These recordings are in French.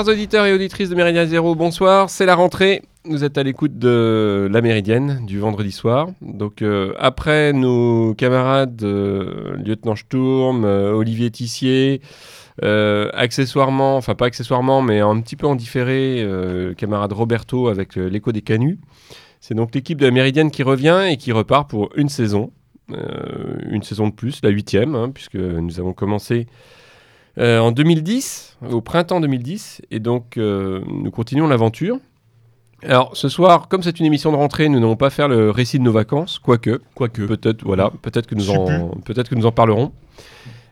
Chers auditeurs et auditrices de Méridien Zéro, bonsoir. C'est la rentrée. Vous êtes à l'écoute de La Méridienne du vendredi soir. Donc, euh, après nos camarades euh, Lieutenant Sturm, euh, Olivier Tissier, accessoirement, enfin pas accessoirement, mais un petit peu en différé, camarade Roberto avec l'écho des canuts. C'est donc l'équipe de la Méridienne qui revient et qui repart pour une saison. une saison de plus, la huitième, hein, puisque nous avons commencé en 2010, au printemps 2010, et donc nous continuons l'aventure. Alors ce soir, comme c'est une émission de rentrée, nous n'allons pas faire le récit de nos vacances, quoique. Quoique. Peut-être, voilà, peut-être que nous en, peut-être que nous en parlerons.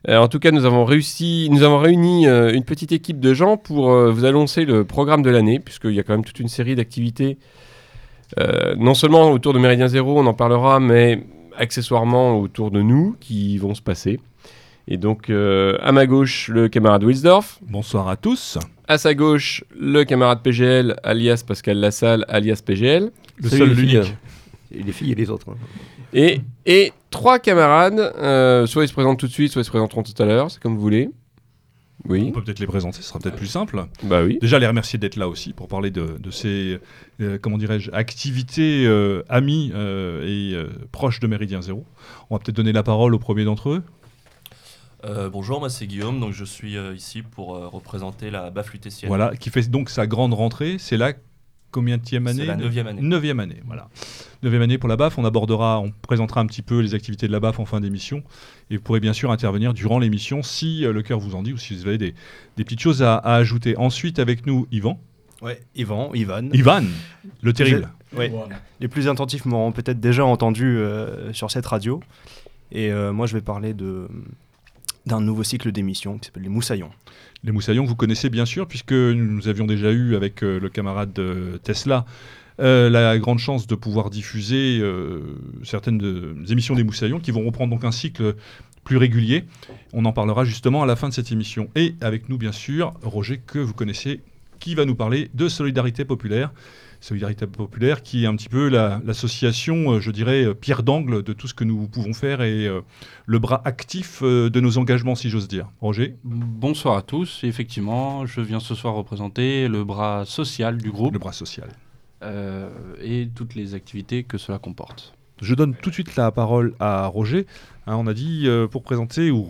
Euh, en tout cas, nous avons réussi, nous avons réuni euh, une petite équipe de gens pour euh, vous annoncer le programme de l'année, puisqu'il y a quand même toute une série d'activités, non seulement autour de Méridien Zéro, on en parlera, mais accessoirement autour de nous, qui vont se passer. Et donc, à ma gauche, le camarade Wilsdorf. Bonsoir à tous. À sa gauche, le camarade PGL, alias Pascal Lassalle, alias PGL. Le seul, l'unique. Et les filles et les autres. Hein. Et, et trois camarades, euh, soit ils se présentent tout de suite, soit ils se présenteront tout à l'heure, c'est comme vous voulez. Oui. On peut peut-être les présenter, ce sera peut-être plus simple. Bah oui. Déjà, les remercier d'être là aussi pour parler de, ces, euh, comment dirais-je, activités euh, amis et proches de Méridien Zéro. On va peut-être donner la parole au premier d'entre eux. Euh, bonjour, moi c'est Guillaume, donc je suis euh, ici pour euh, représenter la BAF lutétienne. Voilà, qui fait donc sa grande rentrée. C'est la combien de année C'est la neuvième année. Neuvième année, voilà. Neuvième année pour la BAF. On abordera, on présentera un petit peu les activités de la BAF en fin d'émission. Et vous pourrez bien sûr intervenir durant l'émission si le cœur vous en dit ou si vous avez des, petites choses à, ajouter. Ensuite, avec nous, Yvan. Ouais, Yvan, Ivan. Ivan, le terrible. Ouais. Les plus attentifs m'auront peut-être déjà entendu sur cette radio. Et moi, je vais parler de d'un nouveau cycle d'émissions qui s'appelle Les Moussaillons. Les Moussaillons, vous connaissez bien sûr, puisque nous avions déjà eu avec euh, le camarade de Tesla euh, la grande chance de pouvoir diffuser euh, certaines émissions des Moussaillons qui vont reprendre donc un cycle plus régulier. On en parlera justement à la fin de cette émission. Et avec nous, bien sûr, Roger, que vous connaissez, qui va nous parler de solidarité populaire. Solidarité Populaire, qui est un petit peu l'association, euh, je dirais, euh, pierre d'angle de tout ce que nous pouvons faire et euh, le bras actif de nos engagements, si j'ose dire. Roger? Bonsoir à tous. Effectivement, je viens ce soir représenter le bras social du groupe. Le bras social. et toutes les activités que cela comporte. Je donne tout de suite la parole à Roger. Hein, on a dit pour présenter ou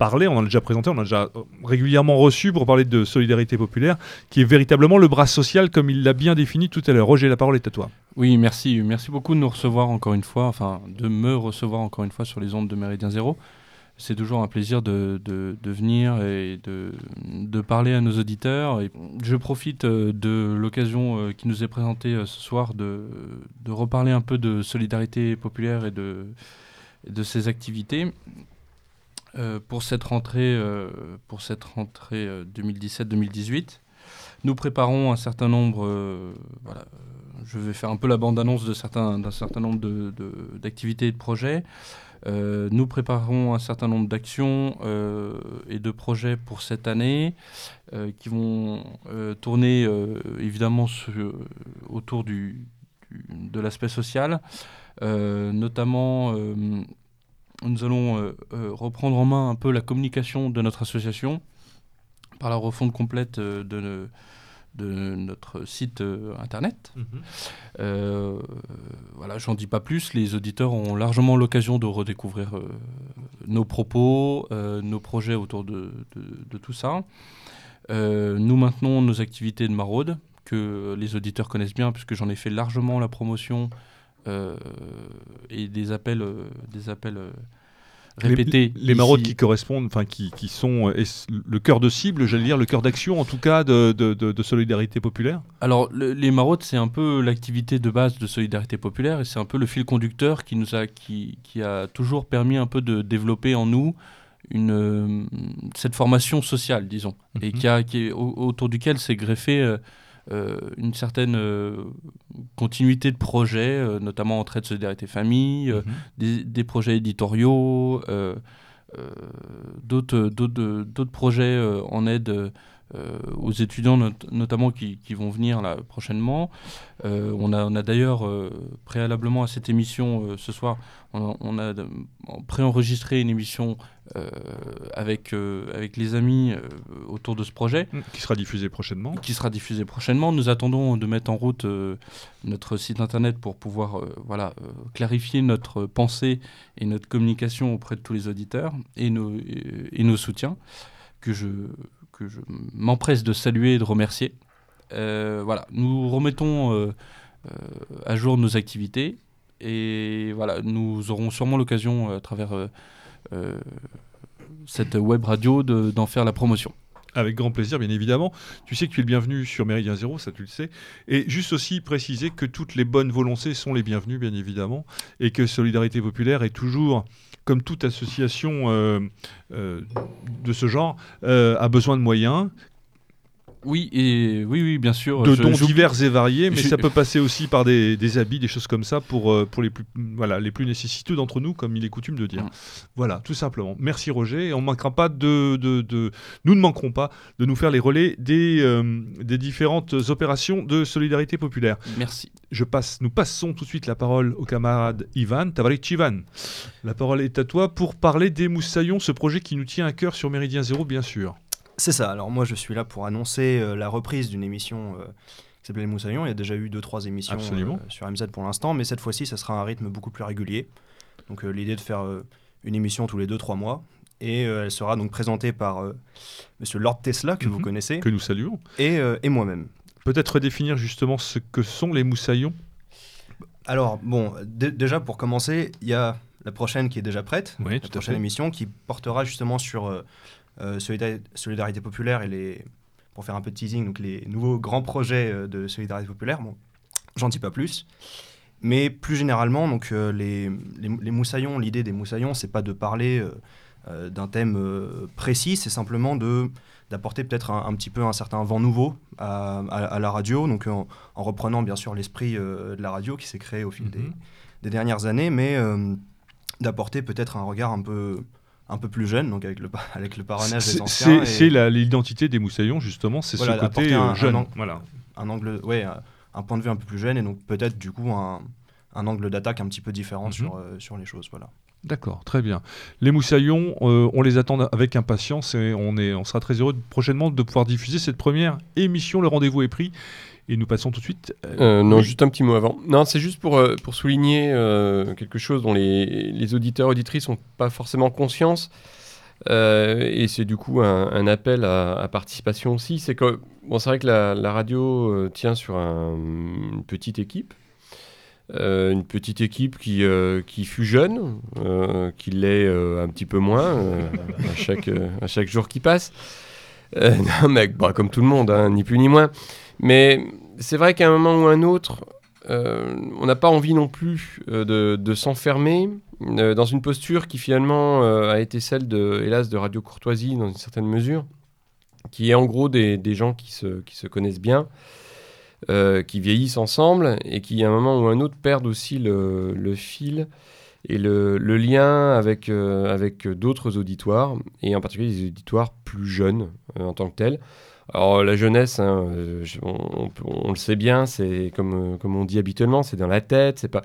on en a déjà présenté, on a déjà euh, régulièrement reçu pour parler de solidarité populaire, qui est véritablement le bras social comme il l'a bien défini tout à l'heure. Roger, la parole est à toi. Oui, merci. Merci beaucoup de nous recevoir encore une fois, enfin de me recevoir encore une fois sur les ondes de Méridien Zéro. C'est toujours un plaisir de, de, venir et de, de, parler à nos auditeurs. Et je profite euh, de l'occasion euh, qui nous est présentée ce soir de, de reparler un peu de solidarité populaire et de, de ses activités. Euh, pour cette rentrée, euh, pour cette rentrée 2017-2018. Euh, nous préparons un certain nombre, voilà, je vais faire un peu la bande-annonce d'un certain, nombre d'activités de, et de projets. nous préparons un certain nombre d'actions et de projets pour cette année qui vont tourner évidemment autour du, de l'aspect social, notamment nous allons euh, euh, reprendre en main un peu la communication de notre association par la refonte complète euh, de, de notre site internet. Mhm. voilà, j'en dis pas plus. Les auditeurs ont largement l'occasion de redécouvrir nos propos, nos projets autour de, de tout ça. nous maintenons nos activités de maraude que les auditeurs connaissent bien puisque j'en ai fait largement la promotion et des appels, euh, des appels euh, répétés. Les, maraudes qui correspondent, enfin qui, qui, sont le cœur de cible, j'allais dire, le cœur d'action en tout cas de, de, de, solidarité populaire? Alors les maraudes, c'est un peu l'activité de base de solidarité populaire et c'est un peu le fil conducteur qui nous a, qui, qui, a toujours permis un peu de développer en nous une, cette formation sociale, disons, et mhm. qui, a, qui est, autour duquel s'est greffé euh, une certaine euh, continuité de projets, euh, notamment en de solidarité famille, mhm. des, projets éditoriaux, d'autres projets en aide euh, aux étudiants notamment qui, vont venir là prochainement. Euh, on a, on a d'ailleurs préalablement à cette émission ce soir, on, a préenregistré une émission avec, avec les amis autour de ce projet. Mmh, qui sera diffusé prochainement. Qui sera diffusé prochainement. Nous attendons de mettre en route notre site internet pour pouvoir voilà, clarifier notre pensée et notre communication auprès de tous les auditeurs et nos, et nos soutiens que je, que je m'empresse de saluer et de remercier. Euh, voilà, nous remettons euh, euh, à jour nos activités et voilà, nous aurons sûrement l'occasion à travers cette web radio d'en faire la promotion. Avec grand plaisir, bien évidemment. Tu sais que tu es le bienvenu sur Méridien Zéro, ça tu le sais. Et juste aussi préciser que toutes les bonnes volontés sont les bienvenues, bien évidemment, et que Solidarité Populaire est toujours comme toute association euh, euh, de ce genre, euh, a besoin de moyens, oui, et oui, oui, bien sûr. De dons divers et variés, mais ça peut passer aussi par des, habits, des choses comme ça pour, euh, pour les, plus, voilà, les plus nécessiteux d'entre nous, comme il est coutume de dire. Mm. Voilà, tout simplement. Merci Roger, et on manquera pas de, de, nous ne manquerons pas de nous faire les relais des, euh, des différentes opérations de solidarité populaire. Merci. Je passe, nous passons tout de suite la parole au camarade Ivan Tavarik Ivan. La parole est à toi pour parler des Moussaillons, ce projet qui nous tient à cœur sur Méridien Zéro, bien sûr. C'est ça. Alors moi, je suis là pour annoncer euh, la reprise d'une émission euh, qui s'appelait Les Moussaillons. Il y a déjà eu deux, trois émissions euh, sur MZ pour l'instant, mais cette fois-ci, ça sera un rythme beaucoup plus régulier. Donc l'idée de faire une émission tous les deux, trois mois. Et elle sera donc présentée par Monsieur Lord Tesla, que vous mhm. connaissez. Que nous saluons. Et, et moi-même. Peut-être définir justement ce que sont les Moussaillons Alors, bon, déjà pour commencer, il y a la prochaine qui est déjà prête, oui, la prochaine émission qui portera justement sur euh, solidarité, populaire et les, pour faire un peu de teasing, donc les nouveaux grands projets euh, de solidarité populaire. Bon, j'en dis pas plus. Mais plus généralement, donc, euh, les, les, moussaillons, l'idée des moussaillons, c'est pas de parler d'un thème précis, c'est simplement de d'apporter peut-être un, petit peu un certain vent nouveau à, à, la radio, donc en, reprenant bien sûr l'esprit de la radio qui s'est créé au fil des, mhm. des, dernières années, mais d'apporter peut-être un regard un peu un peu plus jeune, donc avec le, avec le parrainage des anciens. C'est l'identité des Moussaillons, justement, c'est ce côté euh, jeune. Un, voilà. un angle, ouais, un point de vue un peu plus jeune, et donc peut-être du coup un, un angle d'attaque un petit peu différent mhm. sur, euh, sur les choses. Voilà. D'accord, très bien. Les Moussaillons, euh, on les attend avec impatience et on, est, on sera très heureux prochainement de pouvoir diffuser cette première émission. Le rendez-vous est pris. Et nous passons tout de suite. Euh, non, juste un petit mot avant. Non, c'est juste pour, euh, pour souligner euh, quelque chose dont les, les auditeurs auditrices n'ont pas forcément conscience. et c'est du coup un, appel à, participation aussi. C'est que bon, c'est vrai que la, la radio tient sur une petite équipe. une petite équipe qui, qui fut jeune, qui l'est un petit peu moins à, chaque, à chaque jour qui passe. non, mais bah, comme tout le monde, hein, ni plus ni moins. Mais c'est vrai qu'à un moment ou un autre, euh, on n'a pas envie non plus euh, de, s'enfermer euh, dans une posture qui finalement a été celle de, hélas, de Radio Courtoisie dans une certaine mesure, qui est en gros des, gens qui se, connaissent bien, qui vieillissent ensemble et qui à un moment ou un autre perdent aussi le, fil et le, le lien avec, avec d'autres auditoires, et en particulier des auditoires plus jeunes en tant que tels. Alors la jeunesse, hein, euh, on, le sait bien, c'est comme, euh, comme on dit habituellement, c'est dans la tête, c'est pas...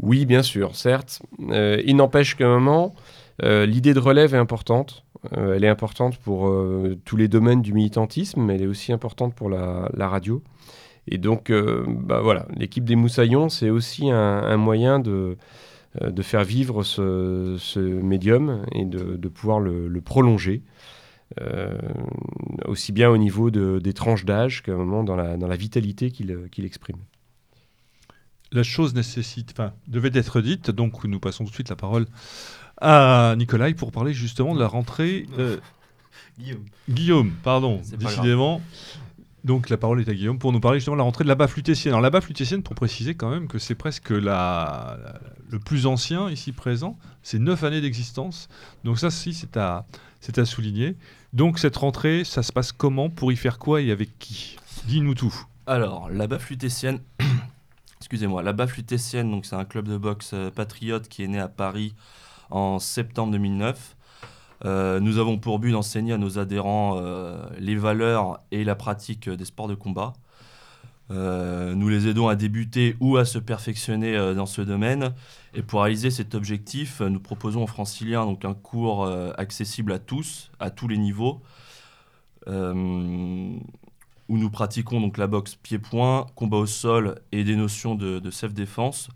Oui, bien sûr, certes. Euh, il n'empêche qu'à un moment, l'idée de relève est importante. elle est importante pour tous les domaines du militantisme, mais elle est aussi importante pour la, radio. Et donc, bah, voilà, l'équipe des Moussaillons, c'est aussi un, moyen de, de faire vivre ce, médium et de, pouvoir le prolonger. Euh, aussi bien au niveau de, des tranches d'âge qu'à un moment dans la, dans la vitalité qu'il exprime. La chose nécessite, enfin, devait être dite, donc nous passons tout de suite la parole à Nicolas pour parler justement de la rentrée. Euh, Guillaume. Guillaume, pardon, décidément. Donc la parole est à Guillaume pour nous parler justement de la rentrée de la lutétienne. Alors la lutétienne, pour préciser quand même que c'est presque la, le plus ancien ici présent, c'est neuf années d'existence. Donc ça, si, c'est à, c'est à souligner. Donc cette rentrée, ça se passe comment? Pour y faire quoi et avec qui? Dis-nous tout. Alors, la baffe excusez-moi, la donc c'est un club de boxe euh, patriote qui est né à Paris en septembre 2009. Euh, nous avons pour but d'enseigner à nos adhérents euh, les valeurs et la pratique des sports de combat. Euh, nous les aidons à débuter ou à se perfectionner dans ce domaine. Et pour réaliser cet objectif, nous proposons aux franciliens donc, un cours accessible à tous, à tous les niveaux, où nous pratiquons donc, la boxe pied-point, combat au sol et des notions de, self-défense.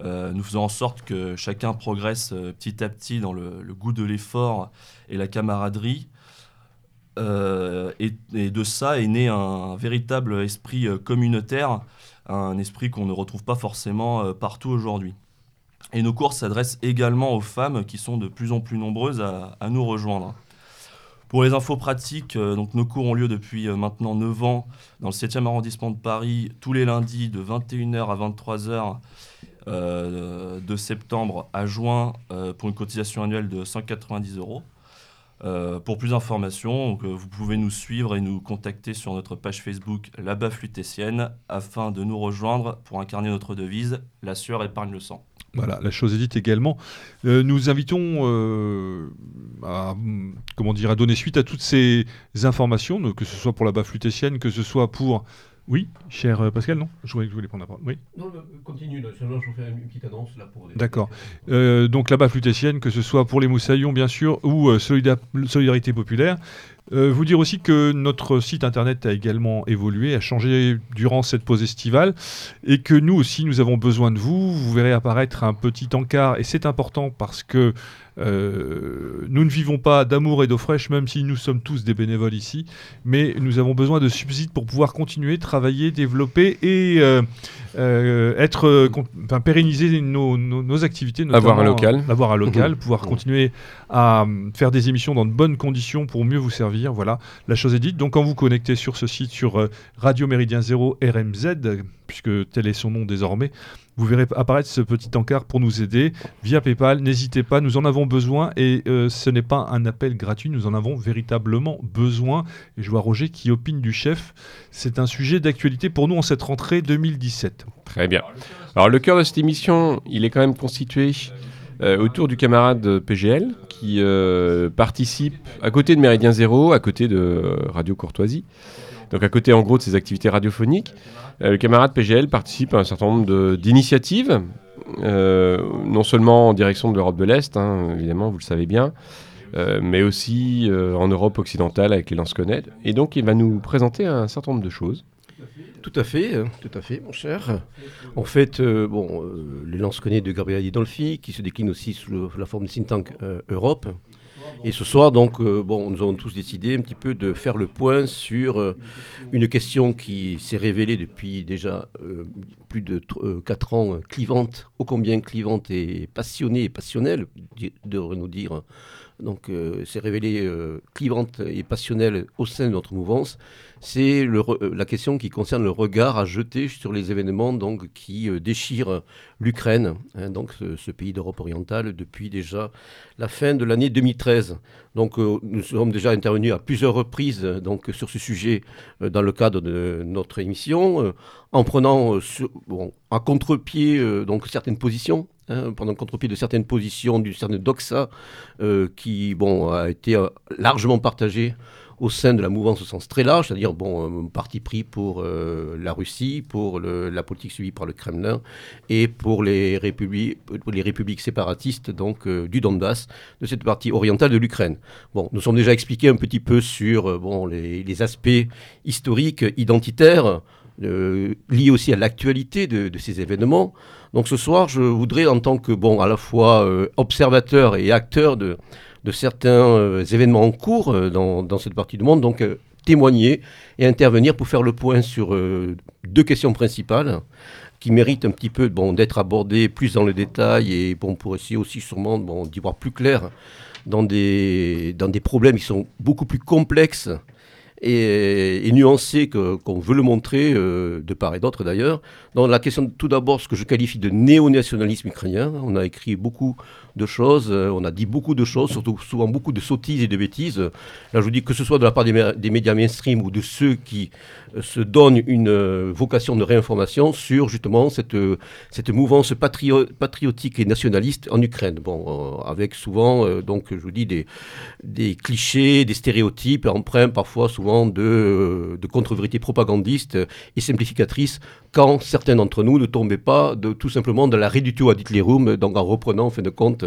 Euh, nous faisons en sorte que chacun progresse euh, petit à petit dans le, goût de l'effort et la camaraderie. Euh, et, de ça est né un, véritable esprit communautaire, un esprit qu'on ne retrouve pas forcément partout aujourd'hui. Et nos cours s'adressent également aux femmes qui sont de plus en plus nombreuses à, nous rejoindre. Pour les infos pratiques, donc nos cours ont lieu depuis maintenant 9 ans dans le 7e arrondissement de Paris, tous les lundis de 21h à 23h euh, de septembre à juin euh, pour une cotisation annuelle de 190 euros. Euh, pour plus d'informations, vous pouvez nous suivre et nous contacter sur notre page Facebook La afin de nous rejoindre pour incarner notre devise La sueur épargne le sang. Voilà, la chose est dite également. nous invitons à, comment dire, à donner suite à toutes ces informations, que ce soit pour la lutétienne, que ce soit pour oui, cher euh, Pascal, non? Je voulais prendre la parole. Oui. Non, continue, sinon je vais faire une petite annonce là pour. D'accord. Euh, donc là-bas, flutétienne, que ce soit pour les Moussaillons, bien sûr, ou euh, Solidarité Populaire. vous dire aussi que notre site internet a également évolué, a changé durant cette pause estivale, et que nous aussi, nous avons besoin de vous. Vous verrez apparaître un petit encart, et c'est important parce que euh, nous ne vivons pas d'amour et d'eau fraîche, même si nous sommes tous des bénévoles ici, mais nous avons besoin de subsides pour pouvoir continuer, travailler, développer et euh, euh, être, enfin, pérenniser nos, nos, activités. Avoir un local. Avoir un local, pouvoir continuer à faire des émissions dans de bonnes conditions pour mieux vous servir. Voilà, la chose est dite. Donc quand vous connectez sur ce site, sur Radio Méridien 0 RMZ, puisque tel est son nom désormais, vous verrez apparaître ce petit encart pour nous aider via PayPal. N'hésitez pas, nous en avons besoin et euh, ce n'est pas un appel gratuit, nous en avons véritablement besoin. Et je vois Roger qui opine du chef. C'est un sujet d'actualité pour nous en cette rentrée 2017. Très bien. Alors le cœur de cette émission, il est quand même constitué euh, autour du camarade PGL qui euh, participe à côté de Méridien Zéro, à côté de Radio Courtoisie. Donc à côté en gros de ses activités radiophoniques. Euh, le camarade PGL participe à un certain nombre d'initiatives, euh, non seulement en direction de l'Europe de l'Est, hein, évidemment, vous le savez bien, euh, mais aussi en Europe occidentale avec les Lansquenet. Et donc, il va nous présenter un certain nombre de choses. Tout à fait, hein, tout à fait, mon cher. En fait, bon, les Lansquenet de Gabriel Adolfi, qui se décline aussi sous la forme de think tank Europe, et ce soir, donc, euh, bon, nous avons tous décidé un petit peu de faire le point sur euh, une question qui s'est révélée depuis déjà euh, plus de 4 ans clivante, ô combien clivante et passionnée et passionnelle, devrait nous dire. Donc, s'est révélée clivante et passionnelle au sein de notre mouvance c'est euh, la question qui concerne le regard à jeter sur les événements donc, qui euh, déchirent l'Ukraine, hein, donc ce, pays d'Europe orientale, depuis déjà la fin de l'année 2013. Donc euh, nous sommes déjà intervenus à plusieurs reprises donc, sur ce sujet dans le cadre de notre émission, en prenant bon, à contre-pied certaines positions Hein, pendant le contre-pied de certaines positions du certain doxa qui bon, a été largement partagé au sein de la mouvance au sens très large, c'est-à-dire bon, un parti pris pour euh, la Russie, pour la politique suivie par le Kremlin et pour les républiques, séparatistes donc euh, du Donbass, de cette partie orientale de l'Ukraine. Bon, nous sommes déjà expliqués un petit peu sur euh, bon, les, aspects historiques, identitaires, liés aussi à l'actualité de, de, ces événements. Donc ce soir, je voudrais, en tant que bon, à la fois observateur et acteur de, de certains euh, événements en cours euh, dans, cette partie du monde. Donc, euh, témoigner et intervenir pour faire le point sur deux questions principales qui méritent un petit peu bon, d'être abordées plus dans le détail et bon, pour essayer aussi sûrement bon, d'y voir plus clair dans des, dans des problèmes qui sont beaucoup plus complexes et, et nuancé que- qu'on veut le montrer, de part et d'autre d'ailleurs. Dans la question, tout d'abord, ce que je qualifie de néo-nationalisme ukrainien, on a écrit beaucoup de choses, euh, on a dit beaucoup de choses, surtout souvent beaucoup de sottises et de bêtises. Là, je vous dis que ce soit de la part des, mé- des médias mainstream ou de ceux qui euh, se donnent une euh, vocation de réinformation sur justement cette, cette mouvance patrio- patriotique et nationaliste en Ukraine. Bon, avec souvent, donc, je vous dis, des, des clichés, des stéréotypes empreints parfois souvent de, de contre-vérités propagandistes et simplificatrices quand certains d'entre nous ne tombaient pas de, tout simplement de la réductio ad Hitlerum, donc en reprenant en fin de compte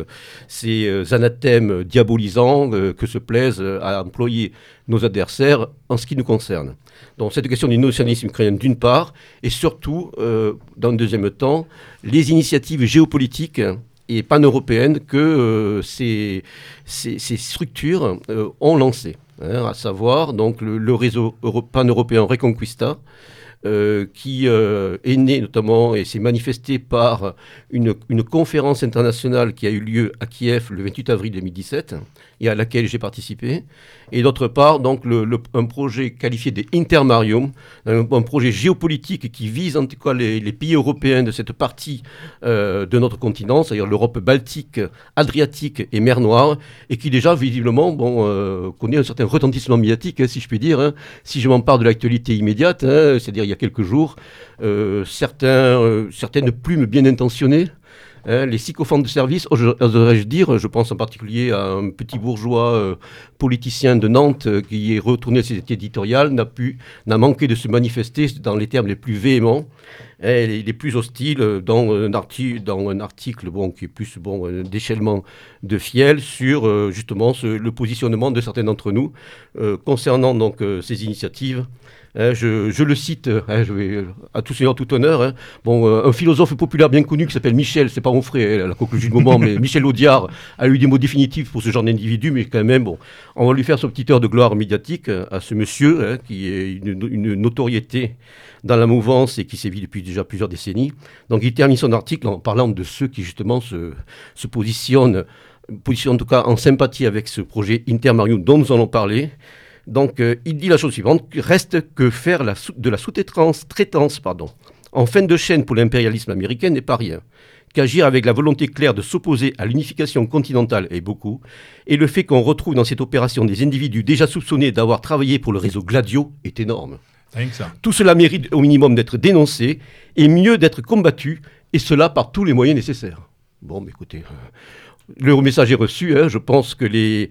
ces euh, anathèmes diabolisants euh, que se plaisent euh, à employer nos adversaires en ce qui nous concerne. Donc cette question du nationalisme ukrainien d'une part, et surtout, euh, dans un deuxième temps, les initiatives géopolitiques et pan-européennes que euh, ces, ces, structures euh, ont lancées, hein, à savoir donc le, le réseau euro- pan-européen Reconquista, euh, qui euh, est né notamment et s'est manifesté par une, conférence internationale qui a eu lieu à Kiev le 28 avril 2017 et à laquelle j'ai participé. Et d'autre part, donc, un projet qualifié de Intermarium, un, projet géopolitique qui vise en tout cas les, pays européens de cette partie euh, de notre continent, c'est-à-dire l'Europe baltique, adriatique et mer Noire, et qui déjà visiblement bon, connaît un certain retentissement médiatique, hein, si je puis dire. hein. Si je m'en parle de l'actualité immédiate, hein, c'est-à-dire il y a quelques jours, euh, certains, euh, certaines plumes bien intentionnées Hein, les sycophantes de service, ose- oserais-je dire, je pense en particulier à un petit bourgeois euh, politicien de Nantes euh, qui est retourné à ses éditoriales, n'a pu, n'a manqué de se manifester dans les termes les plus véhéments, hein, les, les plus hostiles, euh, dans un, dans un article bon, qui est plus bon, un déchaînement de fiel sur euh, justement le positionnement de certains d'entre nous euh, concernant donc euh, ces initiatives. Hein, je, je le cite, hein, je vais, à tout seigneur, tout honneur, hein, Bon, euh, un philosophe populaire bien connu qui s'appelle Michel, c'est pas mon frère, la conclusion du moment, mais Michel Audiard a eu des mots définitifs pour ce genre d'individu, mais quand même, bon, on va lui faire son petit heure de gloire médiatique à ce monsieur, hein, qui est une, une notoriété dans la mouvance et qui sévit depuis déjà plusieurs décennies. Donc il termine son article en parlant de ceux qui justement se, se positionnent, positionnent en tout cas en sympathie avec ce projet Intermarium dont nous allons parler. Donc euh, il dit la chose suivante, reste que faire la de la sous-traitance traitance, pardon, en fin de chaîne pour l'impérialisme américain n'est pas rien. Qu'agir avec la volonté claire de s'opposer à l'unification continentale est beaucoup, et le fait qu'on retrouve dans cette opération des individus déjà soupçonnés d'avoir travaillé pour le réseau Gladio est énorme. Ça. Tout cela mérite au minimum d'être dénoncé, et mieux d'être combattu, et cela par tous les moyens nécessaires. Bon, mais écoutez, euh, le message est reçu, hein, je pense que les,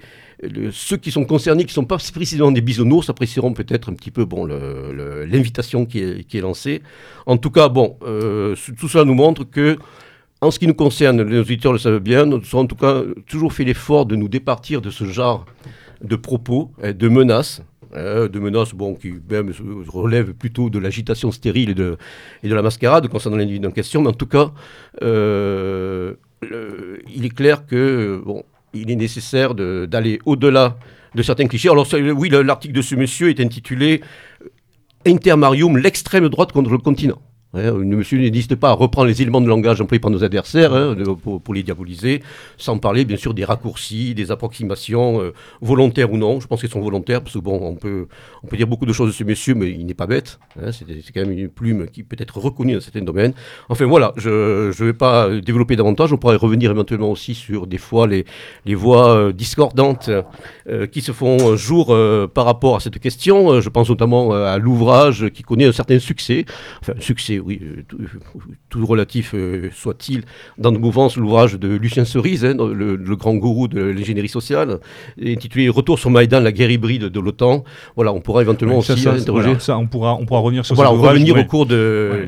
ceux qui sont concernés, qui ne sont pas précisément des bisounours, apprécieront peut-être un petit peu bon, l'invitation qui est, lancée. En tout cas, bon, euh, tout cela nous montre que, en ce qui nous concerne, les auditeurs le savent bien, nous avons en tout cas toujours fait l'effort de nous départir de ce genre de propos, hein, de menaces. hein, de menaces bon, qui même relèvent plutôt de l'agitation stérile et de, et de la mascarade concernant l'individu en question, mais en tout cas, euh, il est clair que bon, il est nécessaire d'aller au-delà de certains clichés. Alors oui, le- l'article de ce monsieur est intitulé euh, Intermarium, l'extrême droite contre le continent. Hein, le monsieur n'hésite pas à reprendre les éléments de langage employés par nos adversaires hein, pour, les diaboliser, sans parler bien sûr des raccourcis, des approximations euh, volontaires ou non. Je pense qu'elles sont volontaires parce que bon, on peut, on peut dire beaucoup de choses de ce monsieur, mais il n'est pas bête. hein, c'est quand même une plume qui peut être reconnue dans certains domaines. Enfin voilà, je ne vais pas développer davantage. On pourrait revenir éventuellement aussi sur des fois les, les voix euh, discordantes euh, qui se font jour par rapport à cette question. Je pense notamment à l'ouvrage qui connaît un certain succès, enfin succès, oui, euh, tout, tout relatif euh, soit-il, dans nos mouvances, l'ouvrage de Lucien Cerise, hein, le, le grand gourou de l'ingénierie sociale, intitulé Retour sur Maïdan, la guerre hybride de l'OTAN. Voilà, on pourra éventuellement Ça, aussi ça, interroger. voilà, ça, on pourra, on pourra revenir sur Voilà, cet on ouvrage, revenir ouais. au cours de.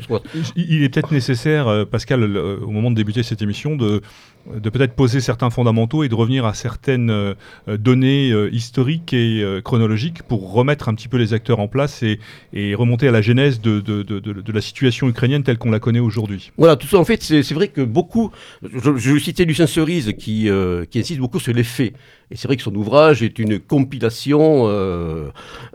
Il il est peut-être nécessaire, euh, Pascal, au moment de débuter cette émission, de, de peut-être poser certains fondamentaux et de revenir à certaines euh, données euh, historiques et euh, chronologiques pour remettre un petit peu les acteurs en place et, remonter à la genèse de, de- de- la situation ukrainienne telle qu'on la connaît aujourd'hui. Voilà, tout ça, en fait, c'est vrai que beaucoup. Je, je citais Lucien Cerise qui, qui insiste beaucoup sur les faits. Et c'est vrai que son ouvrage est une compilation euh,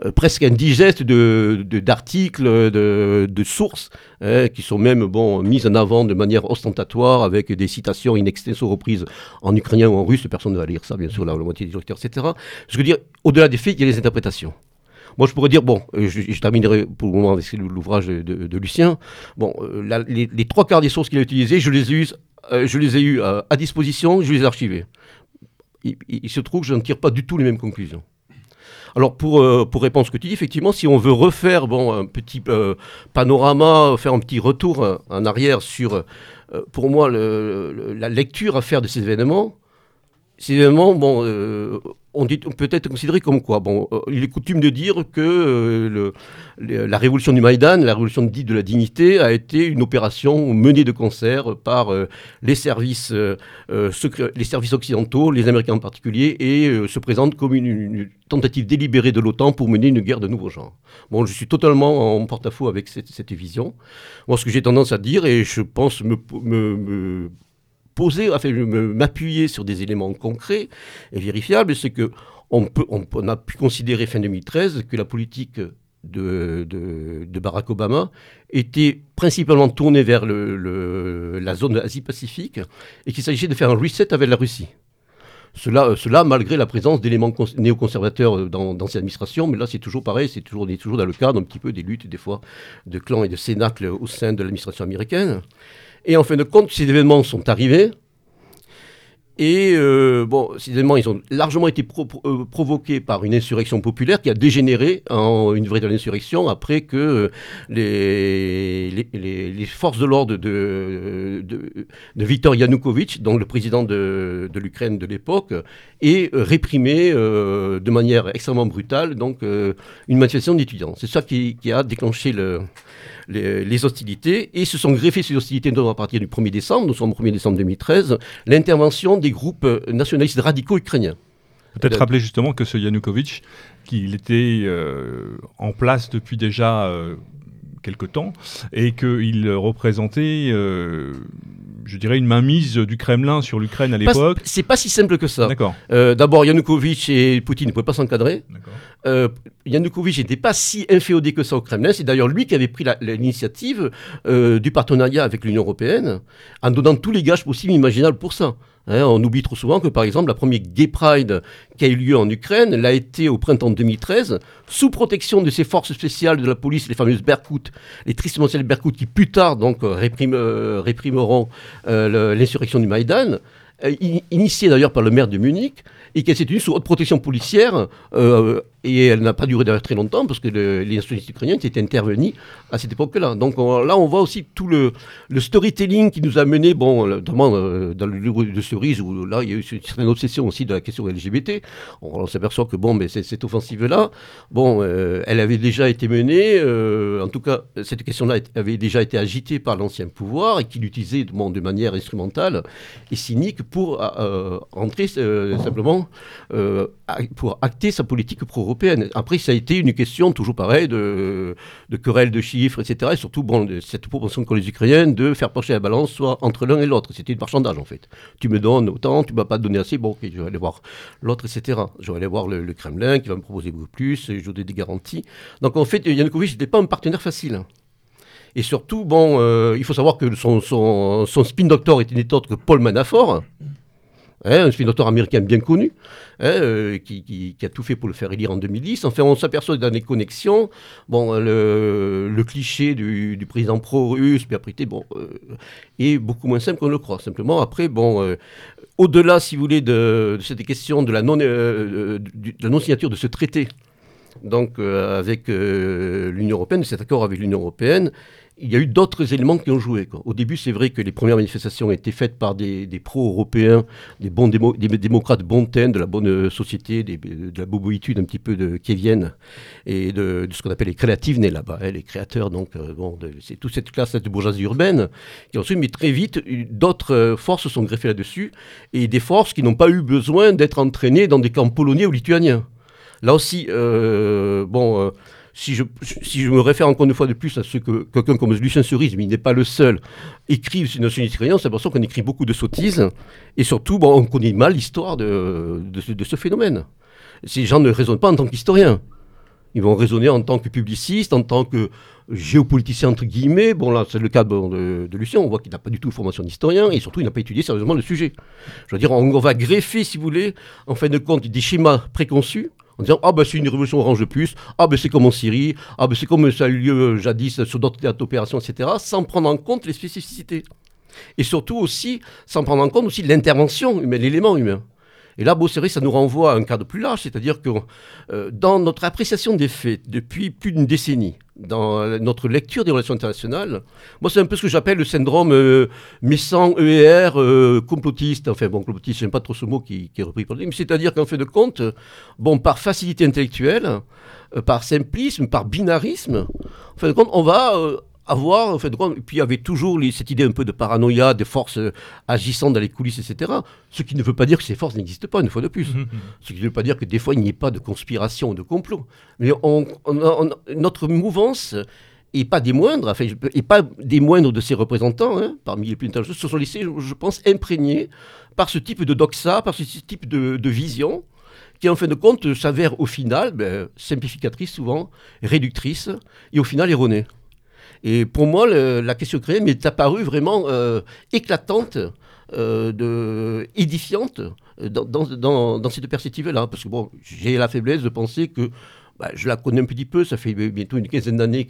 euh, presque indigeste d'articles, de, sources, hein, qui sont même bon, mises en avant de manière ostentatoire avec des citations in extenso reprises en ukrainien ou en russe. Personne ne va lire ça, bien sûr, la, moitié des lecteurs, etc. Je veux dire, au-delà des faits, il y a les interprétations. Moi, je pourrais dire, bon, euh, je, terminerai pour le moment avec l'ouvrage de, de- Lucien. Bon, les, trois quarts des sources qu'il a utilisées, je les ai eues, à disposition, je les ai archivées. Il, se trouve que je ne tire pas du tout les mêmes conclusions. Alors, pour, euh, pour répondre à ce que tu dis, effectivement, si on veut refaire bon, un petit euh, panorama, faire un petit retour euh, en arrière sur, pour moi, la lecture à faire de ces événements, ces événements, bon, euh, on, peut être considéré comme quoi euh, Il est coutume de dire que euh, la révolution du Maïdan, la révolution dite de la dignité, a été une opération menée de concert par les, services, occidentaux, les Américains en particulier, et se présente comme une, tentative délibérée de l'OTAN pour mener une guerre de nouveau genre. Bon, je suis totalement en porte-à-faux avec cette, vision. Moi, ce que j'ai tendance à dire, et je pense me poser, sur des éléments concrets et vérifiables, c'est que on, a pu considérer fin 2013 que la politique de, Barack Obama était principalement tournée vers la zone Asie-Pacifique et qu'il s'agissait de faire un reset avec la Russie. Cela, euh, malgré la présence d'éléments cons- néoconservateurs dans, dans cette administration, mais là c'est toujours pareil, c'est toujours, on est toujours dans le cadre un petit peu des luttes des fois de clans et de cénacles au sein de l'administration américaine. Et en fin de compte, ces événements sont arrivés. Et euh, bon, ces événements, ils ont largement été euh, provoqués par une insurrection populaire qui a dégénéré en une véritable insurrection après que euh, les, forces de l'ordre de, Viktor Yanukovych, donc le président de, l'Ukraine de l'époque, aient réprimé de manière extrêmement brutale donc, une manifestation d'étudiants. C'est ça qui a déclenché le, les, les hostilités et se sont greffées ces hostilités notamment à partir du 1er décembre, nous sommes au 1er décembre 2013, l'intervention des groupes euh, nationalistes radicaux ukrainiens. Peut-être Euh, rappeler justement que ce Yanukovych, qu'il était euh, en place depuis déjà euh, quelque temps et qu'il représentait, euh, je dirais, une mainmise du Kremlin sur l'Ukraine à l'époque. C'est pas si simple que ça. D'accord. Euh, D'abord, Yanukovych et Poutine ne pouvaient pas s'encadrer. Euh, Yanukovych n'était pas si inféodé que ça au Kremlin. C'est d'ailleurs lui qui avait pris l'initiative du partenariat avec l'Union européenne en donnant tous les gages possibles et imaginables pour ça. Hein, on oublie trop souvent que, par exemple, la première Gay Pride qui a eu lieu en Ukraine l'a été au printemps 2013, sous protection de ces forces spéciales de la police, les fameuses Berkut, les tristement célèbres Berkut, qui plus tard donc, euh, euh, réprimeront euh, l'insurrection du Maïdan, initiée d'ailleurs par le maire de Munich, et qui s'est tenue sous haute protection policière, et elle n'a pas duré d'ailleurs très longtemps, parce que le- les nationalistes ukrainiens étaient intervenus à cette époque-là. Donc on- là, on voit aussi tout le, storytelling qui nous a mené, bon, notamment euh, dans le livre de Cerise, où là, il y a eu une certaine obsession aussi de la question LGBT. On, s'aperçoit que, bon, mais cette offensive-là, bon, euh, elle avait déjà été menée, euh, en tout cas, cette question-là avait déjà été agitée par l'ancien pouvoir, et qu'il utilisait bon, de manière instrumentale et cynique pour entrer simplement pour acter sa politique Après, ça a été une question, toujours pareil, de, de querelles de chiffres, etc. Et surtout, bon, cette proportion qu'ont les Ukrainiens de faire pencher la balance soit entre l'un et l'autre. C'était une marchandage, en fait. Tu me donnes autant, tu ne m'as pas donné assez, bon, ok, je vais aller voir l'autre, etc. Je vais aller voir le, Kremlin qui va me proposer beaucoup plus, et je donner des garanties. Donc, en fait, Yanukovych n'était pas un partenaire facile. Et surtout, bon, euh, il faut savoir que son spin doctor était n'est autre que Paul Manafort, hein, un doctor américain bien connu, hein, euh, qui, a tout fait pour le faire élire en 2010. Enfin, on s'aperçoit dans les connexions, bon, le, cliché du, président pro-russe, puis après, bon, euh, est beaucoup moins simple qu'on le croit. Simplement, après, bon, euh, au-delà, si vous voulez, de, cette question de la non-signature de ce traité, donc avec l'Union européenne, de cet accord avec l'Union européenne, il y a eu d'autres éléments qui ont joué. Au début, c'est vrai que les premières manifestations étaient faites par des, pro-européens, des démocrates teints, de la bonne euh, société, de la boboïtude un petit peu de kievienne, et de, ce qu'on appelle les créatives nés là-bas, hein, les créateurs. Donc, euh, bon, c'est toute cette classe de bourgeoisie urbaine qui ensuite, mais très vite, d'autres euh, forces sont greffées là-dessus, et des forces qui n'ont pas eu besoin d'être entraînées dans des camps polonais ou lituaniens. Là aussi, bon, si, je, me réfère encore une fois de plus à ce que quelqu'un comme Lucien Cerise, mais il n'est pas le seul, écrit sur une nationalité ukrainienne, c'est l'impression qu'on écrit beaucoup de sottises, et surtout, bon, on connaît mal l'histoire de, ce- phénomène. Ces gens ne raisonnent pas en tant qu'historiens. Ils vont raisonner en tant que publicistes, en tant que géopoliticiens, entre guillemets. Bon, là, c'est le cas de, Lucien. On voit qu'il n'a pas du tout formation d'historien et surtout, il n'a pas étudié sérieusement le sujet. Je veux dire, on va greffer, si vous voulez, en fin de compte, des schémas préconçus en disant Ah ben c'est une révolution orange plus, ah ben c'est comme en Syrie, ah ben c'est comme ça a eu lieu jadis sur d'autres théâtres d'opération, etc., sans prendre en compte les spécificités. Et surtout aussi, sans prendre en compte aussi l'intervention humaine, l'élément humain. Et là, vrai, ça nous renvoie à un cadre plus large, c'est-à-dire que euh, dans notre appréciation des faits depuis plus d'une décennie, dans notre lecture des relations internationales, moi, c'est un peu ce que j'appelle le syndrome euh, Messant EER euh, complotiste. Enfin, bon, complotiste, j'aime pas trop ce mot qui, est repris par mais c'est-à-dire qu'en fait de compte, bon, par facilité intellectuelle, euh, par simplisme, par binarisme, en fait de compte, on va avoir, en fait, et puis il y avait toujours cette idée un peu de paranoïa, des forces euh, agissant dans les coulisses, etc. Ce qui ne veut pas dire que ces forces n'existent pas, une fois de plus. Mhm. Ce qui ne veut pas dire que des fois il n'y ait pas de conspiration ou de complot. Mais on, notre mouvance et pas des moindres, enfin, et pas des moindres de ses représentants, hein, parmi les plus intelligents, se sont laissés, je pense, imprégnés par ce type de doxa, par ce type de, vision, qui en fin de compte s'avère au final ben, simplificatrice souvent, réductrice, et au final erronée. Et pour moi, la question ukrainienne m'est apparue vraiment euh, éclatante, euh, édifiante euh, dans, cette perspective-là. Parce que bon, j'ai la faiblesse de penser que bah, je la connais un petit peu, ça fait bientôt une quinzaine d'années,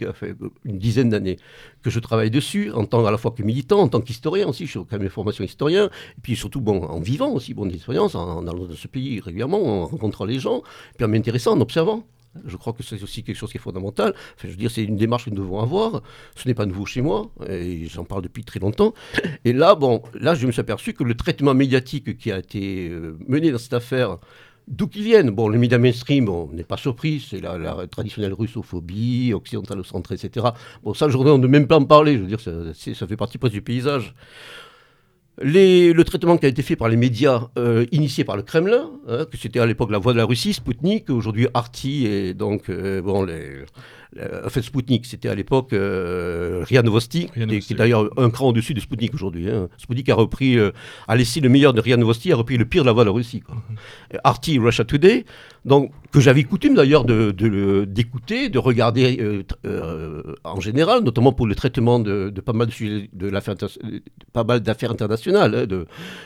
une dizaine d'années que je travaille dessus, en tant à la fois que militant, en tant qu'historien aussi, je suis quand même formation historien, et puis surtout bon, en vivant aussi, bon, d'expérience, en, en, allant dans ce pays régulièrement, en rencontrant les gens, puis en m'intéressant, en observant. Je crois que c'est aussi quelque chose qui est fondamental. Je veux dire, c'est une démarche que nous devons avoir. Ce n'est pas nouveau chez moi, j'en parle depuis très longtemps. Et là, bon, là, je me suis aperçu que le traitement médiatique qui a été euh, mené dans cette affaire, d'où qu'il vienne, bon, le média mainstream, on n'est pas surpris, c'est la, traditionnelle russophobie, occidentalocentrée, etc. Bon, ça, on ne même pas en parler. Je veux dire, ça, ça fait partie presque du paysage le traitement qui a été fait par les médias euh, initiés par le Kremlin, hein, que c'était à l'époque la voix de la Russie, Sputnik, aujourd'hui Arti, et donc, euh, bon, les, en fait, Sputnik, c'était à l'époque euh, Novosti, qui, est d'ailleurs un cran au-dessus de Sputnik aujourd'hui. Hein. Sputnik a repris, a laissé le meilleur de RIA Novosti, a repris le pire de la voix de la Russie. Quoi. Mhm. Arti, Russia Today, donc, que j'avais coutume d'ailleurs d'écouter, de, regarder en général, notamment pour le traitement de, pas mal de, de pas mal d'affaires internationales Hein,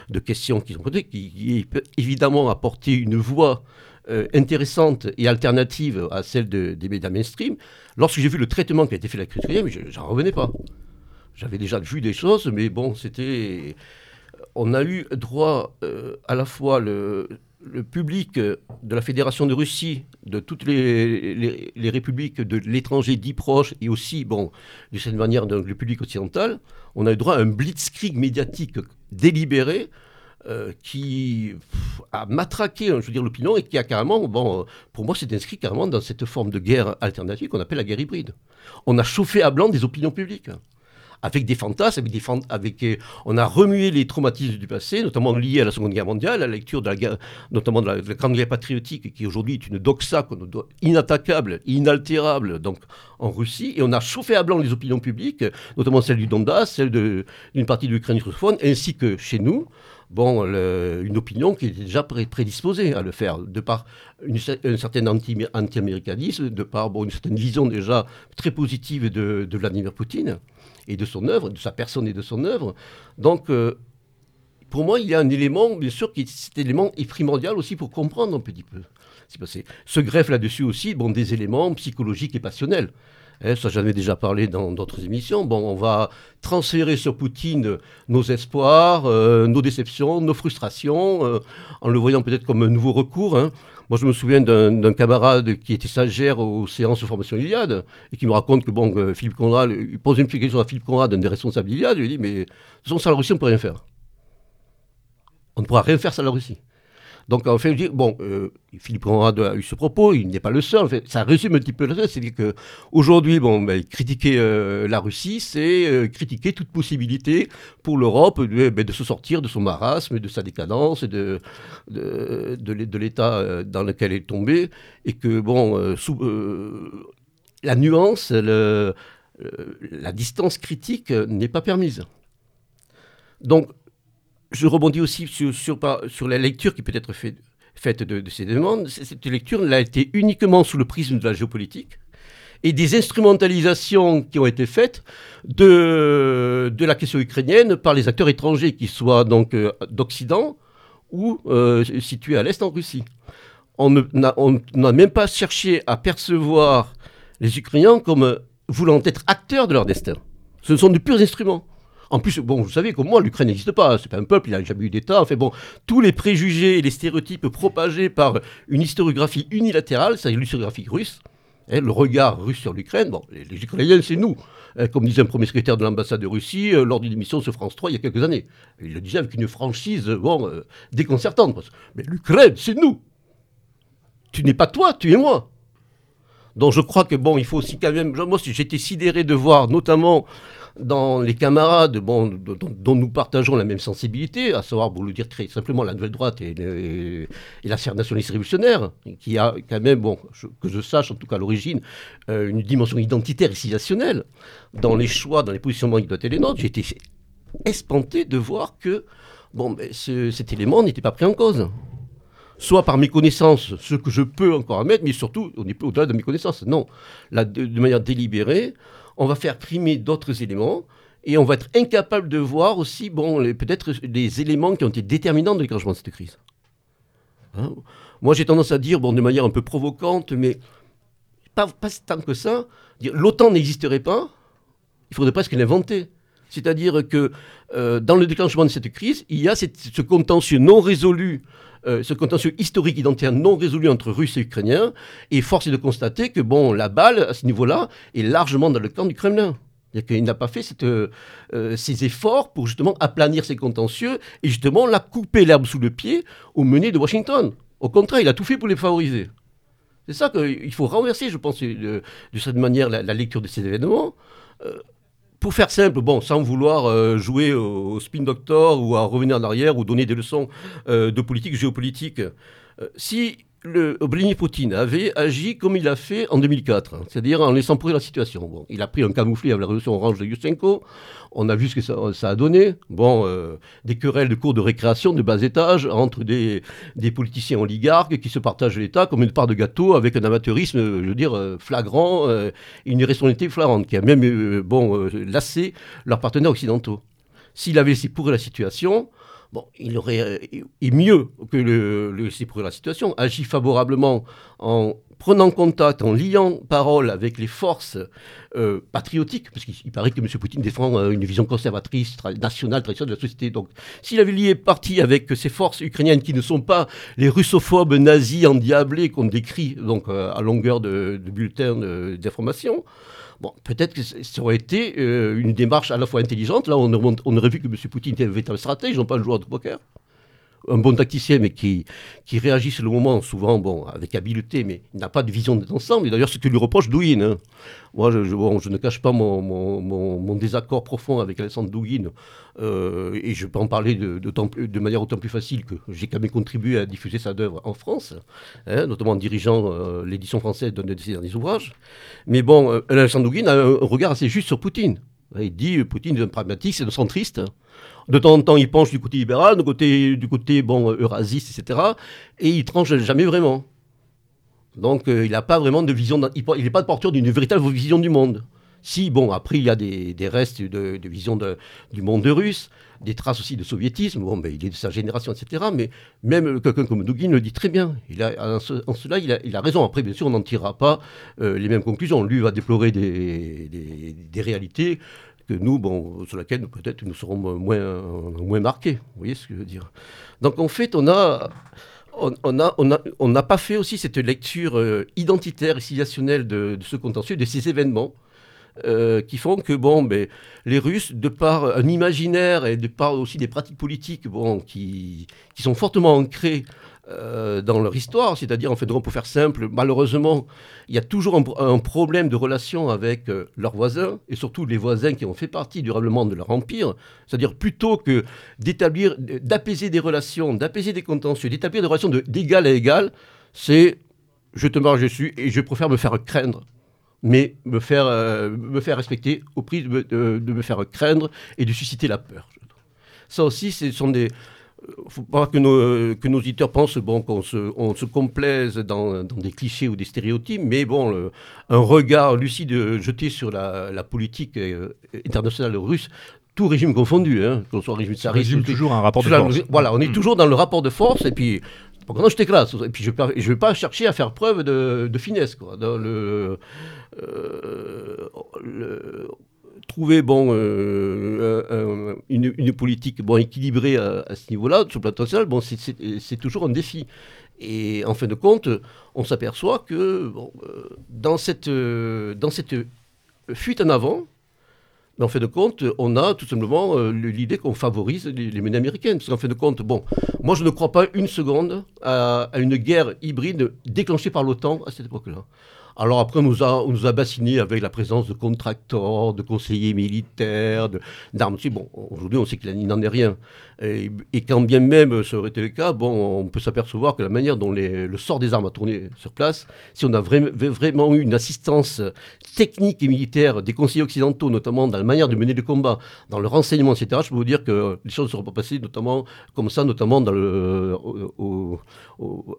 de, questions qui sont posées, qui, peut évidemment apporter une voix euh, intéressante et alternative à celle des médias mainstream. Lorsque j'ai vu le traitement qui a été fait à la crise j'en revenais pas. J'avais déjà vu des choses, mais bon, c'était. On a eu droit euh, à la fois le, le public de la Fédération de Russie, de toutes les, républiques de l'étranger dit proche, et aussi, bon, de cette manière, le public occidental, on a eu droit à un blitzkrieg médiatique délibéré euh, qui a matraqué, je veux dire, l'opinion et qui a carrément, bon, pour moi, c'est inscrit carrément dans cette forme de guerre alternative qu'on appelle la guerre hybride. On a chauffé à blanc des opinions publiques avec des fantasmes, avec euh, on a remué les traumatismes du passé, notamment liés à la Seconde Guerre mondiale, à la lecture de la notamment de la, Grande Guerre patriotique, qui aujourd'hui est une doxa inattaquable, inaltérable, donc en Russie, et on a chauffé à blanc les opinions publiques, notamment celle du Donbass, celle d'une partie de l'Ukraine russophone, ainsi que chez nous, bon, une opinion qui était déjà prédisposée à le faire, de par une, un certain anti-américanisme, de par bon, une certaine vision déjà très positive de, de Vladimir Poutine et de son œuvre, de sa personne et de son œuvre. Donc, euh, pour moi, il y a un élément, bien sûr, qui cet élément est primordial aussi pour comprendre un petit peu ce qui passé. Se greffe là-dessus aussi bon, des éléments psychologiques et passionnels. Hein, ça, j'en ai déjà parlé dans d'autres émissions. Bon, on va transférer sur Poutine nos espoirs, euh, nos déceptions, nos frustrations, euh, en le voyant peut-être comme un nouveau recours. Hein. Moi, je me souviens d'un camarade qui était stagiaire aux séances de formation Iliade et qui me raconte que bon, Philippe Conrad, il pose une question à Philippe Conrad, un des responsables d'Iliade, il lui dit Mais sans ça, la Russie, on ne peut rien faire. On ne pourra rien faire sans la Russie. Donc, en fait, je dis, bon, euh, Philippe Conrad a eu ce propos, il n'est pas le seul. En fait, ça résume un petit peu le reste. C'est-à-dire qu'aujourd'hui, bon, ben, critiquer euh, la Russie, c'est euh, critiquer toute possibilité pour l'Europe de, ben, de, se sortir de son marasme, de sa décadence, de, de, l'état dans lequel elle est tombée. Et que, bon, la nuance, la distance critique n'est pas permise. Donc, je rebondis aussi sur, la lecture qui peut être faite de, ces demandes. Cette lecture a été uniquement sous le prisme de la géopolitique et des instrumentalisations qui ont été faites de, la question ukrainienne par les acteurs étrangers, qu'ils soient donc euh, d'Occident ou euh, situés à l'Est en Russie. on n'a même pas cherché à percevoir les Ukrainiens comme voulant être acteurs de leur destin. Ce sont de purs instruments. En plus, bon, vous savez, comme moi, l'Ukraine n'existe pas. C'est pas un peuple, il n'a jamais eu d'État. Enfin bon, tous les préjugés et les stéréotypes propagés par une historiographie unilatérale, c'est-à-dire l'historiographie russe, hein, le regard russe sur l'Ukraine, bon, les, Ukrainiens, c'est nous. Hein, comme disait un premier secrétaire de l'ambassade de Russie euh, lors d'une émission sur France 3 il y a quelques années. Il le disait avec une franchise euh, déconcertante. Mais l'Ukraine, c'est nous. Tu n'es pas toi, tu es moi. Donc je crois que bon, il faut aussi quand même. Moi, j'étais sidéré de voir, notamment dans les camarades dont, nous partageons la même sensibilité, à savoir, pour le dire très simplement, la nouvelle droite et, et, la nationaliste révolutionnaire, qui a quand même, bon, que je sache en tout cas à l'origine, euh, une dimension identitaire et civilisationnelle dans les choix, dans les positionnements qui doivent être les nôtres. J'ai été espanté de voir que bon, ben, ce- cet élément n'était pas pris en cause soit par mes connaissances, ce que je peux encore admettre, mais surtout, on n'est pas au-delà de mes connaissances. Non, de manière délibérée, on va faire primer d'autres éléments et on va être incapable de voir aussi, bon, peut-être les éléments qui ont été déterminants de déclenchement de cette crise. Hein? Moi, j'ai tendance à dire, bon, de manière un peu provocante, mais pas, pas tant que ça, l'OTAN n'existerait pas, il faudrait presque l'inventer. C'est-à-dire que euh, dans le déclenchement de cette crise, il y a ce contentieux non résolu euh, ce contentieux historique identitaire non résolu entre Russes et Ukrainiens, et force est de constater que bon, la balle, à ce niveau-là, est largement dans le camp du Kremlin. Qu'il n'a pas fait cette, euh, euh, ces efforts pour justement aplanir ces contentieux et justement la couper l'herbe sous le pied au mené de Washington. Au contraire, il a tout fait pour les favoriser. C'est ça qu'il faut renverser, je pense, de, cette manière, la, lecture de ces événements. Pour faire simple, bon, sans vouloir euh, jouer au, spin doctor ou à revenir en arrière ou donner des leçons euh, de politique géopolitique, euh, si le Vladimir Poutine avait agi comme il a fait en 2004, hein, c'est-à-dire en laissant pourrir la situation. Bon, il a pris un camouflet avec la révolution orange de Yushchenko. On a vu ce que ça, a donné. Bon, euh, des querelles de cours de récréation de bas étage entre des, des politiciens oligarques qui se partagent l'État comme une part de gâteau avec un amateurisme, je veux dire, euh, flagrant, euh, une irresponsabilité flagrante qui a même euh, bon, lassé leurs partenaires occidentaux. S'il avait laissé pourrir la situation, Bon, il aurait, euh, et mieux que le, le pourrir la situation, agi favorablement en prenant contact, en liant parole avec les forces euh, patriotiques, parce qu'il il paraît que M. Poutine défend euh, une vision conservatrice, nationale, traditionnelle de la société. Donc, s'il avait lié parti avec ces forces ukrainiennes qui ne sont pas les russophobes nazis endiablés qu'on décrit à longueur de, de bulletins de- d'information, Bon, peut-être que ça aurait été euh, une démarche à la fois intelligente. Là, on, aurait- on aurait vu que M. Poutine était un stratège, non pas un joueur de poker. Un bon tacticien, mais qui, qui réagit sur le moment, souvent bon, avec habileté, mais n'a pas de vision d'ensemble. Et d'ailleurs, ce que lui reproche Douyin. hein. Moi, je, ne cache pas mon, mon- mon- désaccord profond avec Alexandre Douyin. euh, et je peux en parler de, de manière autant plus facile que j'ai quand même contribué à diffuser sa œuvre en France, hein, notamment en dirigeant euh, l'édition française d'un de ses derniers ouvrages. Mais bon, euh, Alexandre Douguin a un regard assez juste sur Poutine. Il dit Poutine est un pragmatique, c'est un centriste. De temps en temps, il penche du côté libéral, du côté, bon, euh, eurasiste, etc. Et il tranche jamais vraiment. Donc, euh, il n'a pas vraiment de vision. Il n'est pas porteur d'une véritable vision du monde. Si, bon, après, il y a des, restes de, de vision de- du monde russe, des traces aussi de soviétisme. Bon, ben, il est de sa génération, etc. Mais même quelqu'un comme Douguin le dit très bien. Il en, ce- en cela, il a, raison. Après, bien sûr, on n'en tirera pas euh, les mêmes conclusions. Lui va déplorer des réalités que nous, bon, sur lesquelles nous, peut-être nous serons moins, moins marqués. Vous voyez ce que je veux dire? Donc, en fait, on a. On on a- on a- on n'a pas fait aussi cette lecture euh, identitaire et civilisationnelle de, de ce contentieux, de ces événements, euh, qui font que bon, ben, les Russes, de par un imaginaire et de par aussi des pratiques politiques bon, qui, qui sont fortement ancrées euh, dans leur histoire, c'est-à-dire, en fait, pour faire simple, malheureusement, il y a toujours un, pro- un problème de relation avec euh, leurs voisins, et surtout les voisins qui ont fait partie durablement de leur empire, c'est-à-dire plutôt que d'établir, d'apaiser des relations, d'apaiser des contentieux, d'établir des relations de- d'égal à égal, c'est je te marche dessus et je préfère me faire craindre mais me faire, euh, me faire respecter au prix de me, de- de faire craindre et de susciter la peur. Ça aussi, ce sont des... Il faut pas que nos, que nos auditeurs pensent bon, qu'on se, on se complaise dans, dans des clichés ou des stéréotypes, mais bon, le- un regard lucide jeté sur la, la politique euh, internationale russe, tout régime confondu, hein, qu'on soit régime tsariste résume ou- toujours un rapport de force. Voilà, on est Mm. toujours dans le rapport de force et puis contre, je t'éclate. Et puis je ne vais pas chercher à faire preuve de, de finesse. Quoi. Dans le, euh, le, trouver bon, euh, euh, une, une, politique bon, équilibrée à, ce niveau-là, sur le plan national, bon, c'est toujours un défi. Et en fin de compte, on s'aperçoit que bon, euh, dans, cette, euh, dans cette fuite en avant, mais en fin de compte, on a tout simplement euh, l'idée qu'on favorise les, menées américaines. Parce qu'en fin de compte, bon, moi je ne crois pas une seconde à une guerre hybride déclenchée par l'OTAN à cette époque-là. Alors après, on nous a, on bassiné avec la présence de contracteurs, de conseillers militaires, d'armes. Bon, aujourd'hui, on sait qu'il n'en est rien. Et, quand bien même ça aurait été le cas, bon, on peut s'apercevoir que la manière dont le sort des armes a tourné sur place, si on a vra vraiment eu une assistance technique et militaire des conseillers occidentaux, notamment dans la manière de mener le combat, dans le renseignement, etc., je peux vous dire que les choses ne seront pas passées notamment comme ça, notamment à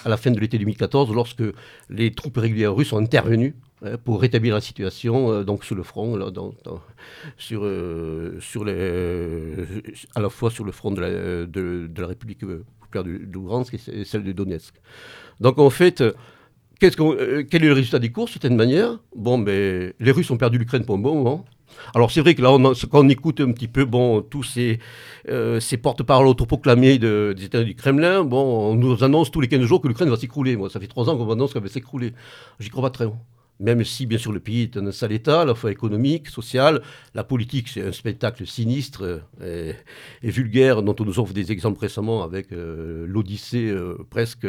la fin de l'été 2014, lorsque les troupes régulières russes ont intervenu Hein, pour rétablir la situation euh, donc sur le front, là, dans, sur, euh, sur les, euh, à la fois sur le front de la, de, la République populaire de, de Lugansk et celle de Donetsk. Donc en fait, qu'est-ce qu euh, quel est le résultat des courses, de certaine manière? Bon, mais les Russes ont perdu l'Ukraine pour un bon moment. Alors c'est vrai que là, quand on écoute un petit peu bon, tous ces, euh, ces porte-paroles autoproclamés de, des États du Kremlin, bon, on nous annonce tous les 15 jours que l'Ukraine va s'écrouler. Moi, ça fait trois ans qu'on m'annonce qu'elle va s'écrouler. J'y crois pas très haut. Même si, bien sûr, le pays est un sale état, à la fois économique, social, la politique, c'est un spectacle sinistre et, et, vulgaire, dont on nous offre des exemples récemment avec euh, l'Odyssée euh, presque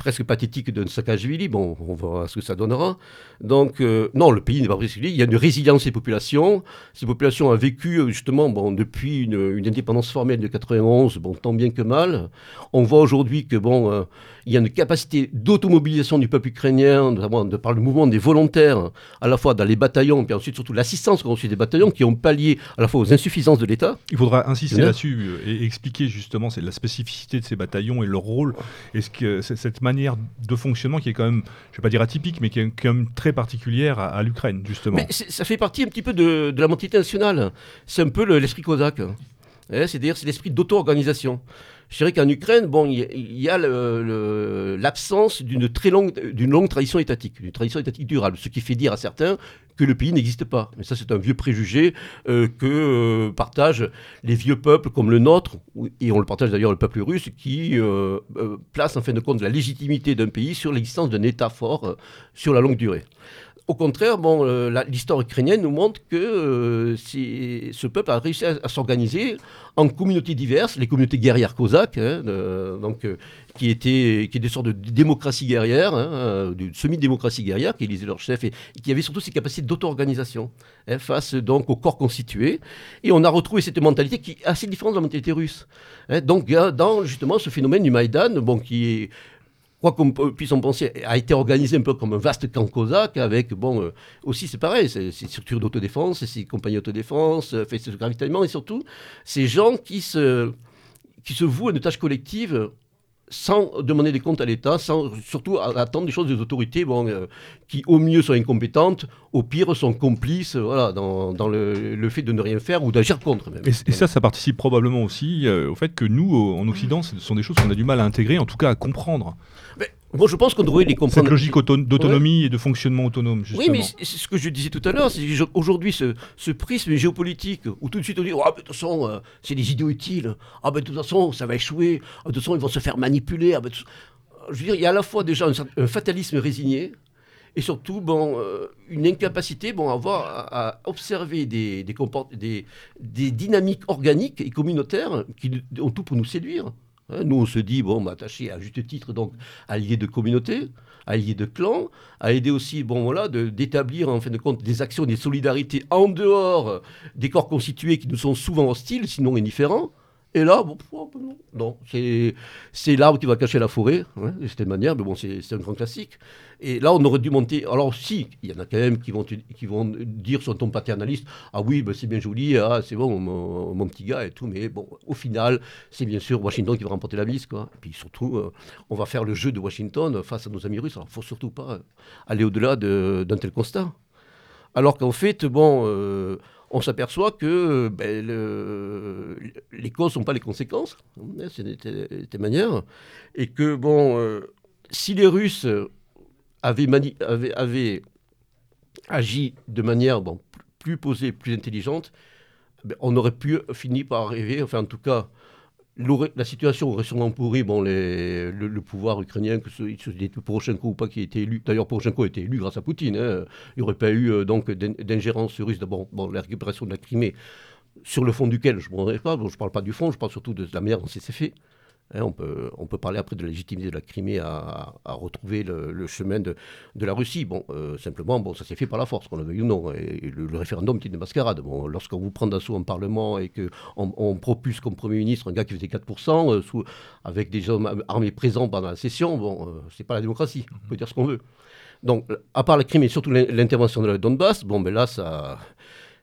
presque pathétique d'un Saakashvili. Bon, on verra ce que ça donnera. Donc, euh, non, le pays n'est pas brisé. Il y a une résilience des populations. Ces populations ont vécu, justement, bon, depuis une, une, indépendance formelle de 91, bon, tant bien que mal. On voit aujourd'hui que, bon, euh, il y a une capacité d'automobilisation du peuple ukrainien, notamment de par le mouvement des volontaires, à la fois dans les bataillons, puis ensuite surtout l'assistance qu'on reçu des bataillons, qui ont pallié à la fois aux insuffisances de l'État. Il faudra insister là-dessus et expliquer justement la spécificité de ces bataillons et leur rôle. Est-ce que cette manière de fonctionnement qui est quand même, je vais pas dire atypique, mais qui est quand même très particulière à, à l'Ukraine, justement? Mais ça fait partie un petit peu de, de la mentalité nationale. C'est un peu l'esprit le, cosaque. Eh, C'est-à-dire, c'est l'esprit d'auto-organisation. Je dirais qu'en Ukraine, il y, a l'absence d'une très longue tradition étatique, d'une tradition étatique durable, ce qui fait dire à certains que le pays n'existe pas. Mais ça, c'est un vieux préjugé euh, que euh, partagent les vieux peuples comme le nôtre, et on le partage d'ailleurs le peuple russe, qui euh, place en fin de compte la légitimité d'un pays sur l'existence d'un État fort sur la longue durée. Au contraire, bon, euh, l'histoire ukrainienne nous montre que euh, ce peuple a réussi à, s'organiser en communautés diverses, les communautés guerrières cosaques, hein, donc, euh, qui, étaient, qui des sortes de démocratie guerrière, hein, de semi-démocratie guerrière, qui élisaient leur chef, et, qui avaient surtout ces capacités d'auto-organisation hein, face donc, au corps constitué. Et on a retrouvé cette mentalité qui est assez différente de la mentalité russe. Donc, dans justement ce phénomène du Maïdan, bon, qui est quoi qu'on puisse en penser, a été organisé un peu comme un vaste camp cosaque, avec, bon, euh, aussi c'est pareil, ces structures d'autodéfense, ces compagnies d'autodéfense, euh, fait ce ravitaillement, et surtout ces gens qui se, qui se vouent à une tâche collective sans demander des comptes à l'État, sans surtout attendre des choses des autorités bon, euh, qui au mieux sont incompétentes, au pire sont complices voilà, dans, dans le, le, fait de ne rien faire ou d'agir contre. Même. Et, et, ça, ça participe probablement aussi euh, au fait que nous, en Occident, ce sont des choses qu'on a du mal à intégrer, en tout cas à comprendre. Mais, je pense qu'on devrait les comprendre. Cette logique d'autonomie ouais. et de fonctionnement autonome, justement. Oui, mais c'est ce que je disais tout à l'heure. Aujourd'hui, ce, ce, prisme géopolitique, où tout de suite on dit, oh, de toute façon, euh, c'est des idiots utiles. Ah, ben, de toute façon, ça va échouer. Ah, de toute façon, ils vont se faire manipuler. Ah, ben, je veux dire, il y a à la fois déjà un, un fatalisme résigné, et surtout bon, euh, une incapacité bon, à, avoir, à, à observer des, des, des, des, dynamiques organiques et communautaires qui ont tout pour nous séduire. Hein, nous, on se dit, bon, bah, attaché à juste titre donc, à l'idée de communauté, à l'idée de clan, à aider aussi, bon, voilà, d'établir en fin de compte des actions, des solidarités en dehors des corps constitués qui nous sont souvent hostiles, sinon indifférents. Et là, bon, non, c'est l'arbre qui va cacher la forêt, hein, de cette manière, mais bon, c'est un grand classique. Et là, on aurait dû monter. Alors, si, il y en a quand même qui vont, qui vont dire sur ton paternaliste Ah oui, ben, c'est bien joli, ah, c'est bon, mon, petit gars et tout, mais bon, au final, c'est bien sûr Washington qui va remporter la mise, quoi. Et puis surtout, euh, on va faire le jeu de Washington face à nos amis russes. Alors, il faut surtout pas aller au-delà d'un tel constat. Alors qu'en fait, bon. Euh, on s'aperçoit que ben, le- les causes ne sont pas les conséquences, hein, c'est des, manières, et que, bon, euh, si les Russes avaient, agi de manière plus posée, plus intelligente, ben, on aurait pu finir par arriver, enfin en tout cas, la situation aurait sûrement pourri bon, les- le, pouvoir ukrainien, que ce soit Poroshenko ou pas qui a été élu. D'ailleurs, Poroshenko a été élu grâce à Poutine. hein. Il n'y aurait pas eu euh, donc d'in- d'ingérence russe. D'abord, bon, la récupération de la Crimée, sur le fond duquel je ne pas. Bon, je ne parle pas du fond, je parle surtout de la manière dont c'est fait. Hein, on, peut, parler après de la légitimité de la Crimée à, retrouver le, chemin de, la Russie. Bon, euh, simplement, bon, ça s'est fait par la force, qu'on le veuille ou non. Le, référendum est une mascarade. Bon, Lorsqu'on vous prend d'assaut en Parlement et qu'on on propulse comme Premier ministre un gars qui faisait 4%, euh, avec des hommes armés présents pendant la session, bon, euh, c'est pas la démocratie. On peut dire ce qu'on veut. Donc, à part la Crimée, surtout l'in- l'intervention de la Donbass, bon, ben là, ça,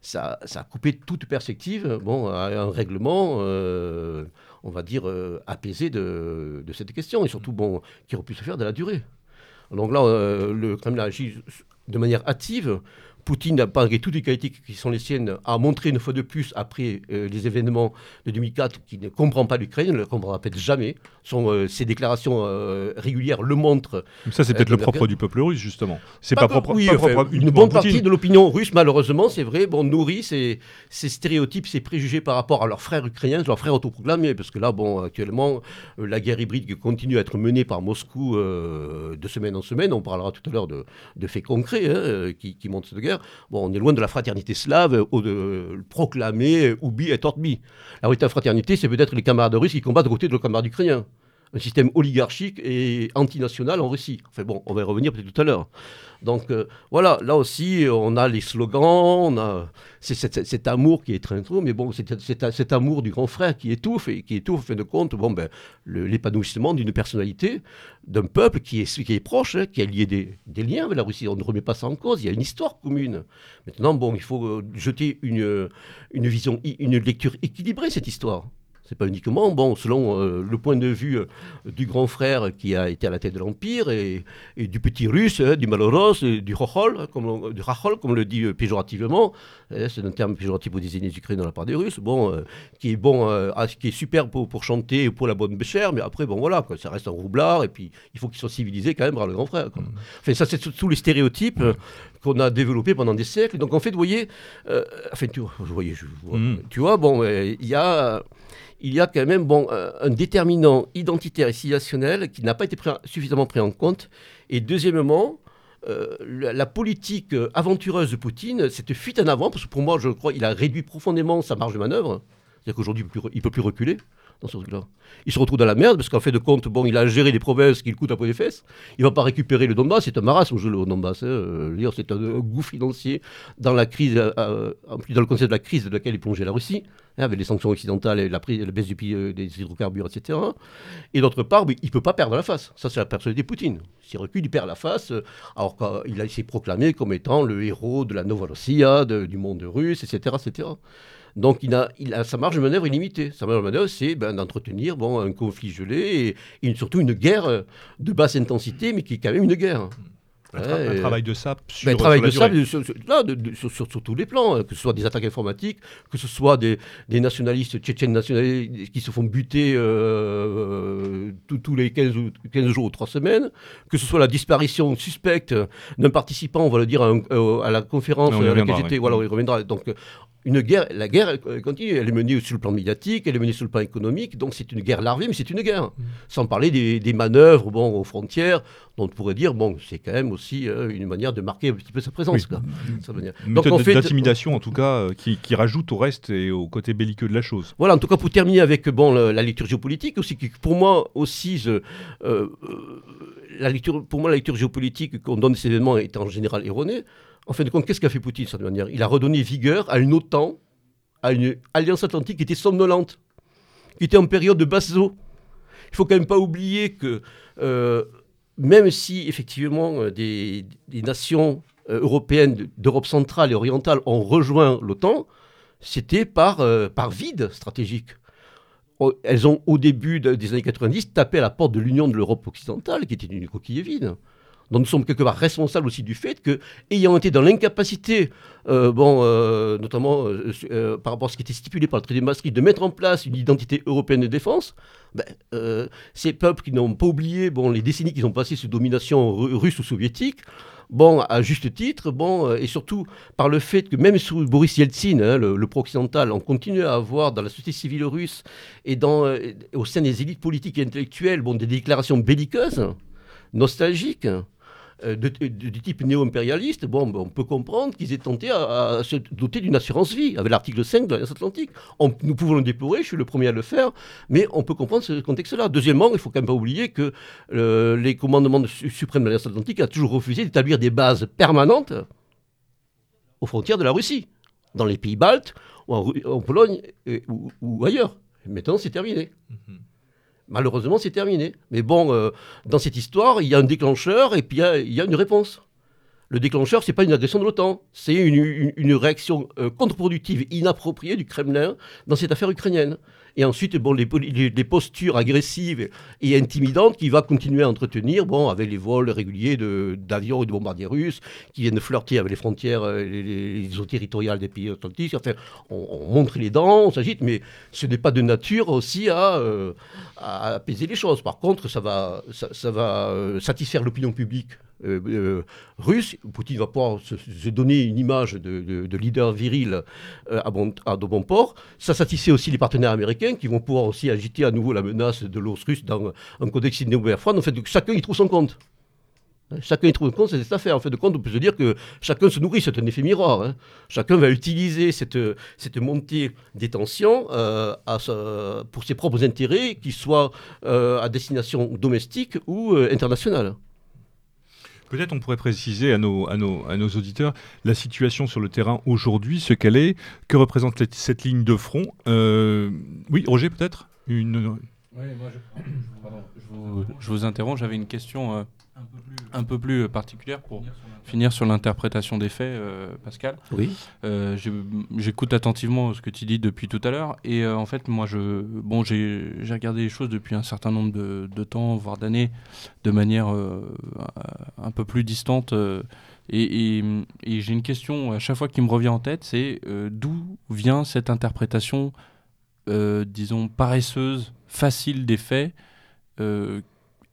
ça, ça a coupé toute perspective bon, à un règlement, euh, on va dire, euh, apaisé de, cette question, et surtout bon, qui aurait pu se faire dans la durée. Donc là, euh, le Kremlin agit de manière hâtive. Poutine, malgré toutes les qualités qui sont les siennes, a montré une fois de plus, après euh, les événements de 2004, qu'il ne comprend pas l'Ukraine, ne le comprendra peut-être jamais. Son, euh, ses déclarations euh, régulières le montrent. Ça, c'est peut-être le propre du peuple russe, justement. C'est pas, propre, oui, pas enfin, propre une bonne partie de l'opinion russe, malheureusement, c'est vrai, bon, nourrit ces, ces stéréotypes, ces préjugés par rapport à leurs frères ukrainiens, leurs frères autoproclamés, parce que là, bon, actuellement, la guerre hybride qui continue à être menée par Moscou de semaine en semaine, on parlera tout à l'heure de, de faits concrets hein, qui, qui montrent cette guerre. Bon, on est loin de la fraternité slave, euh, au- de, proclamée, Ubi et Orbi. La véritable fraternité, c'est peut-être les camarades russes qui combattent aux côtés de leurs camarades ukrainiens un système oligarchique et antinational en Russie. Enfin bon, on va y revenir peut-être tout à l'heure. Donc euh, voilà, là aussi, on a les slogans, on a cet, amour qui est très trop, mais bon, c'est cet amour du grand frère qui étouffe et qui étouffe, en fin de compte, bon, ben, l'épanouissement d'une personnalité, d'un peuple qui est, qui est proche, hein, qui a lié des, des liens avec la Russie. On ne remet pas ça en cause, il y a une histoire commune. Maintenant, bon, il faut euh, jeter une, une vision, une lecture équilibrée, cette histoire. C'est pas uniquement, bon, selon euh, le point de vue euh, du grand frère qui a été à la tête de l'Empire et, et du petit russe, hein, du Maloros, et du Rochol, hein, comme, on- du Rachol, comme on le dit euh, péjorativement. Hein, c'est un terme péjoratif pour désigner les Ukrainiens de la part des Russes, bon, euh, qui est bon, euh, qui est super pour, pour chanter pour la bonne béchère, mais après, bon, voilà, quoi, ça reste un roublard, et puis il faut qu'il soit civilisé quand même par le grand frère. quoi. Enfin, ça, c'est tous- les stéréotypes euh, qu'on a développés pendant des siècles. Donc, en fait, vous voyez, euh, enfin, tu, vous voyez, je, vois- Mhm. tu vois, bon, euh, il y a il y a quand même bon, euh, un déterminant identitaire et civilisationnel qui n'a pas été suffisamment pris en compte. Et deuxièmement, euh, la, la politique euh, aventureuse de Poutine, cette fuite en avant, parce que pour moi, je crois qu'il a réduit profondément sa marge de manœuvre. C'est-à-dire qu'aujourd'hui, il ne peut plus reculer Il se retrouve dans la merde, parce qu'en fait de compte, bon, il a géré des provinces qui le coûtent à peu des fesses. Il va pas récupérer le Donbass, c'est un marasme, je le Donbass. hein. Euh, C'est un, goût financier dans la crise, euh, euh, dans le contexte de la crise de laquelle est plongée la Russie, hein, avec les sanctions occidentales et la, baisse du prix des hydrocarbures, etc. Et d'autre part, il peut pas perdre la face. Ça, c'est la personnalité de Poutine. S'il recule, il perd la face, alors qu'il de proclamer comme étant le héros de la Novorossia, de- du monde russe, etc. etc. Donc il a, il a sa marge de manœuvre illimitée. Sa marge de manœuvre, c'est ben, d'entretenir bon, un conflit gelé et, surtout une guerre euh, de basse intensité, mais qui est quand même une guerre. Un, tra- Ouais, un euh, travail de sape sur, ben, travail sur la de ça, durée. sur, sur- là, de- de- sur- sur- sur tous les plans, hein, que ce soit des attaques informatiques, que ce soit des, des nationalistes tchétchènes nationalistes qui se font buter euh, tous- tous les 15, ou- 15 jours ou 3 semaines, que ce soit la disparition suspecte d'un participant, on va le dire, à, un- euh, à la conférence Ouais, on y à laquelle reviendra, j'étais, ouais. voilà, y reviendra. Donc, euh, une guerre, la guerre elle continue, elle est menée sur le plan médiatique, elle est menée sur le plan économique, donc c'est une guerre larvée, mais c'est une guerre. Sans parler des, des manœuvres bon, aux frontières, dont on pourrait dire, bon, c'est quand même aussi euh, une manière de marquer un petit peu sa présence. Oui. veut dire. Une Donc, méthode d'intimidation, en tout cas, euh, qui, qui rajoute au reste et au côté belliqueux de la chose. Voilà, en tout cas, pour terminer avec bon, le- la lecture géopolitique, aussi, qui, pour moi aussi, je- euh, euh, la lecture, pour moi, la lecture géopolitique qu'on donne de ces événements est en général erronée. En fin de compte, qu'est-ce qu'a fait Poutine de cette manière Il a redonné vigueur à une OTAN, à une alliance atlantique qui était somnolente, qui était en période de basse eau. Il faut quand même pas oublier que euh, même si effectivement euh, des, nations euh, européennes de- d'Europe centrale et orientale ont rejoint l'OTAN, c'était par, par vide stratégique. Elles ont, au début de- des années 90, tapé à la porte de l'Union de l'Europe occidentale, qui était une coquille vide. Donc nous sommes quelque part responsables aussi du fait que, ayant été dans l'incapacité, euh, bon, euh, notamment euh, par rapport à ce qui était stipulé par le traité de Maastricht, de mettre en place une identité européenne de défense, ben, ces peuples qui n'ont pas oublié bon, les décennies qu'ils ont passées sous domination ru- russe ou soviétique, bon, à juste titre, bon, et surtout par le fait que même sous Boris Yeltsin, hein, le, pro-occidental, on continue à avoir dans la société civile russe et au sein des élites politiques et intellectuelles bon, des déclarations belliqueuses, nostalgiques, de- du type néo-impérialiste, bon, ben, on peut comprendre qu'ils aient tenté à, se doter d'une assurance-vie, avec l'article 5 de l'Alliance Atlantique. Nous pouvons le déplorer, je suis le premier à le faire, mais on peut comprendre ce contexte-là. Deuxièmement, il ne faut quand même pas oublier que euh, les commandements de- su- suprêmes de l'Alliance Atlantique a toujours refusé d'établir des bases permanentes aux frontières de la Russie, dans les pays baltes, en, Pologne, ou, ou ailleurs. Maintenant, c'est terminé. Malheureusement, c'est terminé. Mais bon, euh, dans cette histoire, il y a un déclencheur et puis il y a- il y, a une réponse. Le déclencheur, c'est pas une agression de l'OTAN, c'est une réaction euh, contre-productive, inappropriée du Kremlin dans cette affaire ukrainienne. Et ensuite, bon, les, postures agressives et intimidantes qu'il va continuer à entretenir, bon, avec les vols réguliers d'avions et de bombardiers russes qui viennent flirter avec les frontières, euh, les, les- eaux territoriales des pays atlantiques. Enfin, on, on montre les dents, on s'agite, mais ce n'est pas de nature aussi à, euh, apaiser les choses. Par contre, ça va, ça va euh, satisfaire l'opinion publique euh, euh, russe. Poutine va pouvoir se, donner une image de, de- de leader viril euh, à, de bon port. Ça satisfait aussi les partenaires américains qui vont pouvoir aussi agiter à nouveau la menace de l'ours russe dans un codex idéo-froide. En fait, chacun y trouve son compte. Hein, Chacun y trouve son compte, c'est cette affaire. En fait, de compte, on peut se dire que chacun se nourrit, c'est un effet miroir. hein. Chacun va utiliser cette, montée des tensions pour ses propres intérêts, qu'ils soient à destination domestique ou internationale. Peut-être on pourrait préciser à nos, à, nos, à nos auditeurs la situation sur le terrain aujourd'hui, ce qu'elle est, que représente cette- ligne de front? Euh, oui, Roger, peut-être? Une... Oui, moi, je vous interromps. J'avais une question euh, un peu plus euh, particulière pour finir sur l'interprétation des faits, euh, Pascal. Oui. Euh, J'écoute attentivement ce que tu dis depuis tout à l'heure. Et euh, en fait, moi, je, bon, j'ai regardé les choses depuis un certain nombre de, de temps, voire d'années, de manière euh, un peu plus distante. euh, et, et- et j'ai une question à chaque fois qui me revient en tête, c'est euh, d'où vient cette interprétation, euh, disons, paresseuse, facile des faits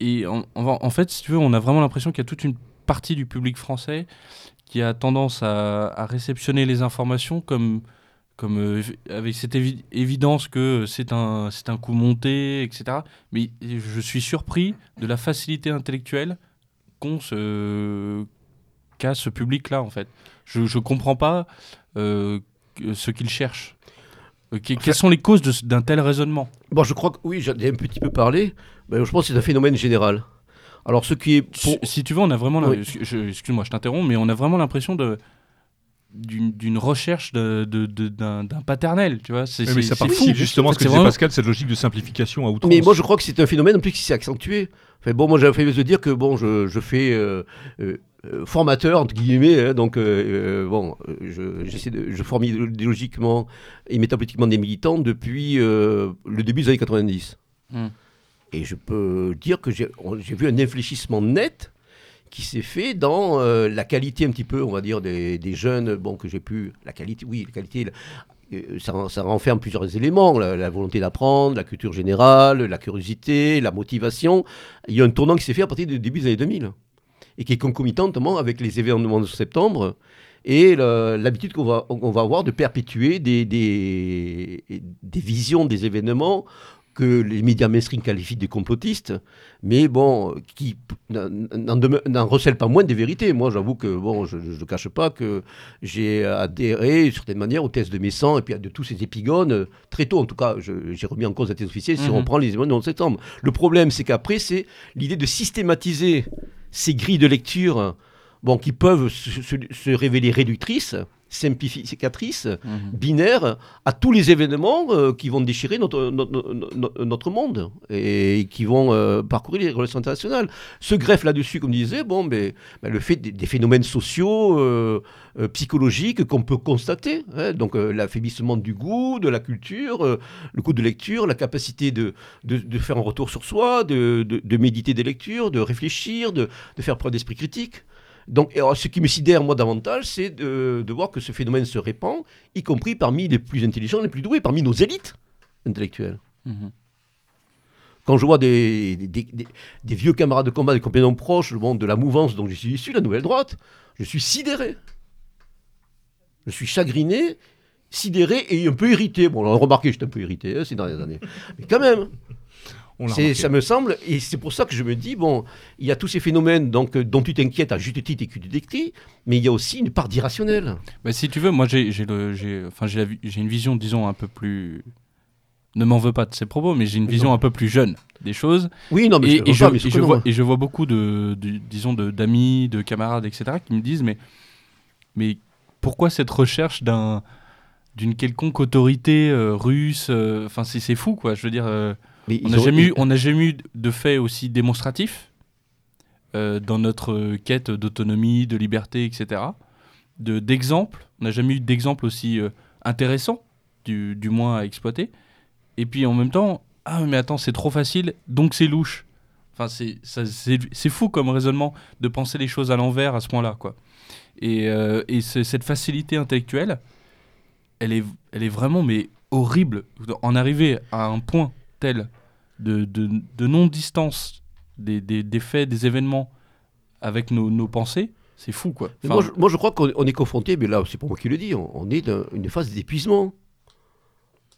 Et en, fait, si tu veux, on a vraiment l'impression qu'il y a toute une partie du public français qui a tendance à, à réceptionner les informations comme, comme euh, avec cette évi- évidence que c'est un, c'est un coup monté, etc. Mais je suis surpris de la facilité intellectuelle qu'ont ce, qu'a ce public-là, en fait. Je ne comprends pas euh, ce qu'il cherche. Euh, que- quelles sont les causes d'un tel raisonnement? Bon, je crois que oui, j'en ai un petit peu parlé. Mais je pense que c'est un phénomène général. Alors, ce qui est. pour- Si, si tu veux, on a vraiment. Oui. je- Excuse-moi, je t'interromps, mais on a vraiment l'impression de d'une recherche de- de- de- d'un d'un paternel, tu vois. C'est mais c'est- ça participe fou. justement à ce que disait vraiment- Pascal, cette logique de simplification à outrance. Mais moi, je crois que c'est un phénomène en plus qui s'est accentué. Enfin, bon, moi, j'avais fait de dire que bon, je, je fais euh, euh, euh, formateur entre guillemets, hein, donc euh, bon, je, j'essaie de, je forme idéologiquement et métapolitiquement des militants depuis euh, le début des années 90. Hmm. Et je peux dire que j'ai, vu un infléchissement net qui s'est fait dans euh, la qualité un petit peu, on va dire, des, jeunes, bon, que j'ai pu, la qualité, oui, la qualité, euh, ça, renferme plusieurs éléments, la, volonté d'apprendre, la culture générale, la curiosité, la motivation. Il y a un tournant qui s'est fait à partir du début des années 2000 et qui est concomitant notamment avec les événements de septembre et l'habitude qu'on va, avoir de perpétuer des visions des événements que les médias mainstream qualifient de complotistes, mais bon, qui n'en- recèlent pas moins des vérités. Moi, j'avoue que, bon, je ne cache pas que j'ai adhéré, d'une certaine manière, aux thèses de Messan et puis à de tous ces épigones, très tôt en tout cas. J'ai remis en cause la thèse officielle si Mhm. on prend les événements du 11 septembre. Le problème, c'est qu'après, c'est l'idée de systématiser ces grilles de lecture bon, qui peuvent se, se- se révéler réductrices, simplificatrices, Mhm. binaires à tous les événements euh, qui vont déchirer notre, notre, notre- notre monde et qui vont euh, parcourir les relations internationales. Se greffe là-dessus, comme disait, bon, mais, ben, le fait des, des phénomènes sociaux, euh, psychologiques qu'on peut constater. hein. donc l'affaiblissement du goût, de la culture, le goût de lecture, la capacité de, de, de faire un retour sur soi, de, méditer des lectures, de réfléchir, de faire preuve d'esprit critique. Donc, alors, ce qui me sidère, moi, davantage, c'est de, de voir que ce phénomène se répand, y compris parmi les plus intelligents, les plus doués, parmi nos élites intellectuelles. Mhm. Quand je vois des, des, des- des- des vieux camarades de combat, des compagnons proches bon, de la mouvance dont je suis issu, la nouvelle droite, je suis sidéré. Je suis chagriné, sidéré et un peu irrité. Bon, on a remarqué, j'étais un peu irrité hein, ces dernières années. Mais quand même, On l'a c'est- remarqué. Ça me semble, et c'est pour ça que je me dis, bon, il y a tous ces phénomènes donc, euh, dont tu t'inquiètes à juste titre et que tu décris, mais il y a aussi une part d'irrationnel. Bah, si tu veux, moi j'ai enfin, une vision, disons, un peu plus. Ne m'en veux pas de ces propos, mais j'ai une vision Non. un peu plus jeune des choses. Oui, non, mais et, je, et je, pas, mais et je vois, moi. et je vois beaucoup de, de- disons, d'amis, de, camarades, etc., qui me disent mais, mais pourquoi cette recherche d'un, d'une quelconque autorité euh, russe euh, Enfin, c'est, c'est fou, quoi. Je veux dire, euh, Mais on n'a jamais, jamais eu de faits aussi démonstratifs euh, dans notre euh, quête d'autonomie, de liberté, etc. De, d'exemples. On n'a jamais eu d'exemples aussi euh, intéressants, du, du moins à exploiter. Et puis en même temps, ah mais attends, c'est trop facile, donc c'est louche. Enfin, c'est, ça- c'est, c'est fou comme raisonnement de penser les choses à l'envers à ce point-là, quoi. Et, euh, et cette facilité intellectuelle, elle est, elle est vraiment mais horrible. En arriver à un point tel de, de, de non-distance des, des, des faits, des événements avec nos, nos pensées, c'est fou, quoi. Enfin, moi, je, moi, je crois qu'on on est confronté, mais là, c'est pas moi qui le dis, on, on est dans une phase d'épuisement.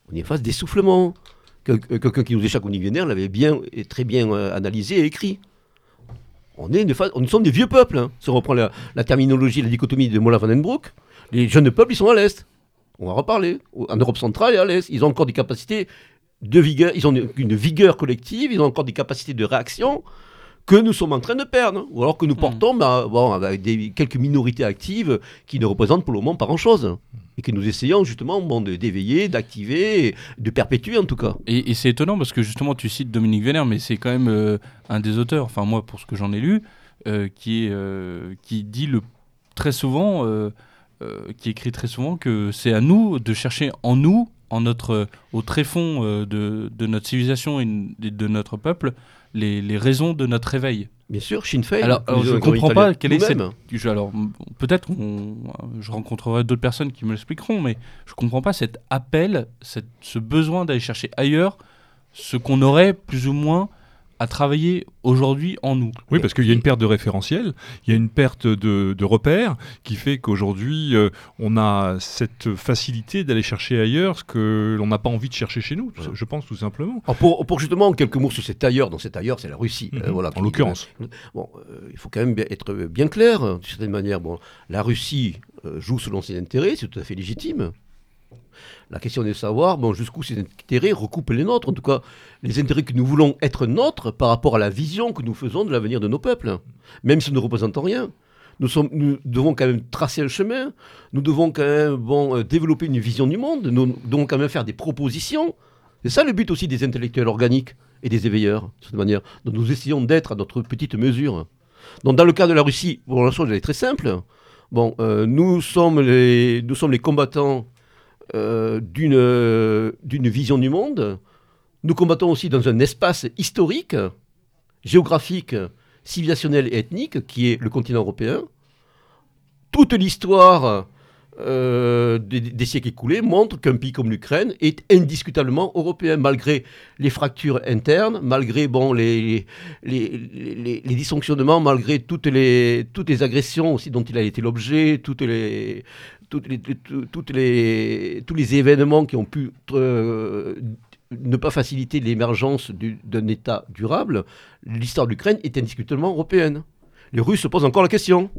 On est en phase d'essoufflement. Euh, Quelqu'un qui nous échappe au Vénère l'avait bien et très bien euh, analysé et écrit. On est une phase, nous sommes des vieux peuples. hein. Si on reprend la, la terminologie, la dichotomie de Mola van den Broek, les jeunes peuples, ils sont à l'Est. On va reparler. En Europe centrale et à l'Est. Ils ont encore des capacités de vigueur, ils ont une, vigueur collective, ils ont encore des capacités de réaction que nous sommes en train de perdre. Ou alors que nous portons bah, bon, avec des, quelques minorités actives qui ne représentent pour le moment pas grand-chose. Et que nous essayons justement bon, d'éveiller, d'activer, de perpétuer en tout cas. Et, et c'est étonnant parce que justement tu cites Dominique Vénère, mais c'est quand même euh, un des auteurs, enfin moi pour ce que j'en ai lu, euh, qui, est, euh, qui dit le, très souvent, qui écrit très souvent que c'est à nous de chercher en nous, en notre, au tréfond euh, de, de notre civilisation et de, notre peuple, les, les raisons de notre réveil. Bien sûr, Sinn Féin. Alors, je avons comprends pas quelle est cette-. Je- alors peut-être je rencontrerai d'autres personnes qui me l'expliqueront, mais je comprends pas cet appel, cette- ce besoin d'aller chercher ailleurs ce qu'on aurait plus ou moins à travailler aujourd'hui en nous. Oui, parce qu'il y a une perte de référentiel, il y a une perte de, de repères qui fait qu'aujourd'hui, euh, on a cette facilité d'aller chercher ailleurs ce que l'on n'a pas envie de chercher chez nous, je pense tout simplement. Alors, pour, pour justement quelques mots sur cet ailleurs, dans cet ailleurs, c'est la Russie. Mhm, euh, voilà, en l'occurrence. Bon, euh, il faut quand même être bien clair, hein, d'une certaine manière. Bon, la Russie euh, joue selon ses intérêts, c'est tout à fait légitime. La question est de savoir bon, jusqu'où ces intérêts recoupent les nôtres, en tout cas les intérêts que nous voulons être nôtres par rapport à la vision que nous faisons de l'avenir de nos peuples, même si nous ne représentons rien. Nous, devons quand même tracer un chemin, nous devons quand même bon, euh, développer une vision du monde, nous devons quand même faire des propositions. C'est ça le but aussi des intellectuels organiques et des éveilleurs, de cette manière, dont nous essayons d'être à notre petite mesure. Dans le cas de la Russie, bon, la chose elle est très simple. Bon, euh, nous sommes les combattants euh, d'une euh, d'une vision du monde. Nous combattons aussi dans un espace historique, géographique, civilisationnel et ethnique, qui est le continent européen. Toute l'histoire euh, des, siècles écoulés montre qu'un pays comme l'Ukraine est indiscutablement européen, malgré les fractures internes, malgré bon, les, les, les, dysfonctionnements, malgré toutes les, toutes les agressions dont il a été l'objet, toutes les, toutes les, tous les événements qui ont pu euh, ne pas faciliter l'émergence du- d'un État durable, l'histoire de l'Ukraine est indiscutablement européenne. Les Russes se posent encore la question.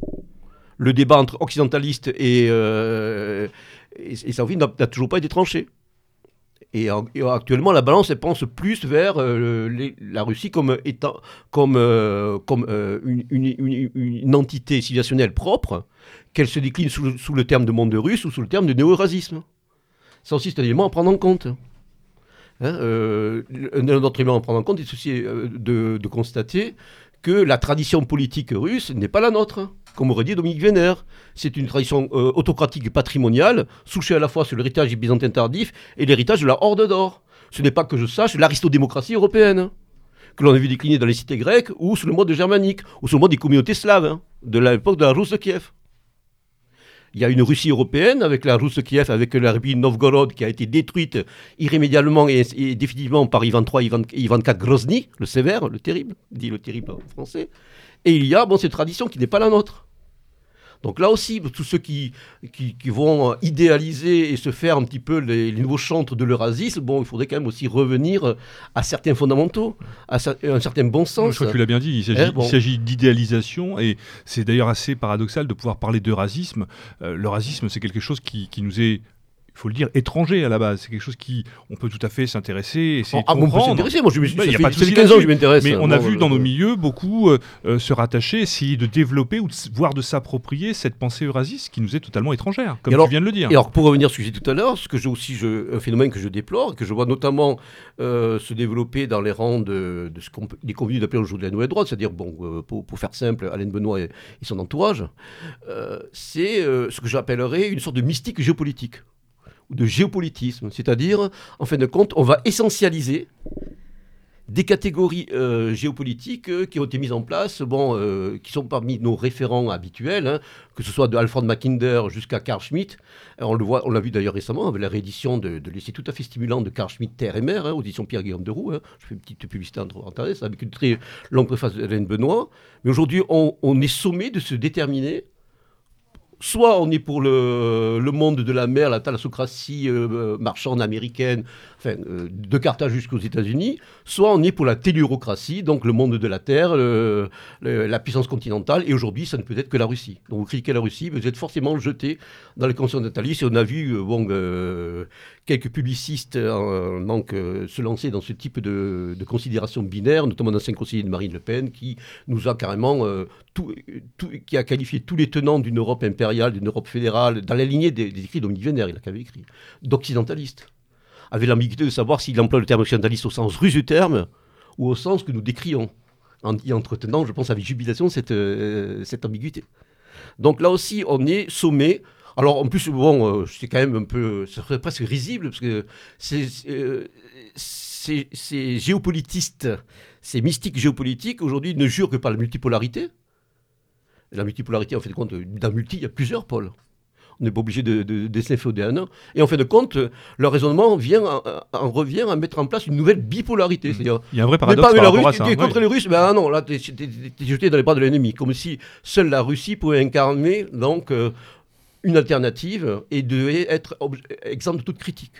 Le débat entre occidentalistes et, euh, et, et n'a toujours pas été tranché. Et, en- et actuellement, la balance, elle pense plus vers euh, la Russie comme, étant, comme, euh, comme euh, une, entité civilisationnelle propre, qu'elle se décline sous, le- terme de monde russe ou sous le terme de néo-eurasisme. Ça aussi, c'est un élément à prendre en compte. Hein, un autre élément à prendre en compte est euh, de, de constater que la tradition politique russe n'est pas la nôtre, comme aurait dit Dominique Vénère. C'est une tradition euh, autocratique et patrimoniale, souchée à la fois sur l'héritage byzantin tardif et l'héritage de la Horde d'Or. Ce n'est pas que je sache l'aristodémocratie européenne, que l'on a vu décliner dans les cités grecques ou sous le mode germanique, ou sous le mode des communautés slaves, hein, de l'époque de la Russe de Kiev. Il y a une Russie européenne avec la Russe de Kiev, avec la République Novgorod qui a été détruite irrémédiablement et, et définitivement par Ivan III, Ivan, Ivan IV Grozny, le sévère, le terrible, dit le terrible en français. Et il y a bon, cette tradition qui n'est pas la nôtre. Donc là aussi, tous ceux qui, qui, qui vont idéaliser et se faire un petit peu les, les nouveaux chantres de l'eurasisme, bon, il faudrait quand même aussi revenir à certains fondamentaux, à cer- un certain bon sens. Je crois que tu l'as bien dit, il s'agit Eh, bon. il s'agit d'idéalisation et c'est d'ailleurs assez paradoxal de pouvoir parler de racisme. Euh, le racisme, c'est quelque chose qui, qui nous est, faut le dire, étranger à la base. C'est quelque chose qui, on peut tout à fait s'intéresser, essayer Ah, de peut comprendre. s'intéresser, moi je me suis Bah, y a ça pas fait, de ça fait souci 15 ans que je m'intéresse. Mais on a Bon, vu dans nos milieux beaucoup euh, euh, se rattacher, essayer de développer ou de, voire de s'approprier cette pensée eurasiste qui nous est totalement étrangère, comme Et alors- tu viens de le dire. Et alors, pour revenir sur ce que j'ai dit tout à l'heure, ce que j'ai aussi, je- un phénomène que je déplore, que je vois notamment euh, se développer dans les rangs de, de ce qu'on des convenus d'appeler aujourd'hui la nouvelle droite, c'est-à-dire, bon, euh, pour, pour faire simple, Alain Benoît et, et son entourage, c'est ce que j'appellerais une sorte de mystique géopolitique, de géopolitisme. C'est-à-dire, en fin de compte, on va essentialiser des catégories euh, géopolitiques euh, qui ont été mises en place, euh, qui sont parmi nos référents habituels, hein, que ce soit de Alfred Mackinder jusqu'à Carl Schmitt. On le voit, on l'a vu d'ailleurs récemment avec la réédition de, l'essai tout à fait stimulant de Carl Schmitt, Terre et Mer, hein, aux éditions Pierre-Guillaume de Roux. hein. Je fais une petite publicité entre parenthèses avec une très longue préface d'Hélène Benoît. Mais aujourd'hui, on est sommé de se déterminer. Soit on est pour le, monde de la mer, la thalassocratie euh, marchande américaine, euh, de Carthage jusqu'aux États-Unis, soit on est pour la tellurocratie, donc le monde de la terre, la puissance continentale, et aujourd'hui, ça ne peut être que la Russie. Donc vous critiquez la Russie, vous êtes forcément jeté dans les continentalistes, et on a vu euh, bon, euh, quelques publicistes se lancer dans ce type de, considération binaire, notamment l'ancien conseiller de Marine Le Pen, qui nous a carrément, qui a qualifié tous les tenants d'une Europe impériale, d'une Europe fédérale, dans la lignée des, écrits Vénère, il avait écrit, d'occidentaliste avec l'ambiguïté de savoir s'il emploie le terme occidentaliste au sens russe du terme ou au sens que nous décrions, en y entretenant, je pense, avec jubilation cette, euh, ambiguïté. Donc là aussi, on est sommé. Alors en plus, bon, euh, c'est quand même un peu, ce serait presque risible, parce que euh, ces, ces géopolitistes, ces mystiques géopolitiques, aujourd'hui, ne jurent que par la multipolarité. La multipolarité, en fait compte, dans multi, il y a plusieurs pôles. On n'est pas obligé de, de, de. Et en fin de compte, leur raisonnement vient, en, en revient à mettre en place une nouvelle bipolarité. C'est-à-dire, Il y a un vrai paradoxe pas par la Russie, tu es ouais. contre les Russes, ben ah non, là, tu es, jeté dans les bras de l'ennemi. Comme si seule la Russie pouvait incarner donc, euh, une alternative et devait être exempte de toute critique.